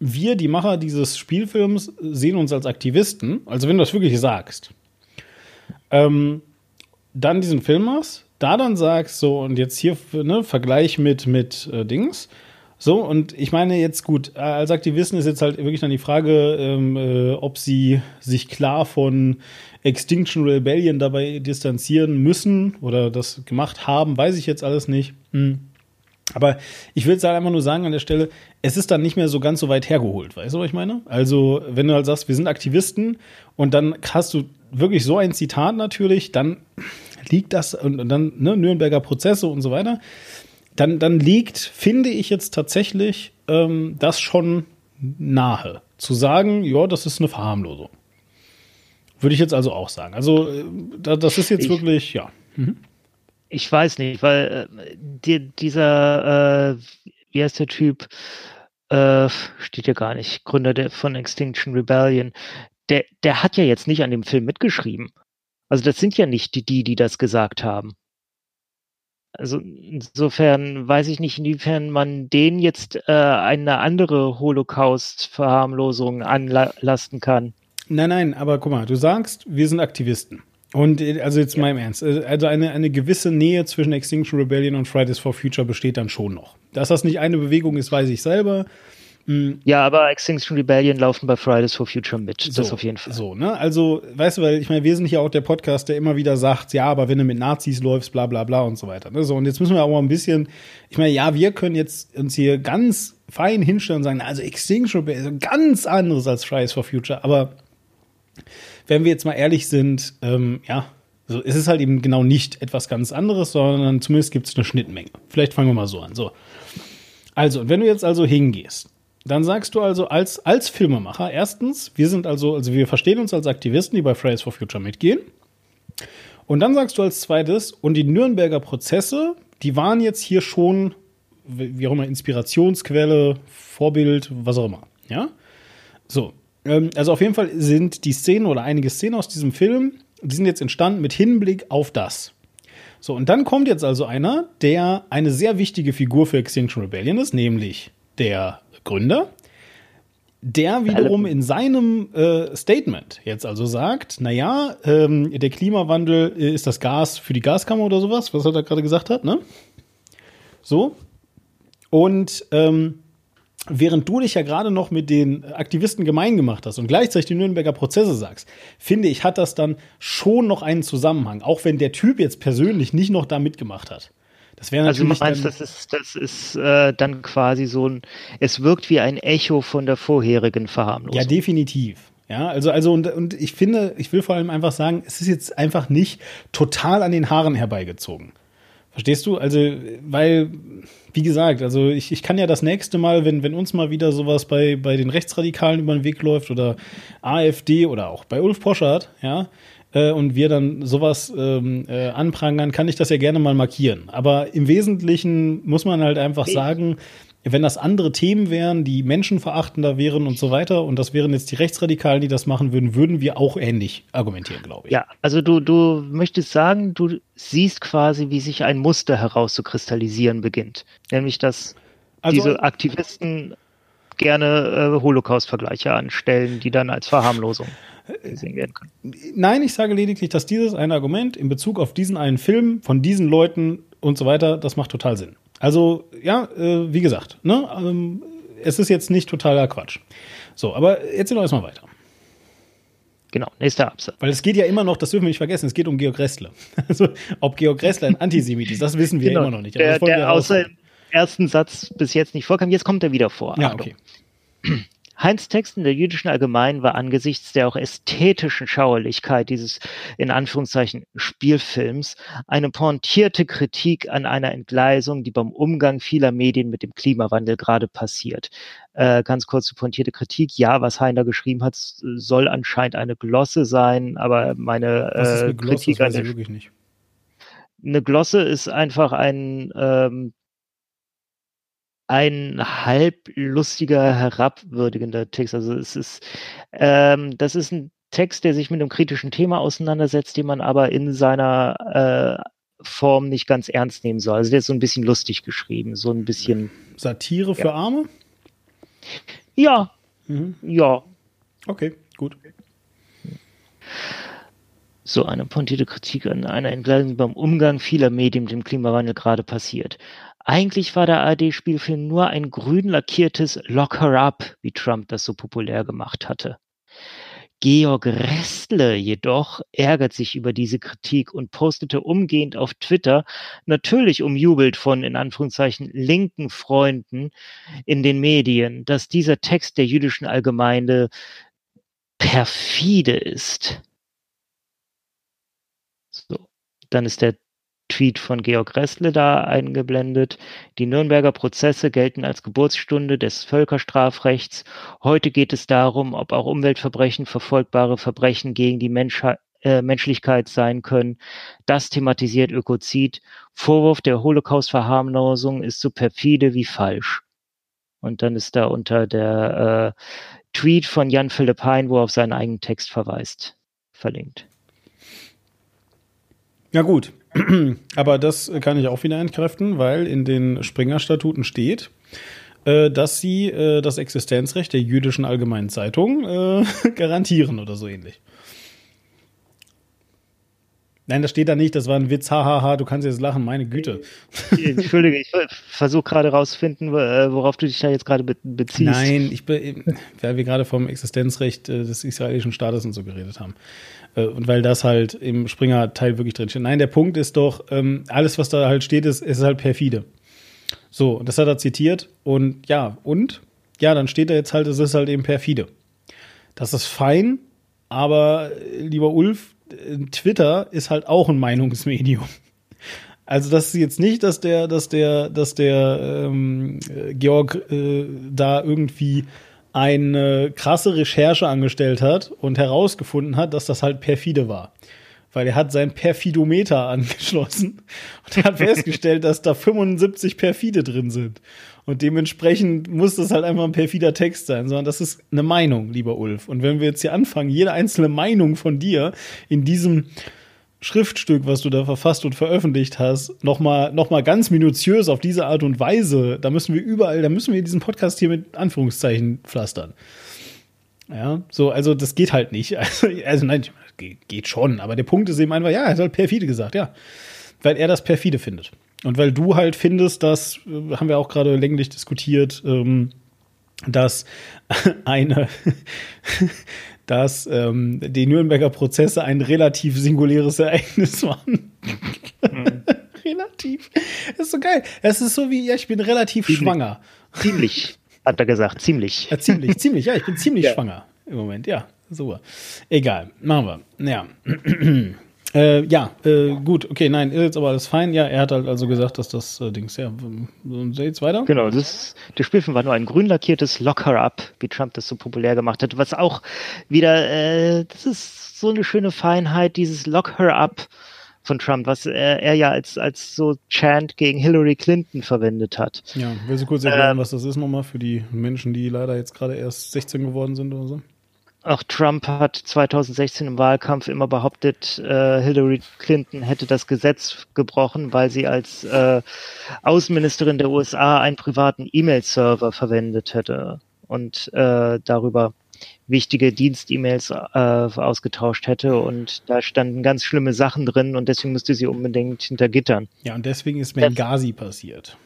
wir, die Macher dieses Spielfilms, sehen uns als Aktivisten, also wenn du das wirklich sagst, ähm, dann diesen Film machst, da dann sagst, so, und jetzt hier, ne, Vergleich mit, mit äh, Dings. So, und ich meine jetzt gut, äh, als Aktivisten ist jetzt halt wirklich dann die Frage, ähm, äh, ob sie sich klar von Extinction Rebellion dabei distanzieren müssen oder das gemacht haben, weiß ich jetzt alles nicht. Hm. Aber ich will es halt einfach nur sagen an der Stelle, es ist dann nicht mehr so ganz so weit hergeholt, weißt du, was ich meine? Also, wenn du halt sagst, wir sind Aktivisten und dann hast du wirklich so ein Zitat natürlich, dann liegt das und, und dann ne, Nürnberger Prozesse und so weiter, dann, dann liegt, finde ich jetzt tatsächlich, ähm, das schon nahe. Zu sagen, ja, das ist eine Verharmlosung. Würde ich jetzt also auch sagen. Also, äh, das ist jetzt ich, wirklich, ja. Mhm. Ich weiß nicht, weil äh, die, dieser, äh, wie heißt der Typ, äh, steht ja gar nicht, Gründer der, von Extinction Rebellion, der, der hat ja jetzt nicht an dem Film mitgeschrieben. Also das sind ja nicht die, die, die das gesagt haben. Also insofern weiß ich nicht, inwiefern man den jetzt äh, eine andere Holocaust-Verharmlosung anlasten kann. Nein, nein, aber guck mal, du sagst, wir sind Aktivisten. Und äh, also jetzt ja. mal im Ernst, äh, also eine, eine gewisse Nähe zwischen Extinction Rebellion und Fridays for Future besteht dann schon noch. Dass das nicht eine Bewegung ist, weiß ich selber. Hm. Ja, aber Extinction Rebellion laufen bei Fridays for Future mit. So, das auf jeden Fall. So, ne? Also, weißt du, weil ich meine, wir sind hier auch der Podcast, der immer wieder sagt, ja, aber wenn du mit Nazis läufst, bla bla bla und so weiter. Ne? So, und jetzt müssen wir auch mal ein bisschen, ich meine, ja, wir können jetzt uns hier ganz fein hinstellen und sagen, also Extinction Rebellion, ganz anderes als Fridays for Future, aber wenn wir jetzt mal ehrlich sind, ähm, ja, so ist es halt eben genau nicht etwas ganz anderes, sondern zumindest gibt es eine Schnittmenge. Vielleicht fangen wir mal so an. So. Also, wenn du jetzt also hingehst, dann sagst du also als, als Filmemacher, erstens, wir sind also, also wir verstehen uns als Aktivisten, die bei Fridays for Future mitgehen. Und dann sagst du als zweites, und die Nürnberger Prozesse, die waren jetzt hier schon, wie auch immer, Inspirationsquelle, Vorbild, was auch immer. Ja? So, ähm, also auf jeden Fall sind die Szenen oder einige Szenen aus diesem Film, die sind jetzt entstanden mit Hinblick auf das. So, und dann kommt jetzt also einer, der eine sehr wichtige Figur für Extinction Rebellion ist, nämlich der Gründer, der wiederum in seinem äh, Statement jetzt also sagt, naja, ähm, der Klimawandel ist das Gas für die Gaskammer oder sowas, was er da gerade gesagt hat, ne? So. Und ähm, während du dich ja gerade noch mit den Aktivisten gemein gemacht hast und gleichzeitig die Nürnberger Prozesse sagst, finde ich, hat das dann schon noch einen Zusammenhang, auch wenn der Typ jetzt persönlich nicht noch da mitgemacht hat. Das wäre natürlich. Also du meinst, das ist, das ist äh, dann quasi so ein, es wirkt wie ein Echo von der vorherigen Verharmlosung. Ja, definitiv. Ja, also, also, und, und ich finde, ich will vor allem einfach sagen, es ist jetzt einfach nicht total an den Haaren herbeigezogen. Verstehst du? Also, weil, wie gesagt, also ich, ich kann ja das nächste Mal, wenn, wenn uns mal wieder sowas bei, bei den Rechtsradikalen über den Weg läuft oder AfD oder auch bei Ulf Poschardt, ja, äh, und wir dann sowas ähm, äh, anprangern, kann ich das ja gerne mal markieren. Aber im Wesentlichen muss man halt einfach sagen, wenn das andere Themen wären, die menschenverachtender wären und so weiter, und das wären jetzt die Rechtsradikalen, die das machen würden, würden wir auch ähnlich argumentieren, glaube ich. Ja, also du, du möchtest sagen, du siehst quasi, wie sich ein Muster herauszukristallisieren beginnt. Nämlich, dass also, diese Aktivisten gerne äh, Holocaust-Vergleiche anstellen, die dann als Verharmlosung gesehen werden können. Nein, ich sage lediglich, dass dieses ein Argument in Bezug auf diesen einen Film von diesen Leuten und so weiter, das macht total Sinn. Also, ja, äh, wie gesagt, ne, ähm, es ist jetzt nicht totaler Quatsch. So, aber erzähl doch erstmal weiter. Genau, nächster Absatz. Weil es geht ja immer noch, das dürfen wir nicht vergessen, es geht um Georg Ressler. [LAUGHS] Also, ob Georg Ressler ein Antisemit ist, das wissen wir genau, immer noch nicht. Der, der außer im ersten Satz bis jetzt nicht vorkam, jetzt kommt er wieder vor. Ja, okay. [CLEARS THROAT] Heinz Texten der jüdischen Allgemein war angesichts der auch ästhetischen Schauerlichkeit dieses in Anführungszeichen Spielfilms eine pointierte Kritik an einer Entgleisung, die beim Umgang vieler Medien mit dem Klimawandel gerade passiert. Äh, ganz kurze pointierte Kritik. Ja, was Heiner geschrieben hat, soll anscheinend eine Glosse sein, aber meine äh, Glosse? Kritik weiß ich wirklich nicht. Eine Glosse ist einfach ein ähm, ein halb lustiger, herabwürdigender Text. Also es ist, ähm, das ist ein Text, der sich mit einem kritischen Thema auseinandersetzt, den man aber in seiner äh, Form nicht ganz ernst nehmen soll. Also der ist so ein bisschen lustig geschrieben, so ein bisschen. Satire für ja. Arme? Ja. Mhm. Ja. Okay, gut. So eine pointierte Kritik an einer Entgleisung beim Umgang vieler Medien mit dem Klimawandel gerade passiert. Eigentlich war der ARD-Spielfilm nur ein grün lackiertes Lock Her Up, wie Trump das so populär gemacht hatte. Georg Restle jedoch ärgert sich über diese Kritik und postete umgehend auf Twitter, natürlich umjubelt von in Anführungszeichen linken Freunden in den Medien, dass dieser Text der jüdischen Allgemeine perfide ist. So, dann ist der Tweet von Georg Ressle da eingeblendet. Die Nürnberger Prozesse gelten als Geburtsstunde des Völkerstrafrechts. Heute geht es darum, ob auch Umweltverbrechen verfolgbare Verbrechen gegen die Menschheit äh, Menschlichkeit sein können. Das thematisiert Ökozid. Vorwurf der Holocaust-Verharmlosung ist so perfide wie falsch. Und dann ist da unter der äh, Tweet von Jan Philipp Hein, wo er auf seinen eigenen Text verweist, verlinkt. Ja gut, [CLEARS THROAT] aber das kann ich auch wieder entkräften, weil in den Springer-Statuten steht, äh, dass sie äh, das Existenzrecht der jüdischen Allgemeinen Zeitung äh, [LAUGHS] garantieren oder so ähnlich. Nein, das steht da nicht, das war ein Witz, hahaha, du kannst jetzt lachen, meine Güte. Entschuldige, ich versuche gerade rauszufinden, worauf du dich da jetzt gerade beziehst. Nein, ich bin, weil wir gerade vom Existenzrecht des israelischen Staates und so geredet haben. Äh, und weil das halt im Springer-Teil wirklich drin steht. Nein, der Punkt ist doch, ähm, alles, was da halt steht, ist, ist halt perfide. So, das hat er zitiert und ja, und? Ja, dann steht da jetzt halt, es ist halt eben perfide. Das ist fein, aber äh, lieber Ulf, äh, Twitter ist halt auch ein Meinungsmedium. Also das ist jetzt nicht, dass der, dass der, dass der ähm, Georg äh, da irgendwie eine krasse Recherche angestellt hat und herausgefunden hat, dass das halt perfide war. Weil er hat sein Perfidometer [LAUGHS] angeschlossen und hat festgestellt, dass da 75 perfide drin sind. Und dementsprechend muss das halt einfach ein perfider Text sein, sondern das ist eine Meinung, lieber Ulf. Und wenn wir jetzt hier anfangen, jede einzelne Meinung von dir in diesem Schriftstück, was du da verfasst und veröffentlicht hast, nochmal noch mal ganz minutiös auf diese Art und Weise, da müssen wir überall, da müssen wir diesen Podcast hier mit Anführungszeichen pflastern. Ja, so, also das geht halt nicht. [LAUGHS] Also, also nein, geht schon, aber der Punkt ist eben einfach, ja, er hat halt perfide gesagt, ja. Weil er das perfide findet. Und weil du halt findest, das äh, haben wir auch gerade länglich diskutiert, ähm, dass [LAUGHS] eine, [LAUGHS] dass ähm, die Nürnberger Prozesse ein relativ singuläres Ereignis [LAUGHS] waren. Mhm. relativ. Das ist so geil. Es ist so wie, ja, ich bin relativ ziemlich, schwanger. Ziemlich, hat er gesagt, ziemlich. Ja, ziemlich, ziemlich, ja, ich bin ziemlich ja. schwanger im Moment, ja. So. Egal, machen wir. Ja. [CLEARS THROAT] Äh, ja, äh, gut, okay, nein, ist jetzt aber alles fein. Ja, er hat halt also gesagt, dass das äh, Dings, ja, so jetzt weiter. Genau, das, der Spielfilm war nur ein grün lackiertes Locker-Up, wie Trump das so populär gemacht hat, was auch wieder, äh, das ist so eine schöne Feinheit, dieses Lock-Her-Up von Trump, was er, er, ja als, als so Chant gegen Hillary Clinton verwendet hat. Ja, willst du kurz erklären, ähm, was das ist nochmal für die Menschen, die leider jetzt gerade erst 16 geworden sind oder so? Auch Trump hat 2016 im Wahlkampf immer behauptet, äh, Hillary Clinton hätte das Gesetz gebrochen, weil sie als äh, Außenministerin der USA einen privaten E-Mail-Server verwendet hätte und äh, darüber wichtige Dienst-E-Mails äh, ausgetauscht hätte und da standen ganz schlimme Sachen drin und deswegen musste sie unbedingt hinter Gittern. Ja, und deswegen ist Benghazi passiert.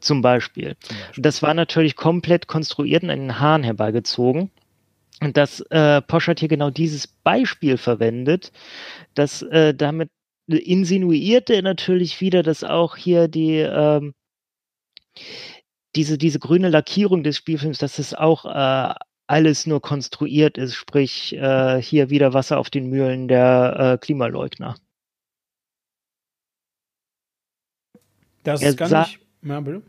Zum Beispiel. Zum Beispiel. Das war natürlich komplett konstruiert und an den Haaren herbeigezogen. Und dass äh, Poschert hier genau dieses Beispiel verwendet, dass äh, damit insinuierte er natürlich wieder, dass auch hier die ähm, diese, diese grüne Lackierung des Spielfilms, dass es auch äh, alles nur konstruiert ist, sprich äh, hier wieder Wasser auf den Mühlen der äh, Klimaleugner. Das er ist gar nicht. Ja, bitte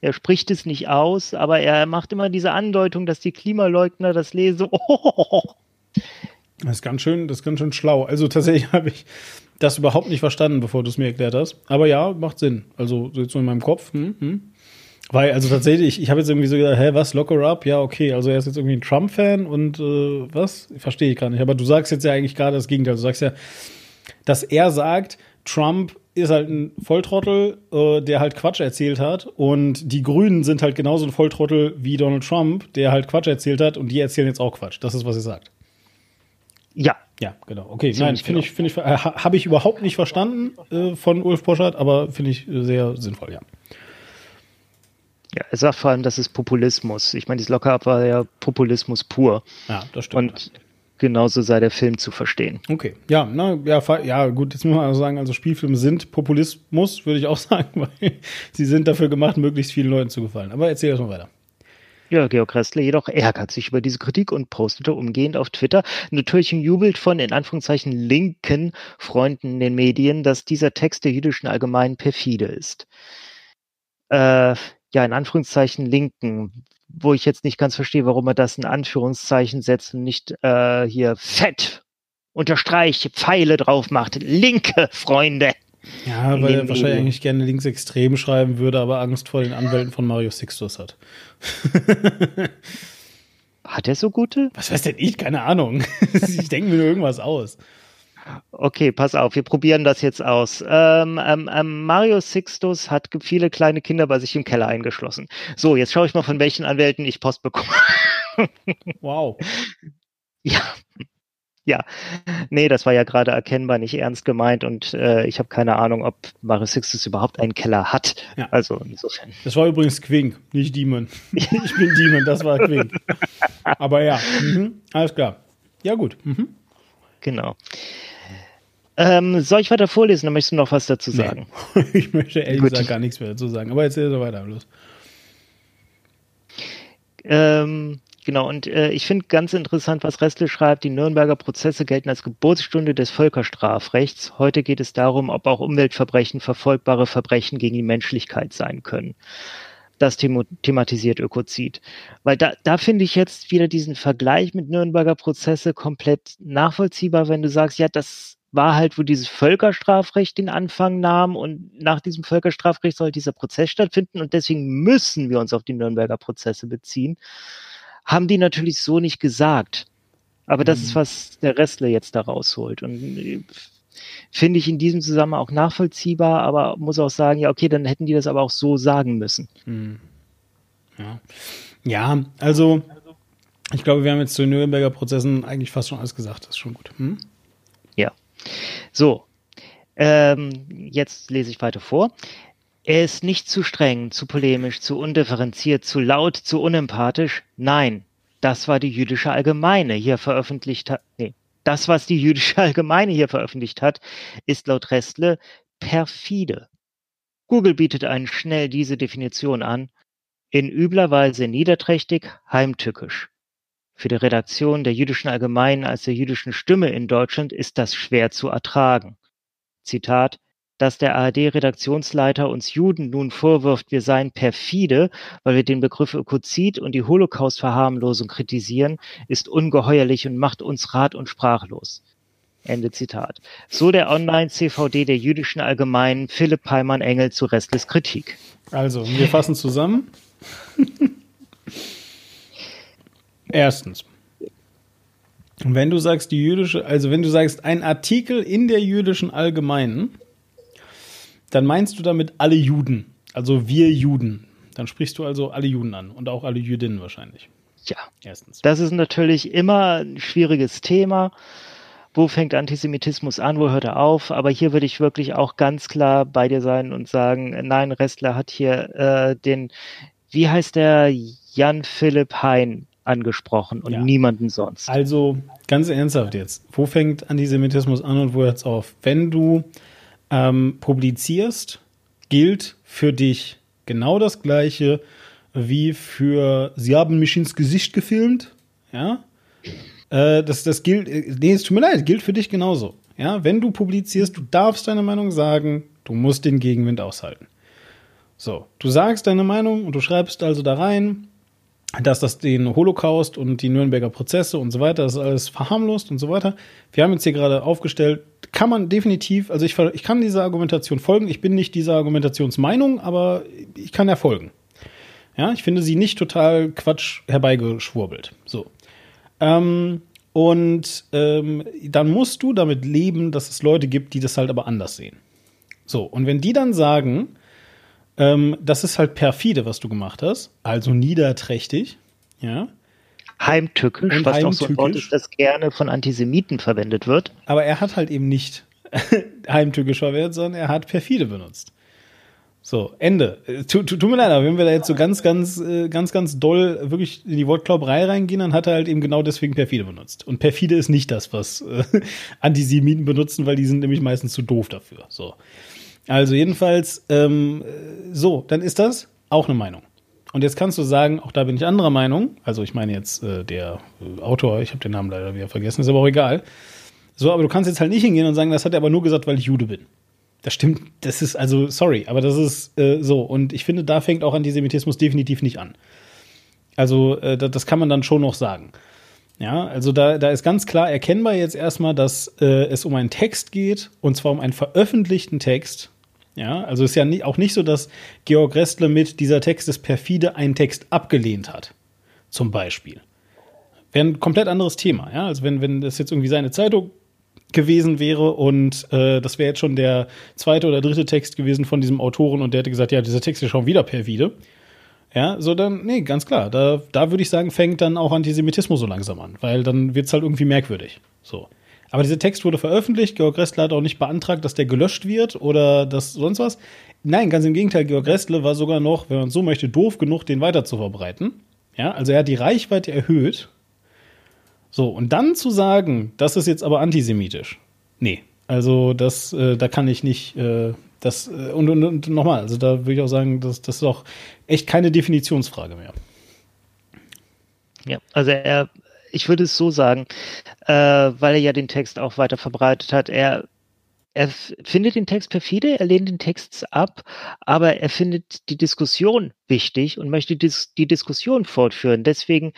er spricht es nicht aus, aber er macht immer diese Andeutung, dass die Klimaleugner das lesen. [LAUGHS] Das ist ganz schön, das ist ganz schön schlau. Also tatsächlich [LAUGHS] habe ich das überhaupt nicht verstanden, bevor du es mir erklärt hast. Aber ja, macht Sinn. Also jetzt so in meinem Kopf. Hm, hm. Weil, also tatsächlich, ich habe jetzt irgendwie so gedacht, hä, was, Locker Up? Ja, okay, also er ist jetzt irgendwie ein Trump-Fan und äh, was? Verstehe ich gar nicht. Aber du sagst jetzt ja eigentlich gerade das Gegenteil. Du sagst ja, dass er sagt, Trump ist halt ein Volltrottel, äh, der halt Quatsch erzählt hat. Und die Grünen sind halt genauso ein Volltrottel wie Donald Trump, der halt Quatsch erzählt hat. Und die erzählen jetzt auch Quatsch. Das ist, was er sagt. Ja, Ja, genau. Okay, nein, finde genau. ich, finde ich, äh, habe ich überhaupt nicht verstanden äh, von Ulf Poschardt, aber finde ich sehr sinnvoll, ja. Ja, er sagt vor allem, das ist Populismus. Ich meine, dieses Lockup war ja Populismus pur. Ja, das stimmt. Und genauso sei der Film zu verstehen. Okay, ja, na, ja, ja, gut, jetzt muss man also sagen, also Spielfilme sind Populismus, [LAUGHS] würde ich auch sagen, weil sie sind dafür gemacht, möglichst vielen Leuten zu gefallen. Aber erzähl erst mal weiter. Ja, Georg Restler jedoch ärgert sich über diese Kritik und postete umgehend auf Twitter. Natürlich jubelt von in Anführungszeichen linken Freunden in den Medien, dass dieser Text der jüdischen Allgemeinen perfide ist. Äh, ja, in Anführungszeichen linken, wo ich jetzt nicht ganz verstehe, warum er das in Anführungszeichen setzt und nicht äh, hier fett unterstreiche Pfeile drauf macht. Linke Freunde. Ja, weil er wahrscheinlich eigentlich gerne linksextrem schreiben würde, aber Angst vor den Anwälten von Mario Sixtus hat. [LAUGHS] hat er so gute? Was weiß denn ich? Keine Ahnung. [LAUGHS] ich denke mir nur irgendwas aus. Okay, pass auf, wir probieren das jetzt aus. Ähm, ähm, ähm, Mario Sixtus hat viele kleine Kinder bei sich im Keller eingeschlossen. So, jetzt schaue ich mal, von welchen Anwälten ich Post bekomme. [LAUGHS] wow. Ja, ja, nee, das war ja gerade erkennbar nicht ernst gemeint und äh, ich habe keine Ahnung, ob Mario Sixtus überhaupt einen Keller hat. Ja. Also insofern. Das war übrigens Quink, nicht Demon. [LAUGHS] ich bin Demon, das war Quink. Aber ja, mhm. alles klar. Ja, gut. Mhm. Genau. Ähm, soll ich weiter vorlesen, dann möchtest du noch was dazu sagen? Nee. [LAUGHS] ich möchte ehrlich Gut. gesagt gar nichts mehr dazu sagen, aber erzähl so weiter, los. Ähm, Genau, und äh, ich finde ganz interessant, was Restle schreibt, die Nürnberger Prozesse gelten als Geburtsstunde des Völkerstrafrechts. Heute geht es darum, ob auch Umweltverbrechen verfolgbare Verbrechen gegen die Menschlichkeit sein können. Das thematisiert Ökozid. Weil da, da finde ich jetzt wieder diesen Vergleich mit Nürnberger Prozesse komplett nachvollziehbar, wenn du sagst, ja, das war halt, wo dieses Völkerstrafrecht den Anfang nahm und nach diesem Völkerstrafrecht soll dieser Prozess stattfinden und deswegen müssen wir uns auf die Nürnberger Prozesse beziehen haben die natürlich so nicht gesagt. Aber das mhm. ist, was der Restler jetzt da rausholt. Und äh, finde ich in diesem Zusammenhang auch nachvollziehbar, aber muss auch sagen, ja, okay, dann hätten die das aber auch so sagen müssen. Mhm. Ja. ja, also ich glaube, wir haben jetzt zu den Nürnberger Prozessen eigentlich fast schon alles gesagt. Das ist schon gut. Hm? So. Ähm, jetzt lese ich weiter vor. Er ist nicht zu streng, zu polemisch, zu undifferenziert, zu laut, zu unempathisch. Nein, das war die jüdische Allgemeine hier veröffentlicht hat. Nee, das, was die jüdische [LAUGHS] Allgemeine hier veröffentlicht hat, ist laut Restle perfide. Google bietet einen schnell diese Definition an. In übler Weise niederträchtig, heimtückisch. Für die Redaktion der jüdischen Allgemeinen als der jüdischen Stimme in Deutschland ist das schwer zu ertragen. Zitat dass der ARD-Redaktionsleiter uns Juden nun vorwirft, wir seien perfide, weil wir den Begriff Ökozid und die Holocaust-Verharmlosung kritisieren, ist ungeheuerlich und macht uns rat- und sprachlos. Ende Zitat. So der Online-CVD der jüdischen Allgemeinen Philipp Peimann Engel zu Restles Kritik. Also, wir fassen zusammen. [LAUGHS] Erstens. Wenn du sagst, die jüdische, also wenn du sagst, ein Artikel in der jüdischen Allgemeinen, dann meinst du damit alle Juden, also wir Juden. Dann sprichst du also alle Juden an und auch alle Jüdinnen wahrscheinlich. Ja, erstens. Das ist natürlich immer ein schwieriges Thema. Wo fängt Antisemitismus an, wo hört er auf? Aber hier würde ich wirklich auch ganz klar bei dir sein und sagen, nein, Restler hat hier äh, den, wie heißt der, Jan Philipp Hein angesprochen und ja. niemanden sonst. Also ganz ernsthaft jetzt, wo fängt Antisemitismus an und wo hört es auf? Wenn du ähm, publizierst, gilt für dich genau das Gleiche wie für Sie haben mich ins Gesicht gefilmt. Ja. Äh, das, das gilt, äh, nee, es tut mir leid, gilt für dich genauso. Ja, wenn du publizierst, du darfst deine Meinung sagen, du musst den Gegenwind aushalten. So, du sagst deine Meinung und du schreibst also da rein, dass das den Holocaust und die Nürnberger Prozesse und so weiter, das ist alles verharmlost und so weiter. Wir haben jetzt hier gerade aufgestellt, kann man definitiv, also ich, ich kann dieser Argumentation folgen. Ich bin nicht dieser Argumentationsmeinung, aber ich kann ja folgen. Ja, ich finde sie nicht total Quatsch herbeigeschwurbelt. So. Ähm, und ähm, dann musst du damit leben, dass es Leute gibt, die das halt aber anders sehen. So, und wenn die dann sagen, ähm, das ist halt perfide, was du gemacht hast, also niederträchtig, ja, heimtückisch, Und was auch so ein Wort heimtückisch. ist, das gerne von Antisemiten verwendet wird. Aber er hat halt eben nicht [LAUGHS] heimtückisch verwendet, sondern er hat perfide benutzt. So, Ende. Äh, tu- tu- Tut mir leid, aber wenn wir da jetzt so ganz, ganz, äh, ganz, ganz doll wirklich in die Wortklauberei reingehen, dann hat er halt eben genau deswegen perfide benutzt. Und perfide ist nicht das, was äh, [LAUGHS] Antisemiten benutzen, weil die sind nämlich meistens zu doof dafür. So. Also jedenfalls, ähm, äh, so, dann ist das auch eine Meinung. Und jetzt kannst du sagen, auch da bin ich anderer Meinung. Also ich meine jetzt äh, der äh, Autor, ich habe den Namen leider wieder vergessen, ist aber auch egal. So, aber du kannst jetzt halt nicht hingehen und sagen, das hat er aber nur gesagt, weil ich Jude bin. Das stimmt, das ist also, sorry, aber das ist äh, so. Und ich finde, da fängt auch Antisemitismus definitiv nicht an. Also, äh, da- das kann man dann schon noch sagen. Ja, also da, da ist ganz klar erkennbar jetzt erstmal, dass äh, es um einen Text geht, und zwar um einen veröffentlichten Text. Ja, also ist ja auch nicht so, dass Georg Restle mit dieser Text ist perfide einen Text abgelehnt hat. Zum Beispiel. Wäre ein komplett anderes Thema, ja. Also wenn, wenn das jetzt irgendwie seine Zeitung gewesen wäre und äh, das wäre jetzt schon der zweite oder dritte Text gewesen von diesem Autoren und der hätte gesagt, ja, dieser Text ist schon wieder perfide. Ja, so dann, nee, ganz klar. Da, da würde ich sagen, fängt dann auch Antisemitismus so langsam an, weil dann wird's halt irgendwie merkwürdig. So. Aber dieser Text wurde veröffentlicht. Georg Restle hat auch nicht beantragt, dass der gelöscht wird oder das sonst was. Nein, ganz im Gegenteil. Georg Restle war sogar noch, wenn man so möchte, doof genug, den weiter zu verbreiten. Ja, also er hat die Reichweite erhöht. So, und dann zu sagen, das ist jetzt aber antisemitisch. Nee, also das, äh, da kann ich nicht, äh, das, äh, und, und, und nochmal, also da würde ich auch sagen, das, das ist auch echt keine Definitionsfrage mehr. Ja, also er, ich würde es so sagen, äh, weil er ja den Text auch weiter verbreitet hat, er, er findet den Text perfide, er lehnt den Text ab, aber er findet die Diskussion wichtig und möchte dis die Diskussion fortführen. Deswegen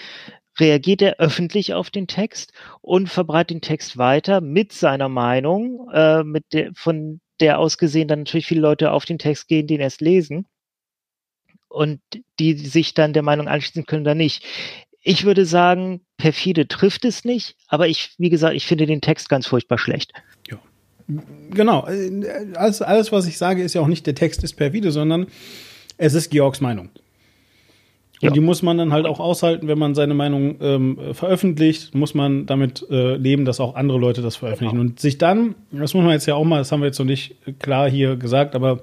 reagiert er öffentlich auf den Text und verbreitet den Text weiter mit seiner Meinung, äh, mit der, von der ausgesehen dann natürlich viele Leute auf den Text gehen, den erst lesen und die sich dann der Meinung anschließen können oder nicht. Ich würde sagen, perfide trifft es nicht, aber ich, wie gesagt, ich finde den Text ganz furchtbar schlecht. Genau, äh, alles, alles, was ich sage, ist ja auch nicht, der Text ist perfide, sondern es ist Georgs Meinung. Und Ja. die muss man dann halt auch aushalten, wenn man seine Meinung ähm, veröffentlicht, muss man damit äh, leben, dass auch andere Leute das veröffentlichen. Und sich dann, das muss man jetzt ja auch mal, das haben wir jetzt noch nicht klar hier gesagt, aber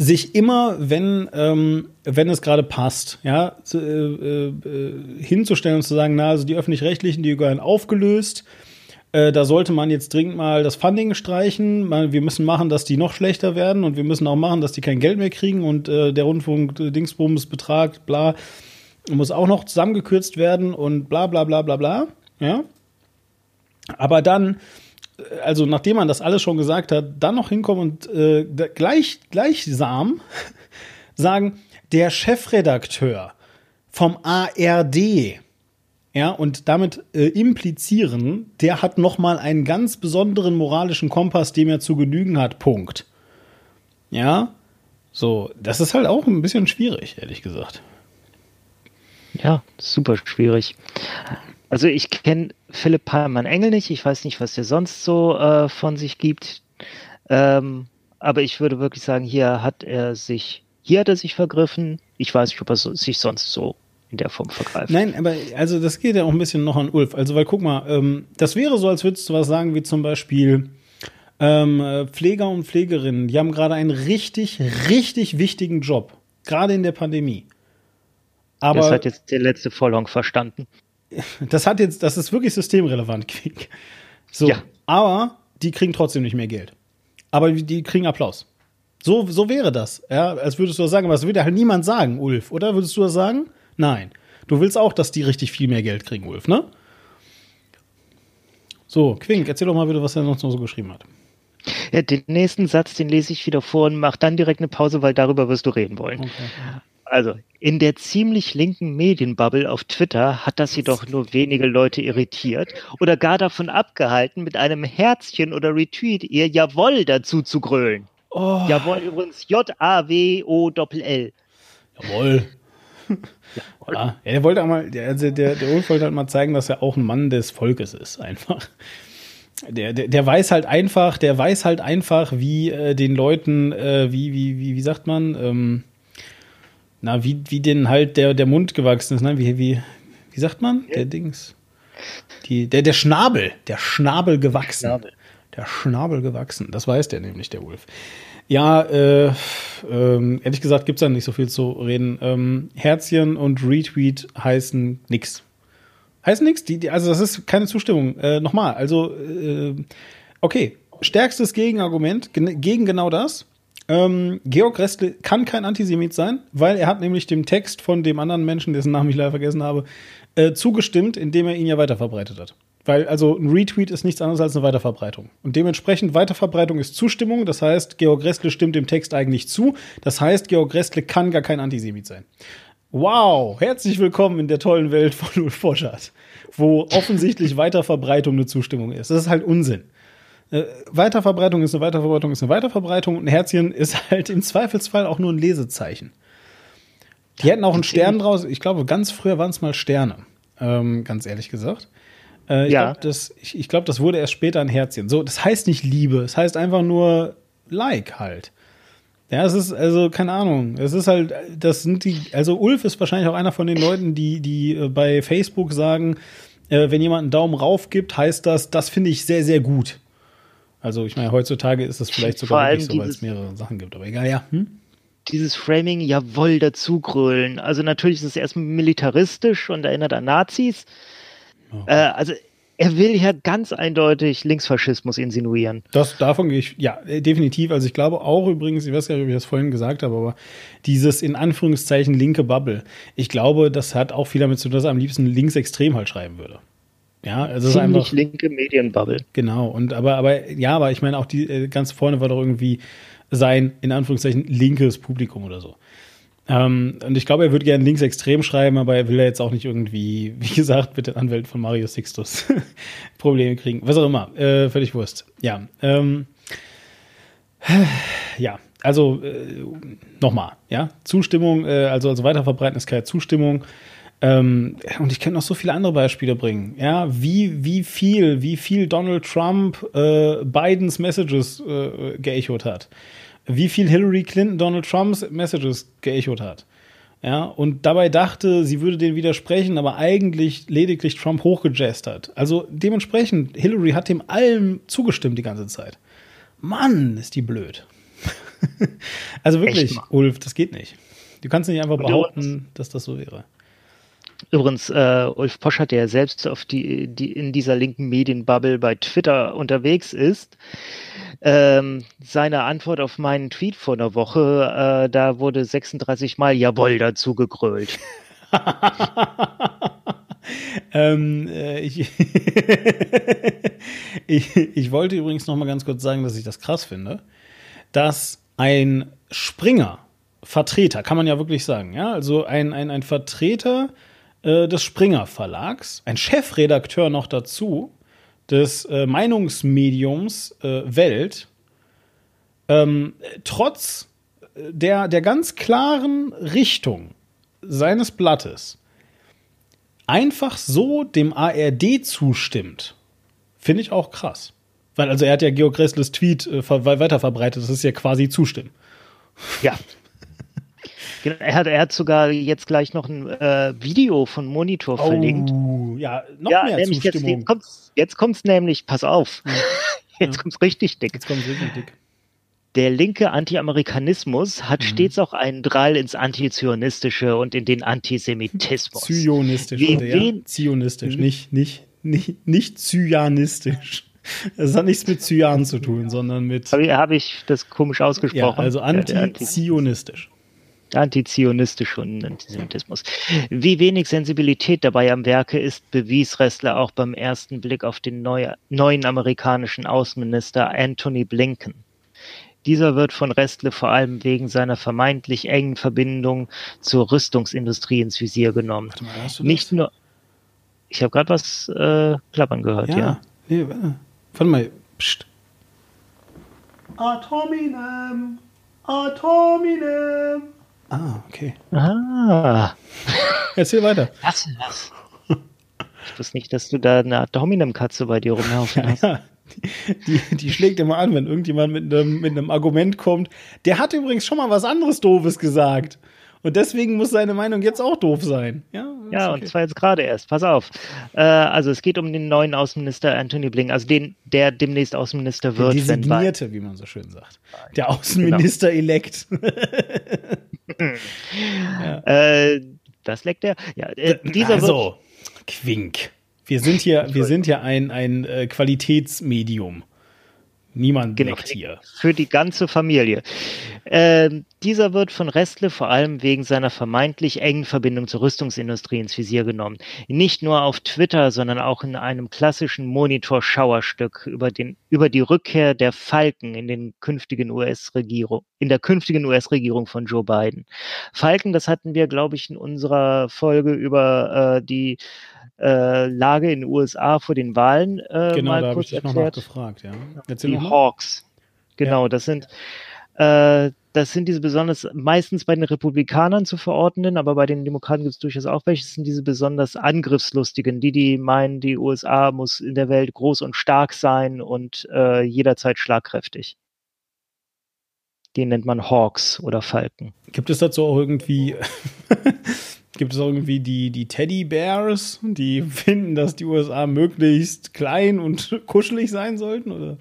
sich immer, wenn, ähm, wenn es gerade passt, ja, äh, äh, hinzustellen und zu sagen, na, also die öffentlich-rechtlichen, die gehören aufgelöst, äh, da sollte man jetzt dringend mal das Funding streichen. Wir müssen machen, dass die noch schlechter werden und wir müssen auch machen, dass die kein Geld mehr kriegen und äh, der Rundfunk äh, Dingsbums Betrag, bla, muss auch noch zusammengekürzt werden und bla bla bla bla bla. Ja. Aber dann, also nachdem man das alles schon gesagt hat, dann noch hinkommen und äh, gleich, gleichsam [LAUGHS] sagen, der Chefredakteur vom ARD, ja, und damit äh, implizieren, der hat noch mal einen ganz besonderen moralischen Kompass, dem er zu genügen hat. Punkt. Ja, so, das ist halt auch ein bisschen schwierig, ehrlich gesagt. Ja, super schwierig. Also ich kenne Philipp Palmann-Engel nicht, ich weiß nicht, was der sonst so äh, von sich gibt. Ähm, aber ich würde wirklich sagen, hier hat er sich, hier hat er sich vergriffen. Ich weiß nicht, ob er so, sich sonst so in der Form vergreift. Nein, aber also das geht ja auch ein bisschen noch an Ulf. Also, weil guck mal, ähm, das wäre so, als würdest du was sagen, wie zum Beispiel ähm, äh, Pfleger und Pflegerinnen, die haben gerade einen richtig, richtig wichtigen Job. Gerade in der Pandemie. Aber das hat jetzt der letzte Vollhonk verstanden. Das hat jetzt, das ist wirklich systemrelevant, Quick. So, Ja. aber die kriegen trotzdem nicht mehr Geld. Aber die kriegen Applaus. So, so wäre das. Ja, als würdest du das sagen, aber das würde halt niemand sagen, Ulf, oder? Würdest du das sagen? Nein. Du willst auch, dass die richtig viel mehr Geld kriegen, Ulf, ne? So, Quink, erzähl doch mal wieder, was er sonst noch so geschrieben hat. Ja, den nächsten Satz, den lese ich wieder vor und mach dann direkt eine Pause, weil darüber wirst du reden wollen. Okay. Also, in der ziemlich linken Medienbubble auf Twitter hat das jedoch nur wenige Leute irritiert oder gar davon abgehalten, mit einem Herzchen oder Retweet ihr Jawoll dazu zu grölen. Oh, Jawoll übrigens J-A-W-O-L-L. jawohl. [LAUGHS] Ja, ja, der wollte auch mal, der, also der, der Ulf wollte halt mal zeigen, dass er auch ein Mann des Volkes ist, einfach. Der, der, der weiß halt einfach, der weiß halt einfach, wie äh, den Leuten, äh, wie, wie, wie, wie sagt man, ähm, na, wie, wie denen halt der, der Mund gewachsen ist, ne? Wie, wie, wie sagt man? Der Dings. Die, der, der Schnabel, der Schnabel gewachsen. Schnabel. Der Schnabel gewachsen. Das weiß der nämlich, der Wolf. Ja, äh, äh, ehrlich gesagt gibt's da nicht so viel zu reden. Ähm, Herzchen und Retweet heißen nix. Heißen nix? Die, die, also das ist keine Zustimmung. Äh, Nochmal, also äh, okay, stärkstes Gegenargument gegen genau das. Ähm, Georg Restle kann kein Antisemit sein, weil er hat nämlich dem Text von dem anderen Menschen, dessen Namen ich leider vergessen habe, äh, zugestimmt, indem er ihn ja weiterverbreitet hat. Weil also ein Retweet ist nichts anderes als eine Weiterverbreitung. Und dementsprechend Weiterverbreitung ist Zustimmung. Das heißt, Georg Restle stimmt dem Text eigentlich zu. Das heißt, Georg Restle kann gar kein Antisemit sein. Wow, herzlich willkommen in der tollen Welt von Ulf Poschardt, wo offensichtlich [LAUGHS] Weiterverbreitung eine Zustimmung ist. Das ist halt Unsinn. Äh, Weiterverbreitung ist eine Weiterverbreitung ist eine Weiterverbreitung und ein Herzchen ist [LAUGHS] halt im Zweifelsfall auch nur ein Lesezeichen. Die hätten auch einen Stern draus. Ich glaube, ganz früher waren es mal Sterne. Ähm, ganz ehrlich gesagt. Äh, ich ja. glaube, das, ich, ich glaub, das wurde erst später ein Herzchen. So, das heißt nicht Liebe. Es heißt einfach nur Like halt. Ja, es ist, also, keine Ahnung. Es ist halt, das sind die, also Ulf ist wahrscheinlich auch einer von den Leuten, die, die äh, bei Facebook sagen, äh, wenn jemand einen Daumen rauf gibt, heißt das, das finde ich sehr, sehr gut. Also ich meine, heutzutage ist das vielleicht sogar wirklich so, weil es mehrere Sachen gibt. Aber egal, ja. Hm? Dieses Framing, jawohl, dazugrölen. Also natürlich ist es erstmal militaristisch und erinnert an Nazis. Oh. Äh, also er will ja ganz eindeutig Linksfaschismus insinuieren. Das, davon gehe ich, ja, definitiv. Also ich glaube auch übrigens, ich weiß gar nicht, ob ich das vorhin gesagt habe, aber dieses in Anführungszeichen linke Bubble, ich glaube, das hat auch viel damit zu tun, dass er am liebsten linksextrem halt schreiben würde. Ja, also es ist einfach linke Medienbubble. Genau und aber aber ja, aber ich meine auch die äh, ganz vorne war doch irgendwie sein in Anführungszeichen linkes Publikum oder so. Ähm, und ich glaube, er würde gerne linksextrem schreiben, aber er will ja jetzt auch nicht irgendwie, [LAUGHS] wie gesagt, mit den Anwälten von Mario Sixtus [LAUGHS] Probleme kriegen. Was auch immer, äh, völlig Wurst. Ja, ähm, [SIGHS] ja, also äh, nochmal, ja, Zustimmung, äh, also also Weiterverbreiten ist keine Zustimmung. Ähm, und ich könnte noch so viele andere Beispiele bringen. Ja, wie, wie viel, wie viel Donald Trump äh, Bidens Messages äh, geechot hat. Wie viel Hillary Clinton Donald Trumps Messages geechot hat. Ja, und dabei dachte, sie würde den widersprechen, aber eigentlich lediglich Trump hochgejazzt hat. Also dementsprechend, Hillary hat dem allem zugestimmt die ganze Zeit. Mann, ist die blöd. [LAUGHS] also wirklich, Ulf, das geht nicht. Du kannst nicht einfach behaupten, dass das so wäre. Übrigens, äh, Ulf Posch hat ja selbst auf die, die in dieser linken Medienbubble bei Twitter unterwegs ist. Ähm, seine Antwort auf meinen Tweet vor einer Woche, äh, da wurde 36 Mal Jawoll dazu gegrölt. [LAUGHS] ähm, äh, ich, [LAUGHS] ich, ich wollte übrigens noch mal ganz kurz sagen, dass ich das krass finde, dass ein Springer, Vertreter, kann man ja wirklich sagen, ja, also ein, ein, ein Vertreter äh, des Springer Verlags, ein Chefredakteur noch dazu des äh, Meinungsmediums äh, Welt, ähm, trotz der, der ganz klaren Richtung seines Blattes einfach so dem ARD zustimmt, finde ich auch krass. Weil, also er hat ja Georg Gressles Tweet äh, weiterverbreitet, das ist ja quasi zustimmen. Ja, [LAUGHS] er hat, er hat sogar jetzt gleich noch ein äh, Video von Monitor oh, verlinkt. Ja, noch ja, mehr nämlich Zustimmung. Jetzt, jetzt, kommt's, jetzt kommt's nämlich, pass auf, ja. [LAUGHS] jetzt ja. kommt's richtig dick. Jetzt kommt's richtig dick. Der linke Anti-Amerikanismus hat mhm. stets auch einen Drall ins Antizionistische und in den Antisemitismus. Zionistisch, Wie, ja. Zionistisch, mhm. nicht, nicht, nicht, nicht zyanistisch. Das hat nichts mit Zyan zu tun, sondern mit. Habe hab ich das komisch ausgesprochen? Ja, also antizionistisch. Antizionistisch und Antisemitismus. Wie wenig Sensibilität dabei am Werke ist, bewies Ressler auch beim ersten Blick auf den neue, neuen amerikanischen Außenminister Anthony Blinken. Dieser wird von Restle vor allem wegen seiner vermeintlich engen Verbindung zur Rüstungsindustrie ins Visier genommen. Warte mal, Nicht nur. Ich habe gerade was äh, klappern gehört, ja. ja. Nee, warte. warte mal. Psst. Atominem. Atominem. Ah, okay. Ah. [LAUGHS] Erzähl weiter. Was ist das? Ich wusste nicht, dass du da eine Art Dominem-Katze bei dir rumlaufen hast. [LAUGHS] Ja, die, die, schlägt immer an, wenn irgendjemand mit einem, mit einem Argument kommt. Der hat übrigens schon mal was anderes Doofes gesagt. Und deswegen muss seine Meinung jetzt auch doof sein. Ja, ja okay. und zwar jetzt gerade erst. Pass auf. Äh, also es geht um den neuen Außenminister Anthony Blinken, also den, der demnächst Außenminister wird. Der Designierte, wie man so schön sagt. Der genau. [LAUGHS] [LAUGHS] Ja. äh, das leckt er. Ja, äh, dieser also, Quink. Wir sind hier, wir sind ja ein, ein äh, Qualitätsmedium. Niemand genau, hier. Für die ganze Familie. Ähm, dieser wird von Restle vor allem wegen seiner vermeintlich engen Verbindung zur Rüstungsindustrie ins Visier genommen. Nicht nur auf Twitter, sondern auch in einem klassischen Monitor-Schauerstück über, den, über die Rückkehr der Falken in den künftigen US-Regierung, in der künftigen US-Regierung von Joe Biden. Falken, das hatten wir, glaube ich, in unserer Folge über äh, die äh, Lage in den USA vor den Wahlen äh, genau, mal da kurz ich erklärt. Noch gefragt, ja. Erzähl die Hawks. Genau, ja. das sind äh, das sind diese besonders meistens bei den Republikanern zu verordnen, aber bei den Demokraten gibt es durchaus auch welche. Das sind diese besonders angriffslustigen, die die meinen, die USA muss in der Welt groß und stark sein und äh, jederzeit schlagkräftig. Die nennt man Hawks oder Falken. Gibt es dazu auch irgendwie Gibt es irgendwie die, die Teddy Bears, die [LAUGHS] finden, dass die USA möglichst klein und [LAUGHS] kuschelig sein sollten? Oder?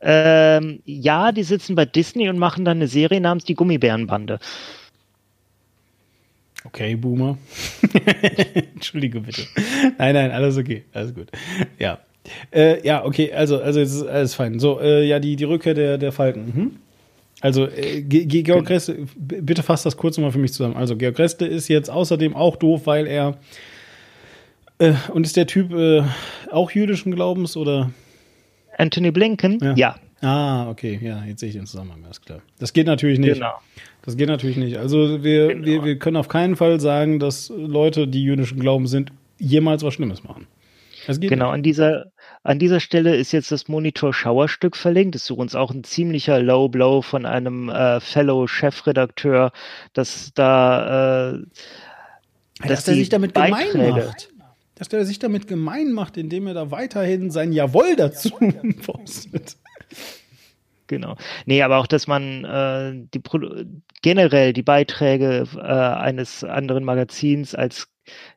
Ähm, ja, die sitzen bei Disney und machen dann eine Serie namens Die Gummibärenbande. Okay, Boomer. [LAUGHS] Entschuldige bitte. Nein, nein, alles okay. Alles gut. Ja. Äh, ja, okay, also, also jetzt ist alles fein. So, äh, ja, die, die Rückkehr der, der Falken. Mhm. Also äh, Georg Gressle, bitte fasst das kurz nochmal für mich zusammen. Also Georg Gressle ist jetzt außerdem auch doof, weil er äh, und ist der Typ äh, auch jüdischen Glaubens oder? Anthony Blinken? Ja. ja. Ah, okay, ja, jetzt sehe ich den Zusammenhang, alles klar. Das geht natürlich nicht. Genau. Das geht natürlich nicht. Also wir, genau. wir, wir können auf keinen Fall sagen, dass Leute, die jüdischen Glauben sind, jemals was Schlimmes machen. Genau, an dieser an dieser Stelle ist jetzt das Monitor-Schauerstück verlinkt. Das ist übrigens auch ein ziemlicher Low Blow von einem äh, Fellow-Chefredakteur, dass da äh, dass, dass er sich damit Beiträge, gemein macht. Dass der sich damit gemein macht, indem er da weiterhin sein Jawohl dazu postet. Genau. Nee, aber auch, dass man äh, die generell die Beiträge äh, eines anderen Magazins als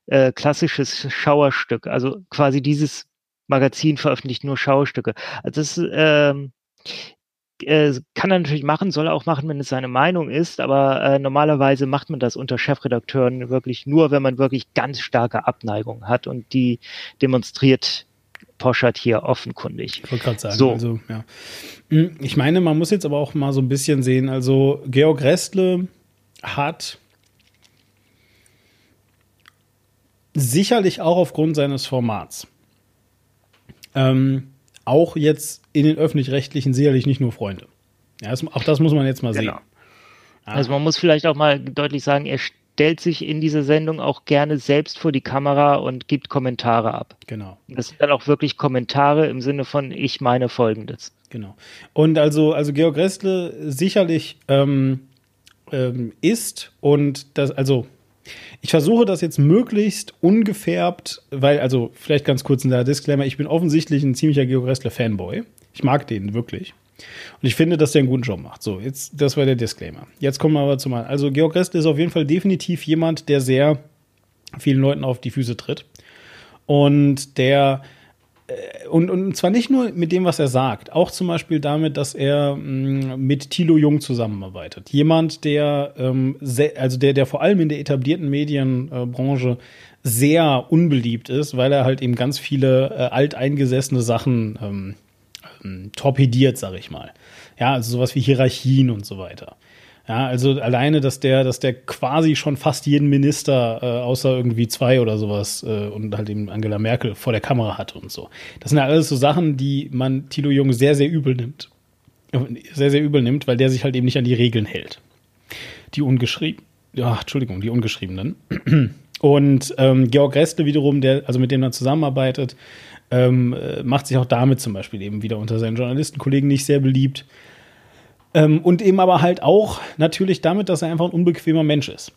äh, klassisches Schauerstück, also quasi dieses Magazin veröffentlicht nur Schaustücke. Also das ähm, äh, kann er natürlich machen, soll er auch machen, wenn es seine Meinung ist, aber äh, normalerweise macht man das unter Chefredakteuren wirklich nur, wenn man wirklich ganz starke Abneigung hat und die demonstriert Poschert hier offenkundig. Ich wollte gerade sagen, so. also, ja. Hm, ich meine, man muss jetzt aber auch mal so ein bisschen sehen, also Georg Restle hat sicherlich auch aufgrund seines Formats ähm, auch jetzt in den öffentlich-rechtlichen sicherlich nicht nur Freunde. Ja, das, auch das muss man jetzt mal genau. sehen. Ah. Also man muss vielleicht auch mal deutlich sagen, er stellt sich in dieser Sendung auch gerne selbst vor die Kamera und gibt Kommentare ab. Genau. Das sind dann auch wirklich Kommentare im Sinne von ich meine folgendes. Genau. Und also, also Georg Restle sicherlich ähm, ähm, ist und das, also ich versuche das jetzt möglichst ungefärbt, weil, also vielleicht ganz kurz in der Disclaimer, ich bin offensichtlich ein ziemlicher Georg Ressler-Fanboy. Ich mag den wirklich. Und ich finde, dass der einen guten Job macht. So, jetzt, das war der Disclaimer. Jetzt kommen wir aber zum, also Georg Ressler ist auf jeden Fall definitiv jemand, der sehr vielen Leuten auf die Füße tritt. Und der, und, und zwar nicht nur mit dem, was er sagt, auch zum Beispiel damit, dass er mm, mit Thilo Jung zusammenarbeitet. Jemand, der, ähm, also der, der vor allem in der etablierten Medienbranche sehr unbeliebt ist, weil er halt eben ganz viele äh, alteingesessene Sachen ähm, ähm, torpediert, sag ich mal. Ja, also sowas wie Hierarchien und so weiter. Ja, also alleine, dass der, dass der quasi schon fast jeden Minister, äh, außer irgendwie zwei oder sowas, äh, und halt eben Angela Merkel vor der Kamera hat und so. Das sind ja alles so Sachen, die man Tilo Jung sehr, sehr übel nimmt. Sehr, sehr übel nimmt, weil der sich halt eben nicht an die Regeln hält. Die ungeschrieben, ja, Entschuldigung, die ungeschriebenen. Und ähm, Georg Restle wiederum, der, also mit dem er zusammenarbeitet, ähm, äh, macht sich auch damit zum Beispiel eben wieder unter seinen Journalistenkollegen nicht sehr beliebt. Ähm, und eben aber halt auch natürlich damit, dass er einfach ein unbequemer Mensch ist.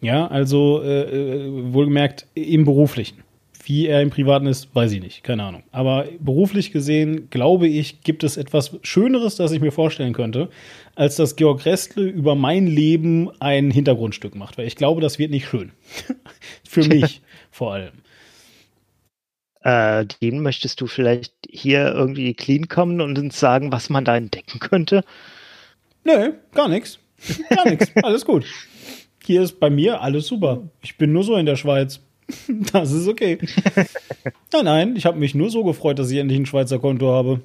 Ja, also äh, äh, wohlgemerkt im Beruflichen. Wie er im Privaten ist, weiß ich nicht, keine Ahnung. Aber beruflich gesehen, glaube ich, gibt es etwas Schöneres, das ich mir vorstellen könnte, als dass Georg Restle über mein Leben ein Hintergrundstück macht. Weil ich glaube, das wird nicht schön. [LAUGHS] Für mich [LAUGHS] vor allem. Äh, den möchtest du vielleicht hier irgendwie clean kommen und uns sagen, was man da entdecken könnte? Nee, gar nichts. Gar nichts. [LAUGHS] Alles gut. Hier ist bei mir alles super. Ich bin nur so in der Schweiz. [LAUGHS] Das ist okay. nein, nein, ich habe mich nur so gefreut, dass ich endlich ein Schweizer Konto habe.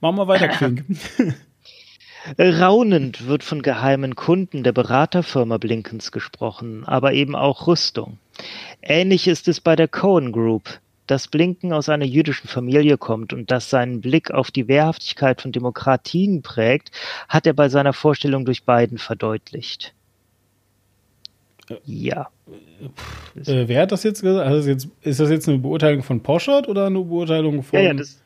Machen wir weiter, Klink. [LAUGHS] Raunend wird von geheimen Kunden der Beraterfirma Blinkens gesprochen, aber eben auch Rüstung. Ähnlich ist es bei der Cohen Group. Dass Blinken aus einer jüdischen Familie kommt und das seinen Blick auf die Wehrhaftigkeit von Demokratien prägt, hat er bei seiner Vorstellung durch Biden verdeutlicht. Ja. Äh, wer hat das jetzt gesagt? Also jetzt, ist das jetzt eine Beurteilung von Poschert oder eine Beurteilung von. Ja, ja, das,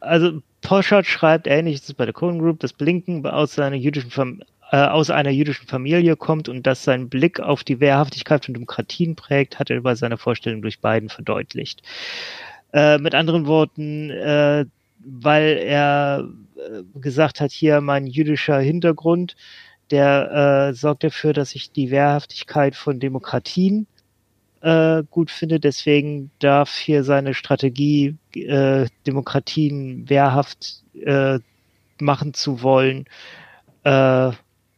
also Poschert schreibt ähnliches bei der Cohen Group, dass Blinken aus seiner jüdischen Familie äh, aus einer jüdischen Familie kommt und das seinen Blick auf die Wehrhaftigkeit von Demokratien prägt, hat er bei seiner Vorstellung durch Biden verdeutlicht. Äh, mit anderen Worten, äh, weil er äh, gesagt hat, hier mein jüdischer Hintergrund, der äh, sorgt dafür, dass ich die Wehrhaftigkeit von Demokratien äh, gut finde. Deswegen darf hier seine Strategie, Demokratien wehrhaft machen zu wollen, äh,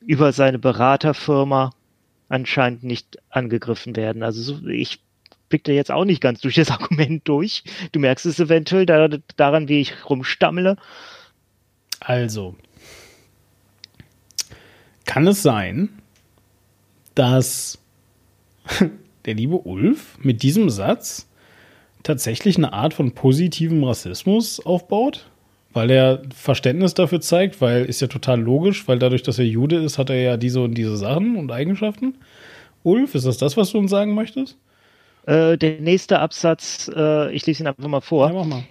über seine Beraterfirma anscheinend nicht angegriffen werden. Also so, ich blick da jetzt auch nicht ganz durch das [LAUGHS] Argument durch. Du merkst es eventuell da, daran, wie ich rumstammle. Also, kann es sein, dass [LAUGHS] der liebe Ulf mit diesem Satz tatsächlich eine Art von positivem Rassismus aufbaut? Weil er Verständnis dafür zeigt, weil ist ja total logisch, weil dadurch, dass er Jude ist, hat er ja diese und diese Sachen und Eigenschaften. Ulf, ist das das, was du uns sagen möchtest? Äh, der nächste Absatz, äh, ich lese ihn einfach mal vor. Ja, mach mal.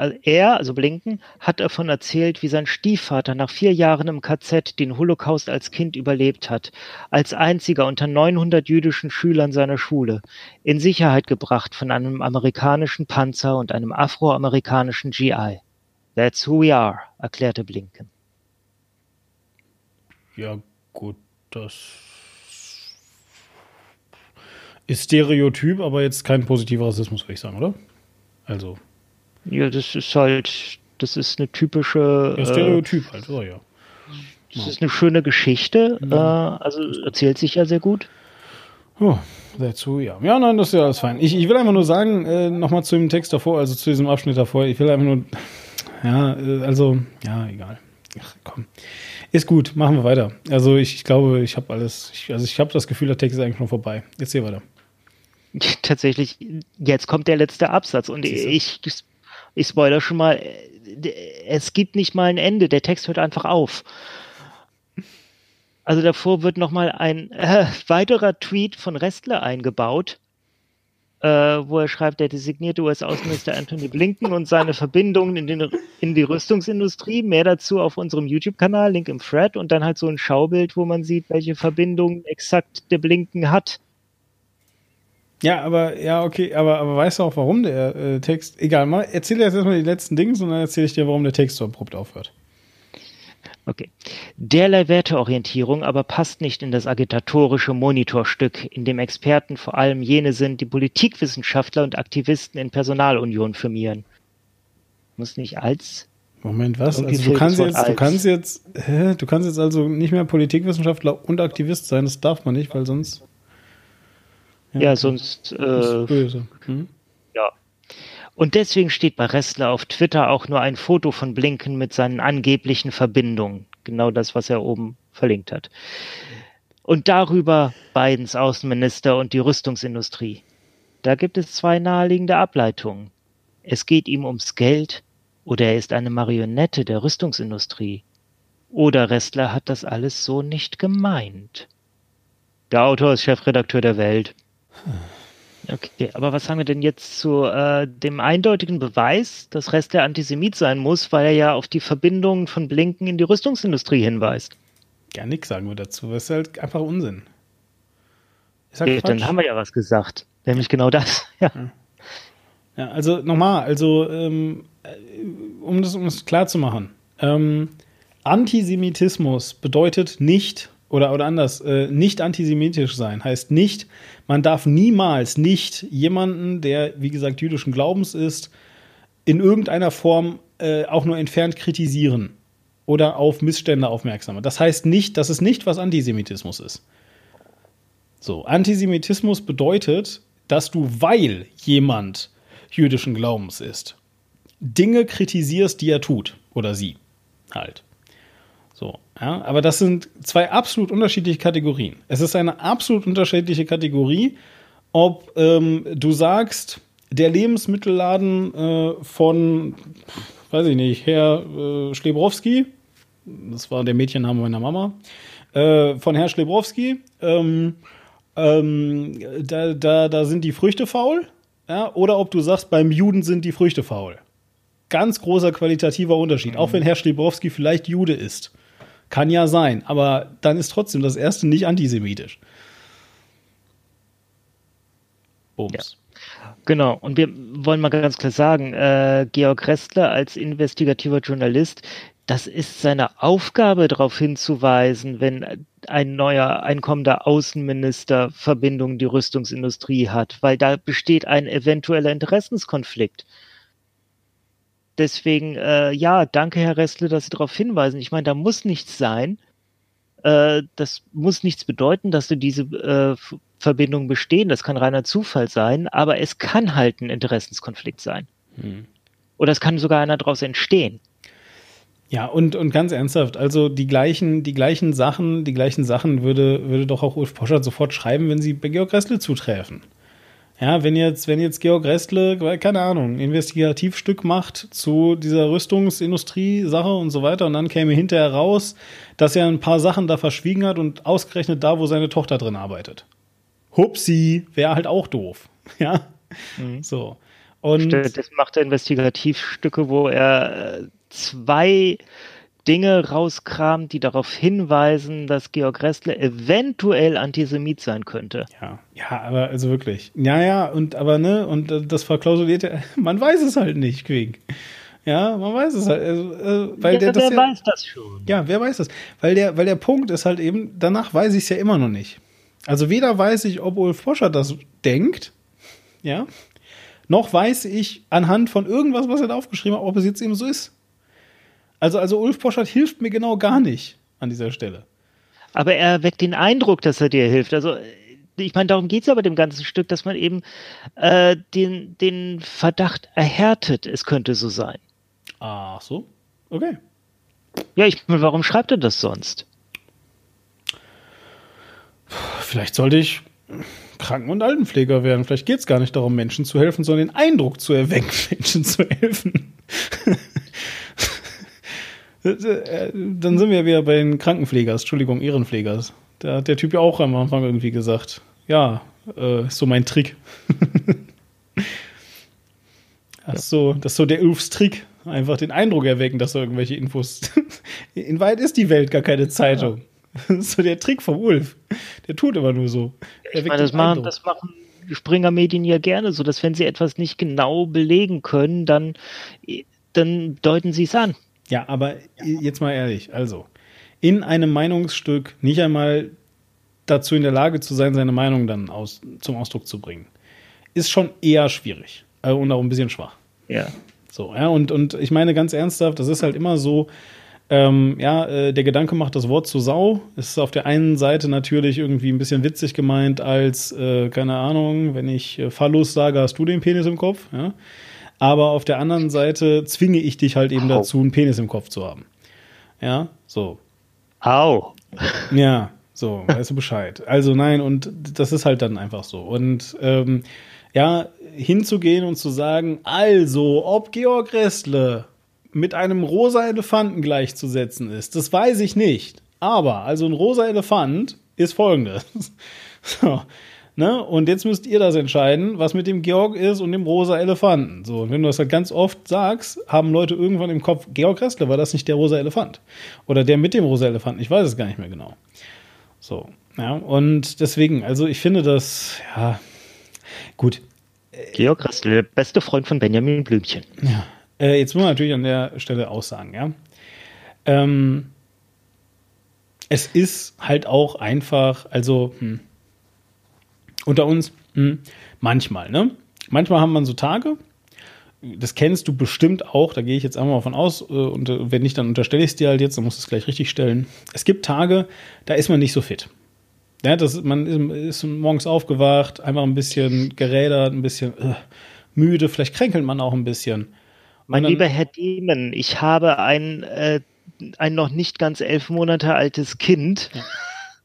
Also er, also Blinken, hat davon erzählt, wie sein Stiefvater nach vier Jahren im KZ den Holocaust als Kind überlebt hat, als einziger unter 900 jüdischen Schülern seiner Schule, in Sicherheit gebracht von einem amerikanischen Panzer und einem afroamerikanischen GI. That's who we are, erklärte Blinken. Ja, gut, das ist Stereotyp, aber jetzt kein positiver Rassismus, würde ich sagen, oder? Also. Ja, das ist halt, das ist eine typische. Ja, Stereotyp äh, halt, oh ja. Das ist eine schöne Geschichte, ja. äh, also erzählt sich ja sehr gut. Oh, dazu, ja. Ja, nein, das ist ja alles fein. Ich, ich will einfach nur sagen, äh, nochmal zu dem Text davor, also zu diesem Abschnitt davor, ich will einfach nur ja, äh, also, ja, egal. Ach, komm. Ist gut, machen wir weiter. Also ich, ich glaube, ich habe alles, ich, also ich habe das Gefühl, der Text ist eigentlich schon vorbei. Jetzt hier weiter. [LAUGHS] Tatsächlich, jetzt kommt der letzte Absatz und ich, ich spoiler schon mal, es gibt nicht mal ein Ende, der Text hört einfach auf. Also davor wird nochmal ein äh, weiterer Tweet von Restler eingebaut, äh, wo er schreibt, der designierte US-Außenminister Anthony Blinken und seine Verbindungen in, den, in die Rüstungsindustrie. Mehr dazu auf unserem YouTube-Kanal, Link im Thread und dann halt so ein Schaubild, wo man sieht, welche Verbindungen exakt der Blinken hat. Ja, aber, ja, okay, aber, aber weißt du auch, warum der äh, Text, egal, mal, erzähl jetzt erstmal die letzten Dinge und dann erzähle ich dir, warum der Text so abrupt aufhört. Okay. Derlei Werteorientierung aber passt nicht in das agitatorische Monitorstück, in dem Experten vor allem jene sind, die Politikwissenschaftler und Aktivisten in Personalunion firmieren. Muss nicht als. Moment, was? Also du kannst jetzt, du kannst jetzt, hä? du kannst jetzt also nicht mehr Politikwissenschaftler und Aktivist sein, das darf man nicht, weil sonst. Ja, ja sonst. Äh, böse. Hm? Und deswegen steht bei Ressler auf Twitter auch nur ein Foto von Blinken mit seinen angeblichen Verbindungen. Genau das, was er oben verlinkt hat. Und darüber Bidens Außenminister und die Rüstungsindustrie. Da gibt es zwei naheliegende Ableitungen. Es geht ihm ums Geld oder er ist eine Marionette der Rüstungsindustrie. Oder Ressler hat das alles so nicht gemeint. Der Autor ist Chefredakteur der Welt. Okay, aber was sagen wir denn jetzt zu äh, dem eindeutigen Beweis, dass Rest der Antisemit sein muss, weil er ja auf die Verbindungen von Blinken in die Rüstungsindustrie hinweist? Gar nichts sagen wir dazu. Das ist halt einfach Unsinn. Ist halt okay, dann haben wir ja was gesagt. Nämlich genau das, [LAUGHS] ja. Ja, also nochmal, also ähm, um das, um das klar zu machen, ähm, Antisemitismus bedeutet nicht, oder, oder anders, äh, nicht antisemitisch sein, heißt nicht, man darf niemals nicht jemanden, der, wie gesagt, jüdischen Glaubens ist, in irgendeiner Form äh, auch nur entfernt kritisieren oder auf Missstände aufmerksam machen. Das heißt nicht, dass es nicht was Antisemitismus ist. So, Antisemitismus bedeutet, dass du, weil jemand jüdischen Glaubens ist, Dinge kritisierst, die er tut oder sie halt. So, ja, aber das sind zwei absolut unterschiedliche Kategorien. Es ist eine absolut unterschiedliche Kategorie, ob ähm, du sagst, der Lebensmittelladen äh, von, weiß ich nicht, Herr äh, Schlebrowski, das war der Mädchenname meiner Mama, äh, von Herr Schlebrowski, ähm, ähm, da, da, da sind die Früchte faul, ja, oder ob du sagst, beim Juden sind die Früchte faul. Ganz großer qualitativer Unterschied, mhm. auch wenn Herr Schlebrowski vielleicht Jude ist. Kann ja sein, aber dann ist trotzdem das erste nicht antisemitisch. Bums. Ja. Genau, und wir wollen mal ganz klar sagen, äh, Georg Restler als investigativer Journalist, das ist seine Aufgabe, darauf hinzuweisen, wenn ein neuer einkommender Außenminister Verbindungen die Rüstungsindustrie hat, weil da besteht ein eventueller Interessenskonflikt. Deswegen, äh, ja, danke, Herr Restle, dass Sie darauf hinweisen. Ich meine, da muss nichts sein. Äh, das muss nichts bedeuten, dass du diese äh, Verbindungen bestehen. Das kann reiner Zufall sein, aber es kann halt ein Interessenskonflikt sein. Hm. Oder es kann sogar einer daraus entstehen. Ja, und, und ganz ernsthaft, also die gleichen, die gleichen Sachen, die gleichen Sachen würde, würde doch auch Ulf Poschert sofort schreiben, wenn sie bei Georg Restle zutreffen. Ja, wenn jetzt, wenn jetzt Georg Restle, keine Ahnung, ein Investigativstück macht zu dieser Rüstungsindustrie-Sache und so weiter und dann käme hinterher raus, dass er ein paar Sachen da verschwiegen hat und ausgerechnet da, wo seine Tochter drin arbeitet. Hupsi, wäre halt auch doof. [LAUGHS] Ja, mhm. so. Und das macht er Investigativstücke, wo er äh, zwei Dinge rauskramt, die darauf hinweisen, dass Georg Restler eventuell Antisemit sein könnte. Ja, ja, aber also wirklich. Ja, ja, und aber ne, und äh, das verklausulierte, [LAUGHS] man weiß es halt nicht, Quick. Ja, man weiß es halt. Also, äh, weil ja, der, das wer ja, weiß das schon. Ja, wer weiß das? Weil der, weil der Punkt ist halt eben, danach weiß ich es ja immer noch nicht. Also weder weiß ich, ob Ulf Foscher das denkt, ja, noch weiß ich anhand von irgendwas, was er da aufgeschrieben hat, ob es jetzt eben so ist. Also, also Ulf Poschert hilft mir genau gar nicht an dieser Stelle. Aber er weckt den Eindruck, dass er dir hilft. Also ich meine, darum geht es ja bei dem ganzen Stück, dass man eben äh, den, den Verdacht erhärtet, es könnte so sein. Ach so, okay. Ja, ich meine, warum schreibt er das sonst? Vielleicht sollte ich Kranken- und Altenpfleger werden. Vielleicht geht es gar nicht darum, Menschen zu helfen, sondern den Eindruck zu erwecken, [LAUGHS] Menschen zu helfen. Dann sind wir wieder bei den Krankenpflegers, Entschuldigung, Ehrenpflegers. Da hat der Typ ja auch am Anfang irgendwie gesagt, ja, äh, ist so mein Trick. [LAUGHS] ist so, das ist so der Ulfs Trick. Einfach den Eindruck erwecken, dass er irgendwelche Infos. [LAUGHS] In weit ist die Welt gar keine Zeitung. Das ist so der Trick vom Ulf. Der tut immer nur so. Ich meine, das machen, das machen Springer-Medien ja gerne so, dass wenn sie etwas nicht genau belegen können, dann, dann deuten sie es an. Ja, aber jetzt mal ehrlich, also in einem Meinungsstück nicht einmal dazu in der Lage zu sein, seine Meinung dann aus, zum Ausdruck zu bringen, ist schon eher schwierig äh, und auch ein bisschen schwach. Ja. So, ja, und, und ich meine ganz ernsthaft, das ist halt immer so, ähm, ja, äh, der Gedanke macht das Wort zu Sau. Es ist auf der einen Seite natürlich irgendwie ein bisschen witzig gemeint, als, äh, keine Ahnung, wenn ich äh, Phallus sage, hast du den Penis im Kopf, ja. Aber auf der anderen Seite zwinge ich dich halt eben Au. dazu, einen Penis im Kopf zu haben. Ja, so. Au. Ja, so, weißt du Bescheid. Also nein, und das ist halt dann einfach so. Und ähm, ja, hinzugehen und zu sagen, also, ob Georg Restle mit einem rosa Elefanten gleichzusetzen ist, das weiß ich nicht. Aber, also ein rosa Elefant ist folgendes. [LAUGHS] So, Ne? Und jetzt müsst ihr das entscheiden, was mit dem Georg ist und dem rosa Elefanten. So, und wenn du das halt ganz oft sagst, haben Leute irgendwann im Kopf, Georg Ressler, war das nicht der rosa Elefant? Oder der mit dem rosa Elefanten? Ich weiß es gar nicht mehr genau. So, ja, und deswegen, also ich finde das, ja, Gut. Georg Rastel, der beste Freund von Benjamin Blümchen. Ja. Äh, jetzt muss man natürlich an der Stelle auch sagen, ja. Ähm, es ist halt auch einfach, also hm, unter uns, hm, manchmal, ne? Manchmal haben wir so Tage, das kennst du bestimmt auch, da gehe ich jetzt einmal mal von aus, äh, und äh, wenn nicht, dann unterstelle ich es dir halt jetzt, dann musst du es gleich richtig stellen. Es gibt Tage, da ist man nicht so fit. Ja, das, man ist, ist morgens aufgewacht, einfach ein bisschen gerädert, ein bisschen äh, müde, vielleicht kränkelt man auch ein bisschen. Mein dann, lieber Herr Diemen, ich habe ein, äh, ein noch nicht ganz elf Monate altes Kind. Ja.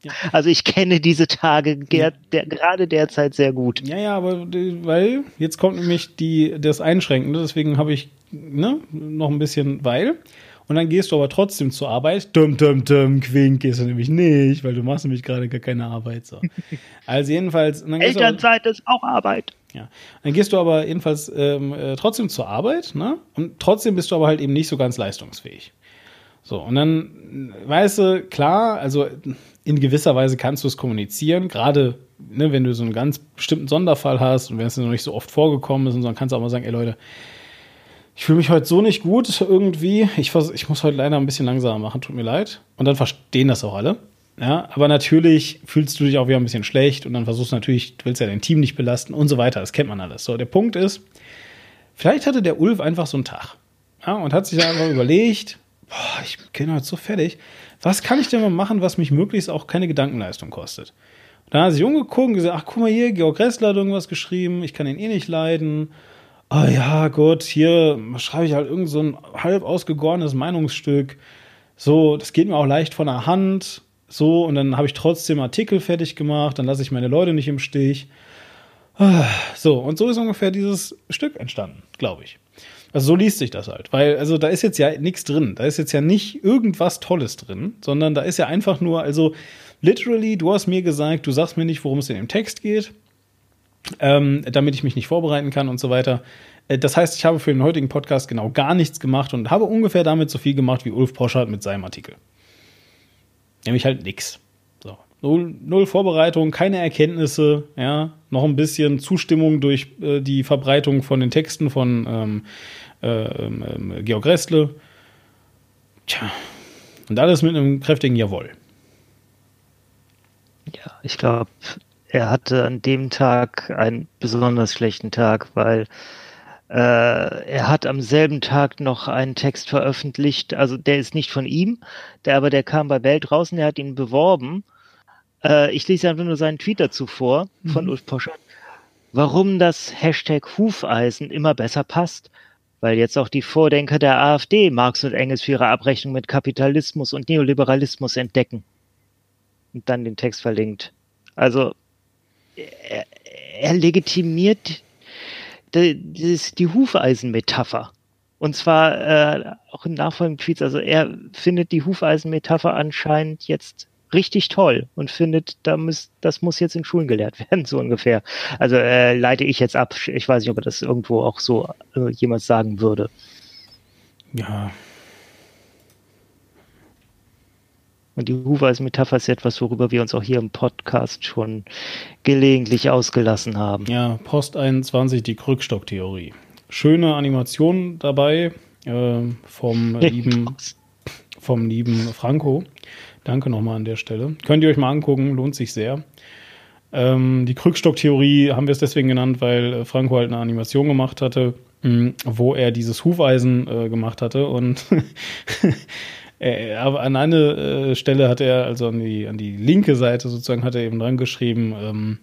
Ja. Also ich kenne diese Tage der, der, gerade derzeit sehr gut. Ja, ja, aber weil jetzt kommt nämlich die, das Einschränkende, deswegen habe ich ne, noch ein bisschen weil. Und dann gehst du aber trotzdem zur Arbeit. Dum, dum, dum, Quink gehst du nämlich nicht, weil du machst nämlich gerade gar keine Arbeit. So. [LAUGHS] Also jedenfalls. Elternzeit aber, ist auch Arbeit. Ja. Dann gehst du aber jedenfalls ähm, äh, trotzdem zur Arbeit, ne? Und trotzdem bist du aber halt eben nicht so ganz leistungsfähig. So, und dann, weißt du, klar, also in gewisser Weise kannst du es kommunizieren, gerade ne, wenn du so einen ganz bestimmten Sonderfall hast und wenn es noch nicht so oft vorgekommen ist, und dann kannst du auch mal sagen, ey Leute, ich fühle mich heute so nicht gut irgendwie. Ich, ich muss heute leider ein bisschen langsamer machen, tut mir leid. Und dann verstehen das auch alle. Ja, aber natürlich fühlst du dich auch wieder ein bisschen schlecht und dann versuchst du natürlich, du willst ja dein Team nicht belasten und so weiter. Das kennt man alles. So, der Punkt ist, vielleicht hatte der Ulf einfach so einen Tag. Ja, und hat sich dann einfach [LAUGHS] überlegt, boah, ich bin heute so fertig. Was kann ich denn mal machen, was mich möglichst auch keine Gedankenleistung kostet? Und dann hat sich umgeguckt und gesagt, ach, guck mal hier, Georg Ressler hat irgendwas geschrieben, ich kann ihn eh nicht leiden. Ah oh, ja, gut, hier schreibe ich halt irgend so ein halb ausgegorenes Meinungsstück. So, das geht mir auch leicht von der Hand. So, und dann habe ich trotzdem Artikel fertig gemacht, dann lasse ich meine Leute nicht im Stich. Ah, so, und so ist ungefähr dieses Stück entstanden, glaube ich. Also so liest sich das halt, weil also da ist jetzt ja nichts drin, da ist jetzt ja nicht irgendwas Tolles drin, sondern da ist ja einfach nur, also literally, du hast mir gesagt, du sagst mir nicht, worum es in dem Text geht, ähm, damit ich mich nicht vorbereiten kann und so weiter. Äh, das heißt, ich habe für den heutigen Podcast genau gar nichts gemacht und habe ungefähr damit so viel gemacht wie Ulf Poschardt mit seinem Artikel. Nämlich halt nix. So. Null, null Vorbereitung, keine Erkenntnisse, ja, noch ein bisschen Zustimmung durch äh, die Verbreitung von den Texten von ähm, äh, äh, Georg Restle. Tja, und alles mit einem kräftigen Jawohl. Ja, ich glaube, er hatte an dem Tag einen besonders schlechten Tag, weil äh, er hat am selben Tag noch einen Text veröffentlicht, also der ist nicht von ihm, der aber der kam bei Welt raus und er hat ihn beworben. Äh, ich lese einfach nur seinen Tweet dazu vor von mhm. Ulf Poschert. Warum das Hashtag Hufeisen immer besser passt weil jetzt auch die Vordenker der AfD Marx und Engels für ihre Abrechnung mit Kapitalismus und Neoliberalismus entdecken. Und dann den Text verlinkt. Also er, er legitimiert die, die, die Hufeisenmetapher. Und zwar äh, auch in nachfolgenden Tweets. Also er findet die Hufeisenmetapher anscheinend jetzt richtig toll und findet, da muss, das muss jetzt in Schulen gelehrt [LAUGHS] werden, so ungefähr. Also äh, leite ich jetzt ab. Ich weiß nicht, ob er das irgendwo auch so äh, jemand sagen würde. Ja. Und die Hufeisen-Metapher ist etwas, worüber wir uns auch hier im Podcast schon gelegentlich ausgelassen haben. Ja, Post 21, die Krückstock-Theorie. Schöne Animation dabei äh, vom [LAUGHS] lieben, vom lieben Franco. Danke nochmal an der Stelle. Könnt ihr euch mal angucken, lohnt sich sehr. Ähm, die Krückstock-Theorie haben wir es deswegen genannt, weil äh, Franco halt eine Animation gemacht hatte, mh, hm, wo er dieses Hufeisen äh, gemacht hatte und [LAUGHS] aber an eine äh, Stelle hat er, also an die, an die linke Seite sozusagen, hat er eben dran geschrieben, ähm,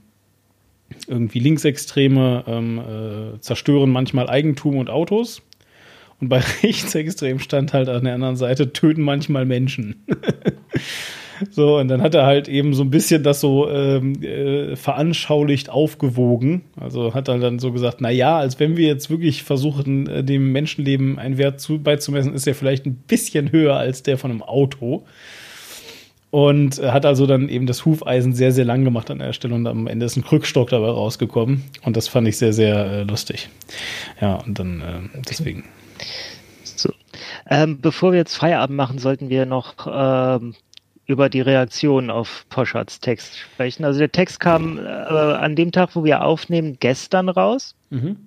irgendwie Linksextreme ähm, äh, zerstören manchmal Eigentum und Autos. Und bei [LAUGHS] Rechtsextrem stand halt an der anderen Seite, töten manchmal Menschen. [LAUGHS] so, und dann hat er halt eben so ein bisschen das so ähm, äh, veranschaulicht aufgewogen. Also hat er dann so gesagt, na ja, als wenn wir jetzt wirklich versuchen, äh, dem Menschenleben einen Wert zu, beizumessen, ist er vielleicht ein bisschen höher als der von einem Auto. Und hat also dann eben das Hufeisen sehr, sehr lang gemacht an der Stelle und am Ende ist ein Krückstock dabei rausgekommen. Und das fand ich sehr, sehr äh, lustig. Ja, und dann äh, deswegen. So. Ähm, bevor wir jetzt Feierabend machen, sollten wir noch ähm, über die Reaktion auf Poschards Text sprechen. Also der Text kam äh, an dem Tag, wo wir aufnehmen, gestern raus. Mhm.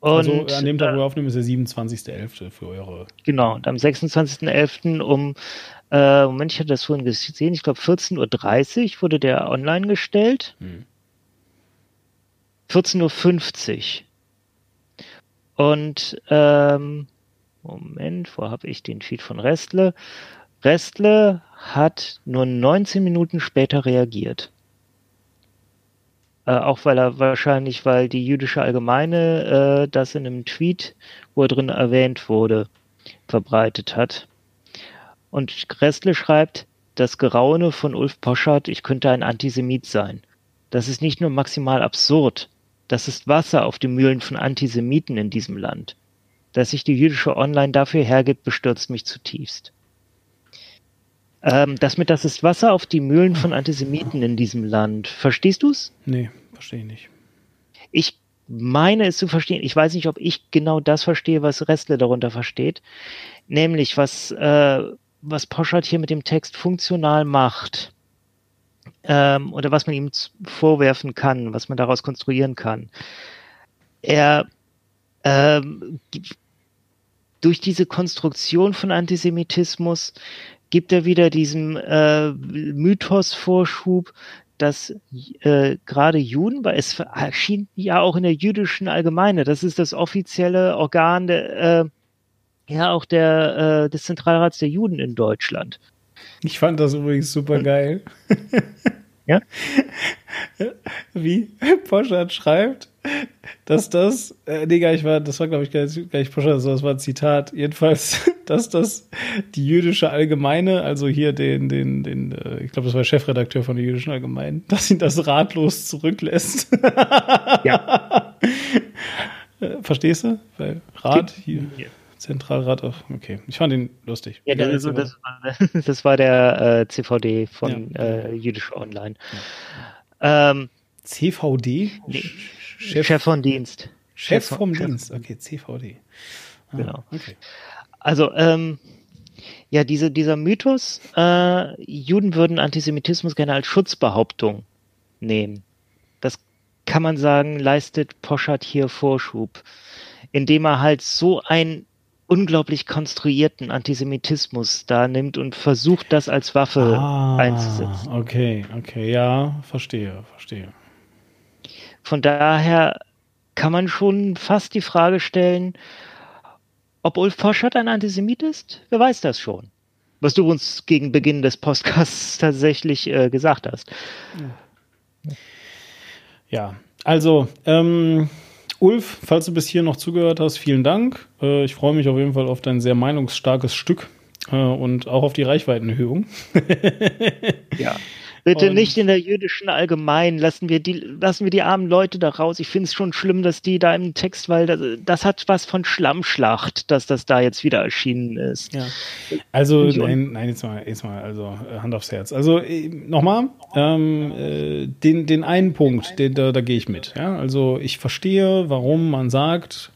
Und, also an dem Tag, wo wir aufnehmen, ist der 27.11. für eure. Genau, und am 26.11. um, äh, Moment, ich hatte das vorhin gesehen, ich glaube 14.30 Uhr wurde der online gestellt. Hm. 14.50 Uhr. Und, ähm, Moment, wo habe ich den Feed von Restle? Restle hat nur 19 Minuten später reagiert. Äh, auch weil er wahrscheinlich, weil die jüdische Allgemeine äh, das in einem Tweet, wo er drin erwähnt wurde, verbreitet hat. Und Restle schreibt, das Geraune von Ulf Poschardt, ich könnte ein Antisemit sein. Das ist nicht nur maximal absurd, das ist Wasser auf die Mühlen von Antisemiten in diesem Land. Dass sich die jüdische Online dafür hergibt, bestürzt mich zutiefst. Ähm, das mit, das ist Wasser auf die Mühlen von Antisemiten in diesem Land. Verstehst du's? Nee, verstehe ich nicht. Ich meine es zu verstehen. Ich weiß nicht, ob ich genau das verstehe, was Restle darunter versteht. Nämlich, was, äh, was Poschardt hier mit dem Text funktional macht. Ähm, oder was man ihm vorwerfen kann, was man daraus konstruieren kann. Er ähm, durch diese Konstruktion von Antisemitismus gibt er wieder diesem äh, Mythos-Vorschub, dass äh, gerade Juden, weil es erschien ja auch in der jüdischen Allgemeine, das ist das offizielle Organ der, äh, ja auch der äh, des Zentralrats der Juden in Deutschland. Ich fand das übrigens super geil. [LAUGHS] Ja? Wie Poschardt schreibt, dass das, äh, nee, gar nicht war, das war, glaube ich, gar nicht, gar nicht Poschardt, das war ein Zitat. Jedenfalls, [LAUGHS] dass das die jüdische Allgemeine, also hier den, den, den, äh, ich glaube, das war der Chefredakteur von der jüdischen Allgemeinen, [LAUGHS] dass ihn das ratlos zurücklässt. Ja. [LAUGHS] Verstehst du? Weil Rat hier. Ja. Zentralrat auf. Okay, ich fand ihn lustig. Ja, das, also, das, war, [LAUGHS] das war der äh, CVD von ja. äh, Jüdisch Online. Ja. Ähm, CVD? Nee, Chef, Chef von Dienst. Chef, Chef vom Chef. Dienst, okay, CVD. Ah, genau. Okay. Also, ähm, ja, diese, dieser Mythos, äh, Juden würden Antisemitismus gerne als Schutzbehauptung nehmen. Das kann man sagen, leistet Poschardt hier Vorschub, indem er halt so ein unglaublich konstruierten Antisemitismus da nimmt und versucht, das als Waffe ah, einzusetzen. Okay, okay, ja, verstehe, verstehe. Von daher kann man schon fast die Frage stellen, ob Ulf Poschert ein Antisemit ist? Wer weiß das schon? Was du uns gegen Beginn des Podcasts [LAUGHS] tatsächlich äh, gesagt hast. Ja, also, ähm, Ulf, falls du bis hier noch zugehört hast, vielen Dank. Äh, ich freue mich auf jeden Fall auf dein sehr meinungsstarkes Stück äh, und auch auf die Reichweitenerhöhung. [LAUGHS] ja. Bitte und nicht in der jüdischen Allgemein. Lassen wir die, lassen wir die armen Leute da raus. Ich finde es schon schlimm, dass die da im Text, weil das, das, hat was von Schlammschlacht, dass das da jetzt wieder erschienen ist. Ja. Also, nein, nein, jetzt mal, jetzt mal, also äh, Hand aufs Herz. Also äh, nochmal, ähm, äh, den, den einen Punkt, den, da, da gehe ich mit. Ja? Also ich verstehe, warum man sagt,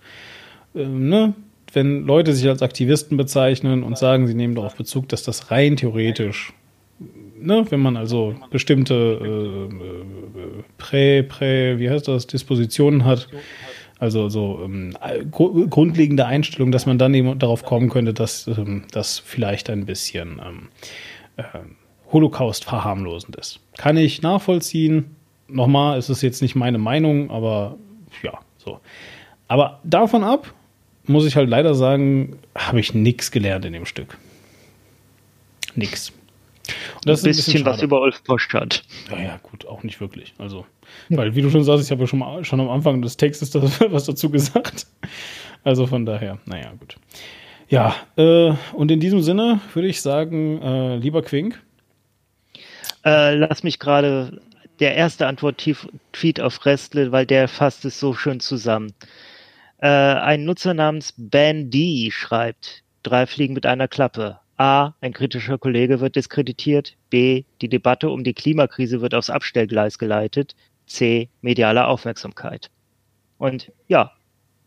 äh, ne, wenn Leute sich als Aktivisten bezeichnen und sagen, sie nehmen darauf Bezug, dass das rein theoretisch ne, wenn man also bestimmte äh, Prä, Prä, wie heißt das, Dispositionen hat, also so ähm, grundlegende Einstellung, dass man dann eben darauf kommen könnte, dass ähm, das vielleicht ein bisschen ähm, äh, Holocaust verharmlosend ist. Kann ich nachvollziehen. Nochmal, es ist jetzt nicht meine Meinung, aber ja, so. Aber davon ab, muss ich halt leider sagen, habe ich nichts gelernt in dem Stück. Nix. Und das ein ist bisschen ein bisschen was über Ulf Post hat. Ja, ja, gut, auch nicht wirklich. Also, weil, wie du schon sagst, ich habe ja schon, mal, schon am Anfang des Textes das, [LAUGHS] was dazu gesagt. Also von daher, naja, gut. Ja, äh, und in diesem Sinne würde ich sagen, äh, lieber Quink. Äh, lass mich gerade der erste Antwort-Tweet auf Restle, weil der fasst es so schön zusammen. Äh, ein Nutzer namens Ben D schreibt, drei Fliegen mit einer Klappe. A. Ein kritischer Kollege wird diskreditiert. B. Die Debatte um die Klimakrise wird aufs Abstellgleis geleitet. C. Mediale Aufmerksamkeit. Und ja,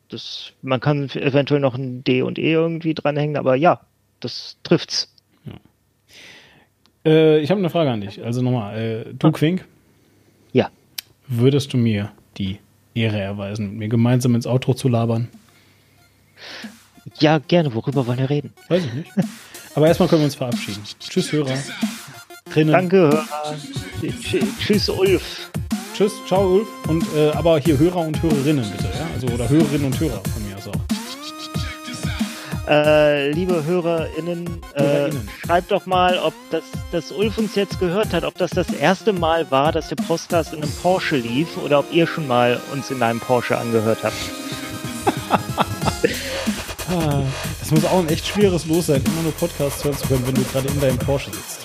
das, man kann eventuell noch ein D und E irgendwie dranhängen, aber ja, das trifft's. Ja. Äh, ich habe eine Frage an dich. Also nochmal, äh, du Quink? Ja. Würdest du mir die Ehre erweisen, mit mir gemeinsam ins Outro zu labern? Ja, gerne. Worüber wollen wir reden? Weiß ich nicht. [LAUGHS] Aber erstmal können wir uns verabschieden. Tschüss, Hörer. Drinnen. Danke, Hörer. Tschüss, Ulf. Tschüss, ciao, Ulf. Und äh, aber hier Hörer und Hörerinnen bitte, ja? Also oder Hörerinnen und Hörer von mir aus auch. Äh, liebe HörerInnen, äh, schreibt doch mal, ob das, das Ulf uns jetzt gehört hat, ob das das erste Mal war, dass der Podcast in einem Porsche lief oder ob ihr schon mal uns in einem Porsche angehört habt. [LAUGHS] [LAUGHS] das muss auch ein echt schweres Los sein, immer nur Podcasts hören zu können, wenn du gerade in deinem Porsche sitzt.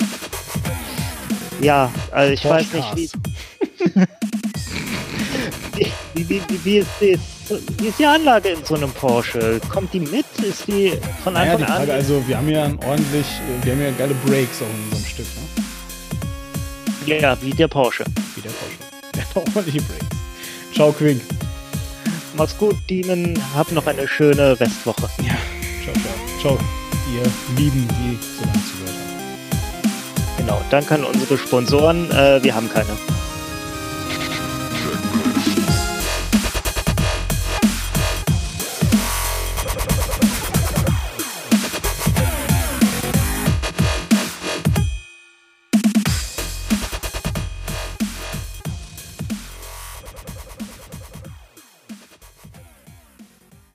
Ja, also ich Porsche weiß nicht, wie. [LAUGHS] wie, wie, wie, wie, ist die, wie ist die Anlage in so einem Porsche? Kommt die mit? Ist die von naja, Anfang die Frage, an? Also, wir haben ja ordentlich, wir haben ja geile Brakes auch in unserem Stück, ne? Ja, wie der Porsche. Wie der Porsche. Der hat ordentliche Brakes. Ciao, Quink. Mach's gut, Dienen. Hab noch eine schöne Restwoche. Ja, ciao, ciao. Ciao, ihr Lieben, die so lange zugehört haben. Genau, danke an unsere Sponsoren. Äh, wir haben keine.